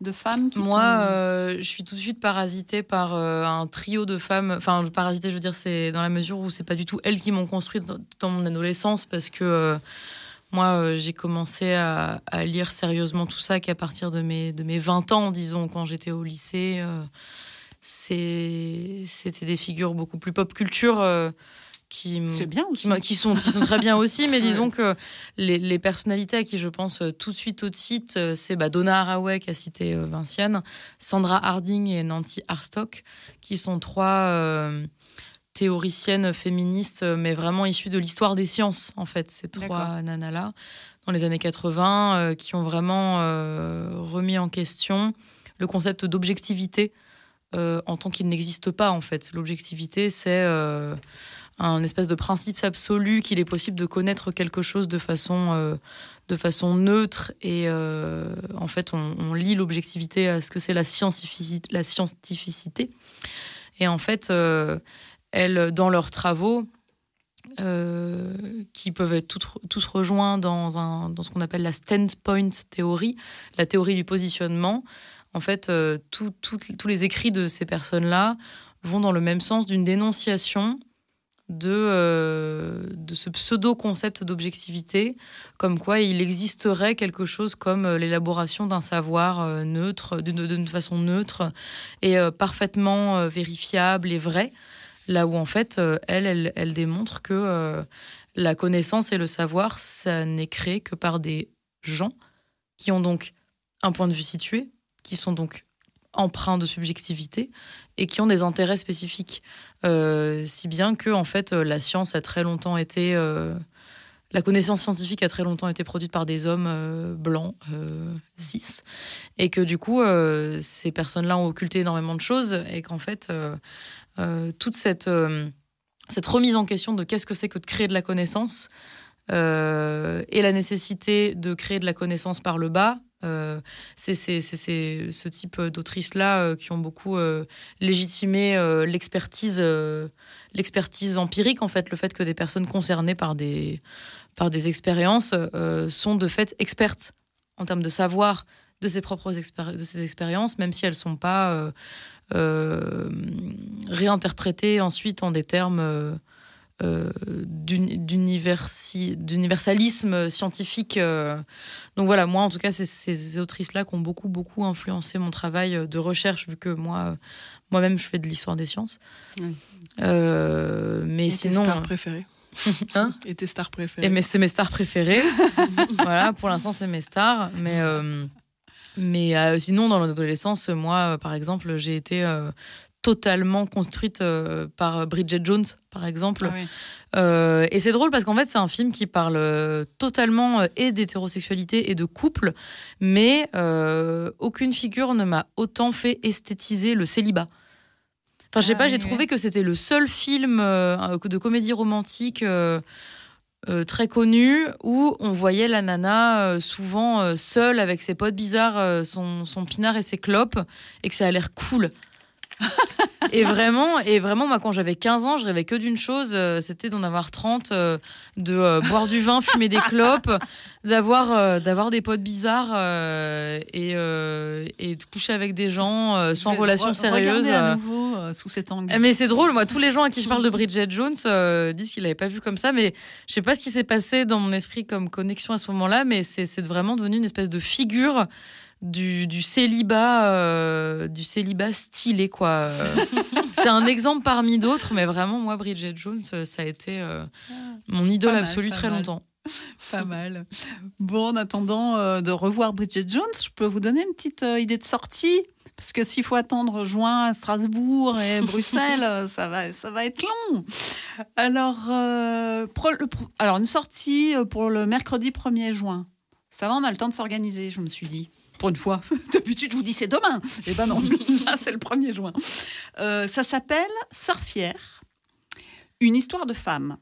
de femmes Moi, euh, je suis tout de suite parasitée par un trio de femmes. Enfin, parasitée, je veux dire, c'est dans la mesure où c'est pas du tout elles qui m'ont construite dans, mon adolescence, parce que moi, euh, j'ai commencé à, lire sérieusement tout ça qu'à partir de mes, de mes 20 ans, disons, quand j'étais au lycée. Euh, c'était des figures beaucoup plus pop culture. Euh, qui, bien aussi. Qui, sont, qui sont très bien aussi, mais disons que les, les, personnalités à qui je pense tout de suite au titre, c'est bah, Donna Haraway qui a cité Vinciane, Sandra Harding et Nancy Arstock, qui sont trois théoricienne féministe, mais vraiment issue de l'histoire des sciences, en fait, ces trois nanas-là, dans les années 80, euh, qui ont vraiment euh, remis en question le concept d'objectivité euh, en tant qu'il n'existe pas, en fait. L'objectivité, c'est un espèce de principe absolu qu'il est possible de connaître quelque chose de façon, de façon neutre. Et en fait, on, on lit l'objectivité à ce que c'est la scientificité, la scientificité. Et en fait, elles, dans leurs travaux, qui peuvent être tous rejoints dans, un, dans ce qu'on appelle la standpoint theory, la théorie du positionnement. En fait, tous les écrits de ces personnes-là vont dans le même sens d'une dénonciation de, euh, de ce pseudo-concept d'objectivité, comme quoi il existerait quelque chose comme euh, l'élaboration d'un savoir euh, neutre, d'une façon neutre et parfaitement vérifiable et vrai, là où en fait, elle, elle, démontre que la connaissance et le savoir, ça n'est créé que par des gens qui ont donc un point de vue situé, qui sont donc empreints de subjectivité et qui ont des intérêts spécifiques. Euh, si bien que en fait euh, la science a très longtemps été euh, la connaissance scientifique a très longtemps été produite par des hommes blancs cis et que du coup ces personnes-là ont occulté énormément de choses et qu'en fait toute cette cette remise en question de qu'est-ce que c'est que de créer de la connaissance et la nécessité de créer de la connaissance par le bas euh, c'est ce type d'autrices-là euh, qui ont beaucoup euh, légitimé l'expertise l'expertise empirique, en fait, le fait que des personnes concernées par des, par des expériences sont de fait expertes en termes de savoir de ses propres expériences, même si elles ne sont pas réinterprétées ensuite en des termes euh, d'universalisme scientifique. Euh. Donc voilà, moi en tout cas, c'est ces autrices-là qui ont beaucoup, beaucoup influencé mon travail de recherche, vu que moi, moi-même, je fais de l'histoire des sciences. Euh, mais Et sinon. Tes stars préférées hein Et tes stars préférées Et c'est mes stars préférées. voilà, pour l'instant, c'est mes stars. Mais. Mais sinon, dans l'adolescence, moi, par exemple, j'ai été totalement construite euh, par Bridget Jones, par exemple. Ah euh, et c'est drôle parce qu'en fait, c'est un film qui parle euh, totalement et d'hétérosexualité et de couple, mais aucune figure ne m'a autant fait esthétiser le célibat. Enfin, je sais ah pas, j'ai trouvé que c'était le seul film de comédie romantique très connu où on voyait la nana souvent seule avec ses potes bizarres, son, son pinard et ses clopes, et que ça a l'air cool et vraiment, et vraiment, moi, quand j'avais 15 ans, je rêvais que d'une chose, euh, c'était d'en avoir 30, euh, de euh, boire du vin, fumer des clopes, d'avoir d'avoir des potes bizarres et, et de coucher avec des gens sans relation sérieuse. à nouveau sous cet angle. Mais c'est drôle, moi, tous les gens à qui je parle de Bridget Jones disent qu'ils l'avaient pas vu comme ça, mais je sais pas ce qui s'est passé dans mon esprit comme connexion à ce moment-là, mais c'est vraiment devenu une espèce de figure du, célibat, euh, du célibat stylé quoi. c'est un exemple parmi d'autres, mais vraiment moi Bridget Jones, ça a été euh, mon idole absolue très longtemps. Pas mal. Bon, en attendant euh, de revoir Bridget Jones, je peux vous donner une petite idée de sortie. Parce que s'il faut attendre juin à Strasbourg et Bruxelles, ça, va, ça va être long. Alors, alors, une sortie pour le mercredi 1er juin. Ça va, on a le temps de s'organiser, je me suis dit pour une fois. D'habitude, je vous dis c'est demain. Eh ben non, là c'est le 1er juin. Euh, ça s'appelle Surfière, une histoire de femme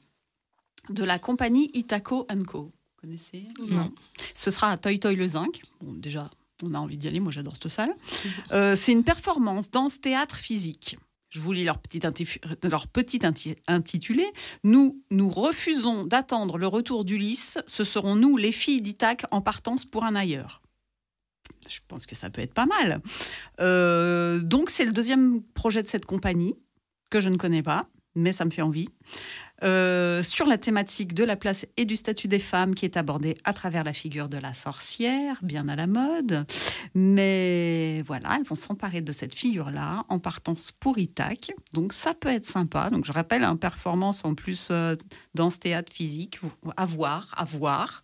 de la compagnie Itaco Co. Vous connaissez? Non. Ce sera à Toy Toy le Zinc. Bon, déjà, on a envie d'y aller. Moi, j'adore cette salle. Euh, c'est une performance danse-théâtre physique. Je vous lis leur petit, leur petit intitulé. Nous, nous refusons d'attendre le retour d'Ulysse. Ce seront nous, les filles d'Ithac, en partance pour un ailleurs je pense que ça peut être pas mal. Euh, donc, c'est le deuxième projet de cette compagnie que je ne connais pas, mais ça me fait envie. Euh, sur la thématique de la place et du statut des femmes qui est abordée à travers la figure de la sorcière, bien à la mode. Mais voilà, elles vont s'emparer de cette figure-là en partance pour Itac. Donc ça peut être sympa. Donc je rappelle, une performance en plus euh, dans ce théâtre physique, à voir, à voir.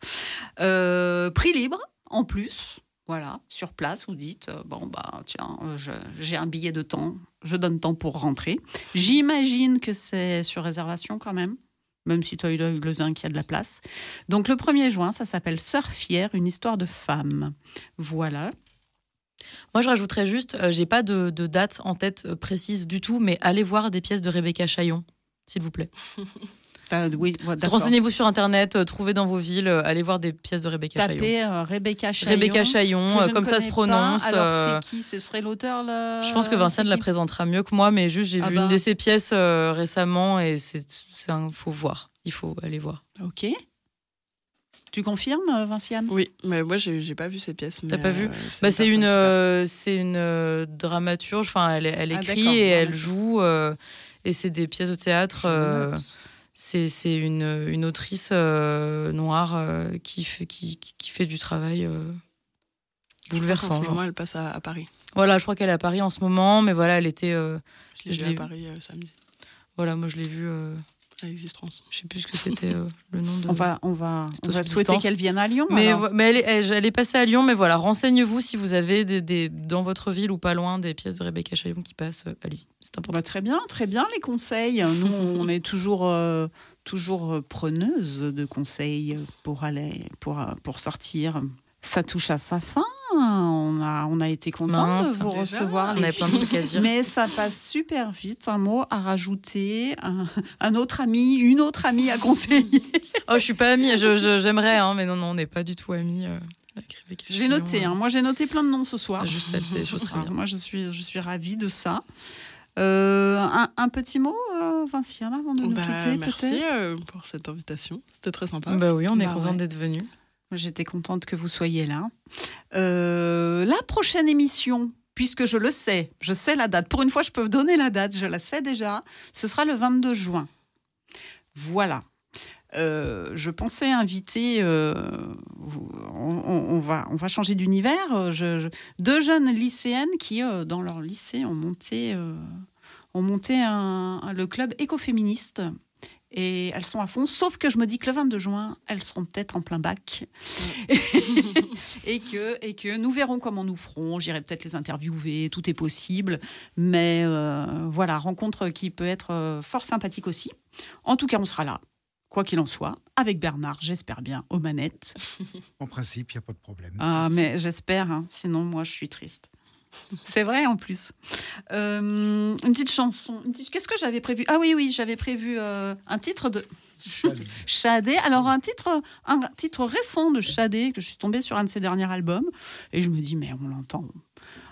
prix libre en plus. Voilà, sur place, vous dites euh, bon bah tiens, euh, j'ai un billet de temps, je donne temps pour rentrer. J'imagine que c'est sur réservation quand même, même si zinc, il y a de la place. Donc le 1er juin, ça s'appelle Sœur fière, une histoire de femme. Voilà. Moi, je rajouterais juste, euh, j'ai pas de, de, date en tête précise du tout, mais allez voir des pièces de Rebecca Chaillon, s'il vous plaît. oui, Renseignez-vous sur Internet, euh, trouvez dans vos villes, euh, allez voir des pièces de Rebecca Tapez, Chaillon. Euh, Rebecca Chaillon. Rebecca Chaillon, comme ça se prononce. Alors, c'est qui? Ce serait l'auteur là? Je pense que Vincent la présentera mieux que moi, mais juste j'ai ah vu une bah. de ses pièces récemment et c'est, un faut voir. il faut aller voir. Ok. Tu confirmes, Vinciane? Oui, mais moi j'ai pas vu ces pièces. T'as pas vu bah, C'est une, c'est une dramaturge. Enfin, elle, elle ah, écrit et elle joue. et c'est des pièces de théâtre c'est une, une, autrice euh, noire euh, qui, fait, qui, qui, fait du travail euh, bouleversant. En ce moment, elle passe à, Paris. Voilà, je crois qu'elle est à Paris en ce moment, mais voilà, elle était. je l'ai vue à Paris samedi. Voilà, moi je l'ai vue à l'existence. Je sais plus ce que c'était euh, le nom de. On va, on va, on va souhaiter qu'elle vienne à Lyon. Mais, mais elle, est, elle, est, passée à Lyon, mais voilà, renseignez-vous si vous avez des, des, dans votre ville ou pas loin des pièces de Rebecca Chaillon qui passent. Euh, allez-y, c'est important. Bah, très bien, très bien les conseils. Nous, on est toujours. Euh, toujours preneuse de conseils pour aller pour, pour sortir. Ça touche à sa fin on a, on a été content de vous recevoir. On avait plein de trucs à dire. Mais ça passe super vite. Un mot à rajouter, un, autre ami, une autre amie à conseiller. oh, je suis pas amie. J'aimerais, hein, mais non, non, on n'est pas du tout amis. Euh, j'ai noté. Hein. moi, j'ai noté plein de noms ce soir. Juste, elle fait des choses très bien. Moi, je suis, je suis ravie de ça. Euh, un, petit mot, euh, Vinciane, avant de nous bah, quitter, Merci pour cette invitation. C'était très sympa. Bah oui, on est bah content d'être venu. J'étais contente que vous soyez là. Euh, la prochaine émission, puisque je le sais, je sais la date. Pour une fois, je peux donner la date, je la sais déjà. Ce sera le 22 juin. Voilà. Euh, je pensais inviter, euh, on, va, on va changer d'univers, deux jeunes lycéennes qui, dans leur lycée, ont monté, ont monté un, le club écoféministe et elles sont à fond. Sauf que je me dis que le 22 juin, elles seront peut-être en plein bac. et, que, et que nous verrons comment nous ferons. J'irai peut-être les interviewer, tout est possible. Mais euh, voilà, rencontre qui peut être euh, fort sympathique aussi. En tout cas, on sera là, quoi qu'il en soit, avec Bernard, j'espère bien, aux manettes. En principe, il n'y a pas de problème. Ah, mais j'espère, hein. sinon moi je suis triste. C'est vrai en plus. Euh, une petite chanson. Qu'est-ce que j'avais prévu? Ah oui, oui, j'avais prévu euh, un titre de. Chadé. Alors un titre, un titre récent de Chadé que je suis tombée sur un de ses derniers albums et je me dis mais on l'entend,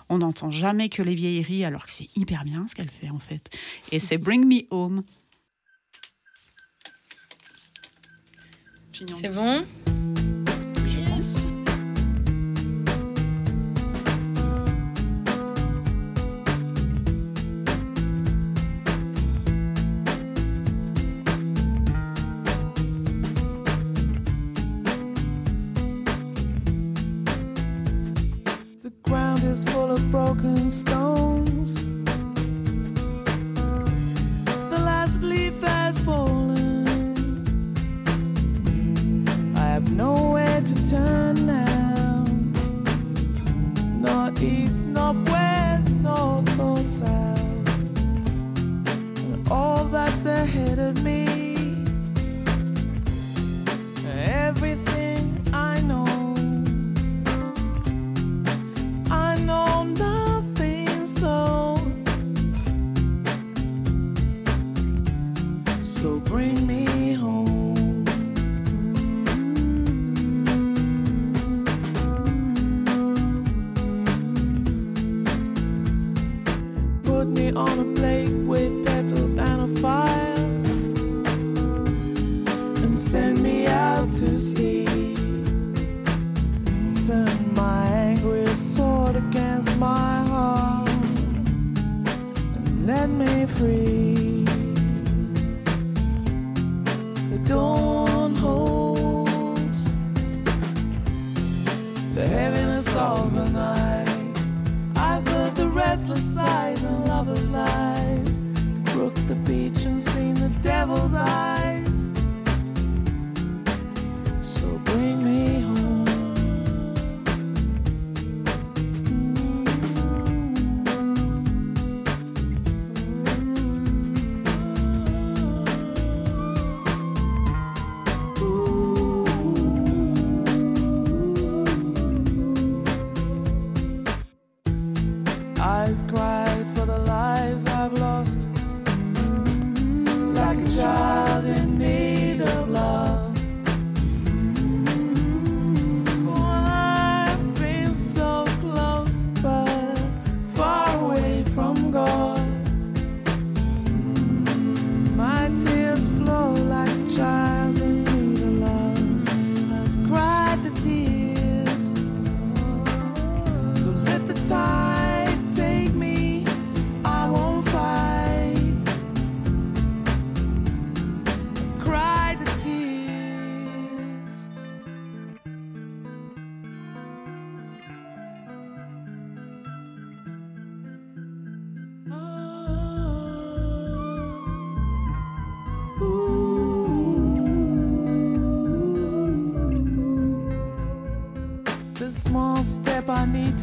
on n'entend jamais que les vieilleries alors que c'est hyper bien ce qu'elle fait en fait. Et c'est Bring Me Home. C'est bon? it's not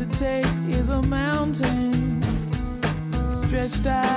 to take is a mountain stretched out.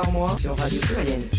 par mois sur Radio Pluriel.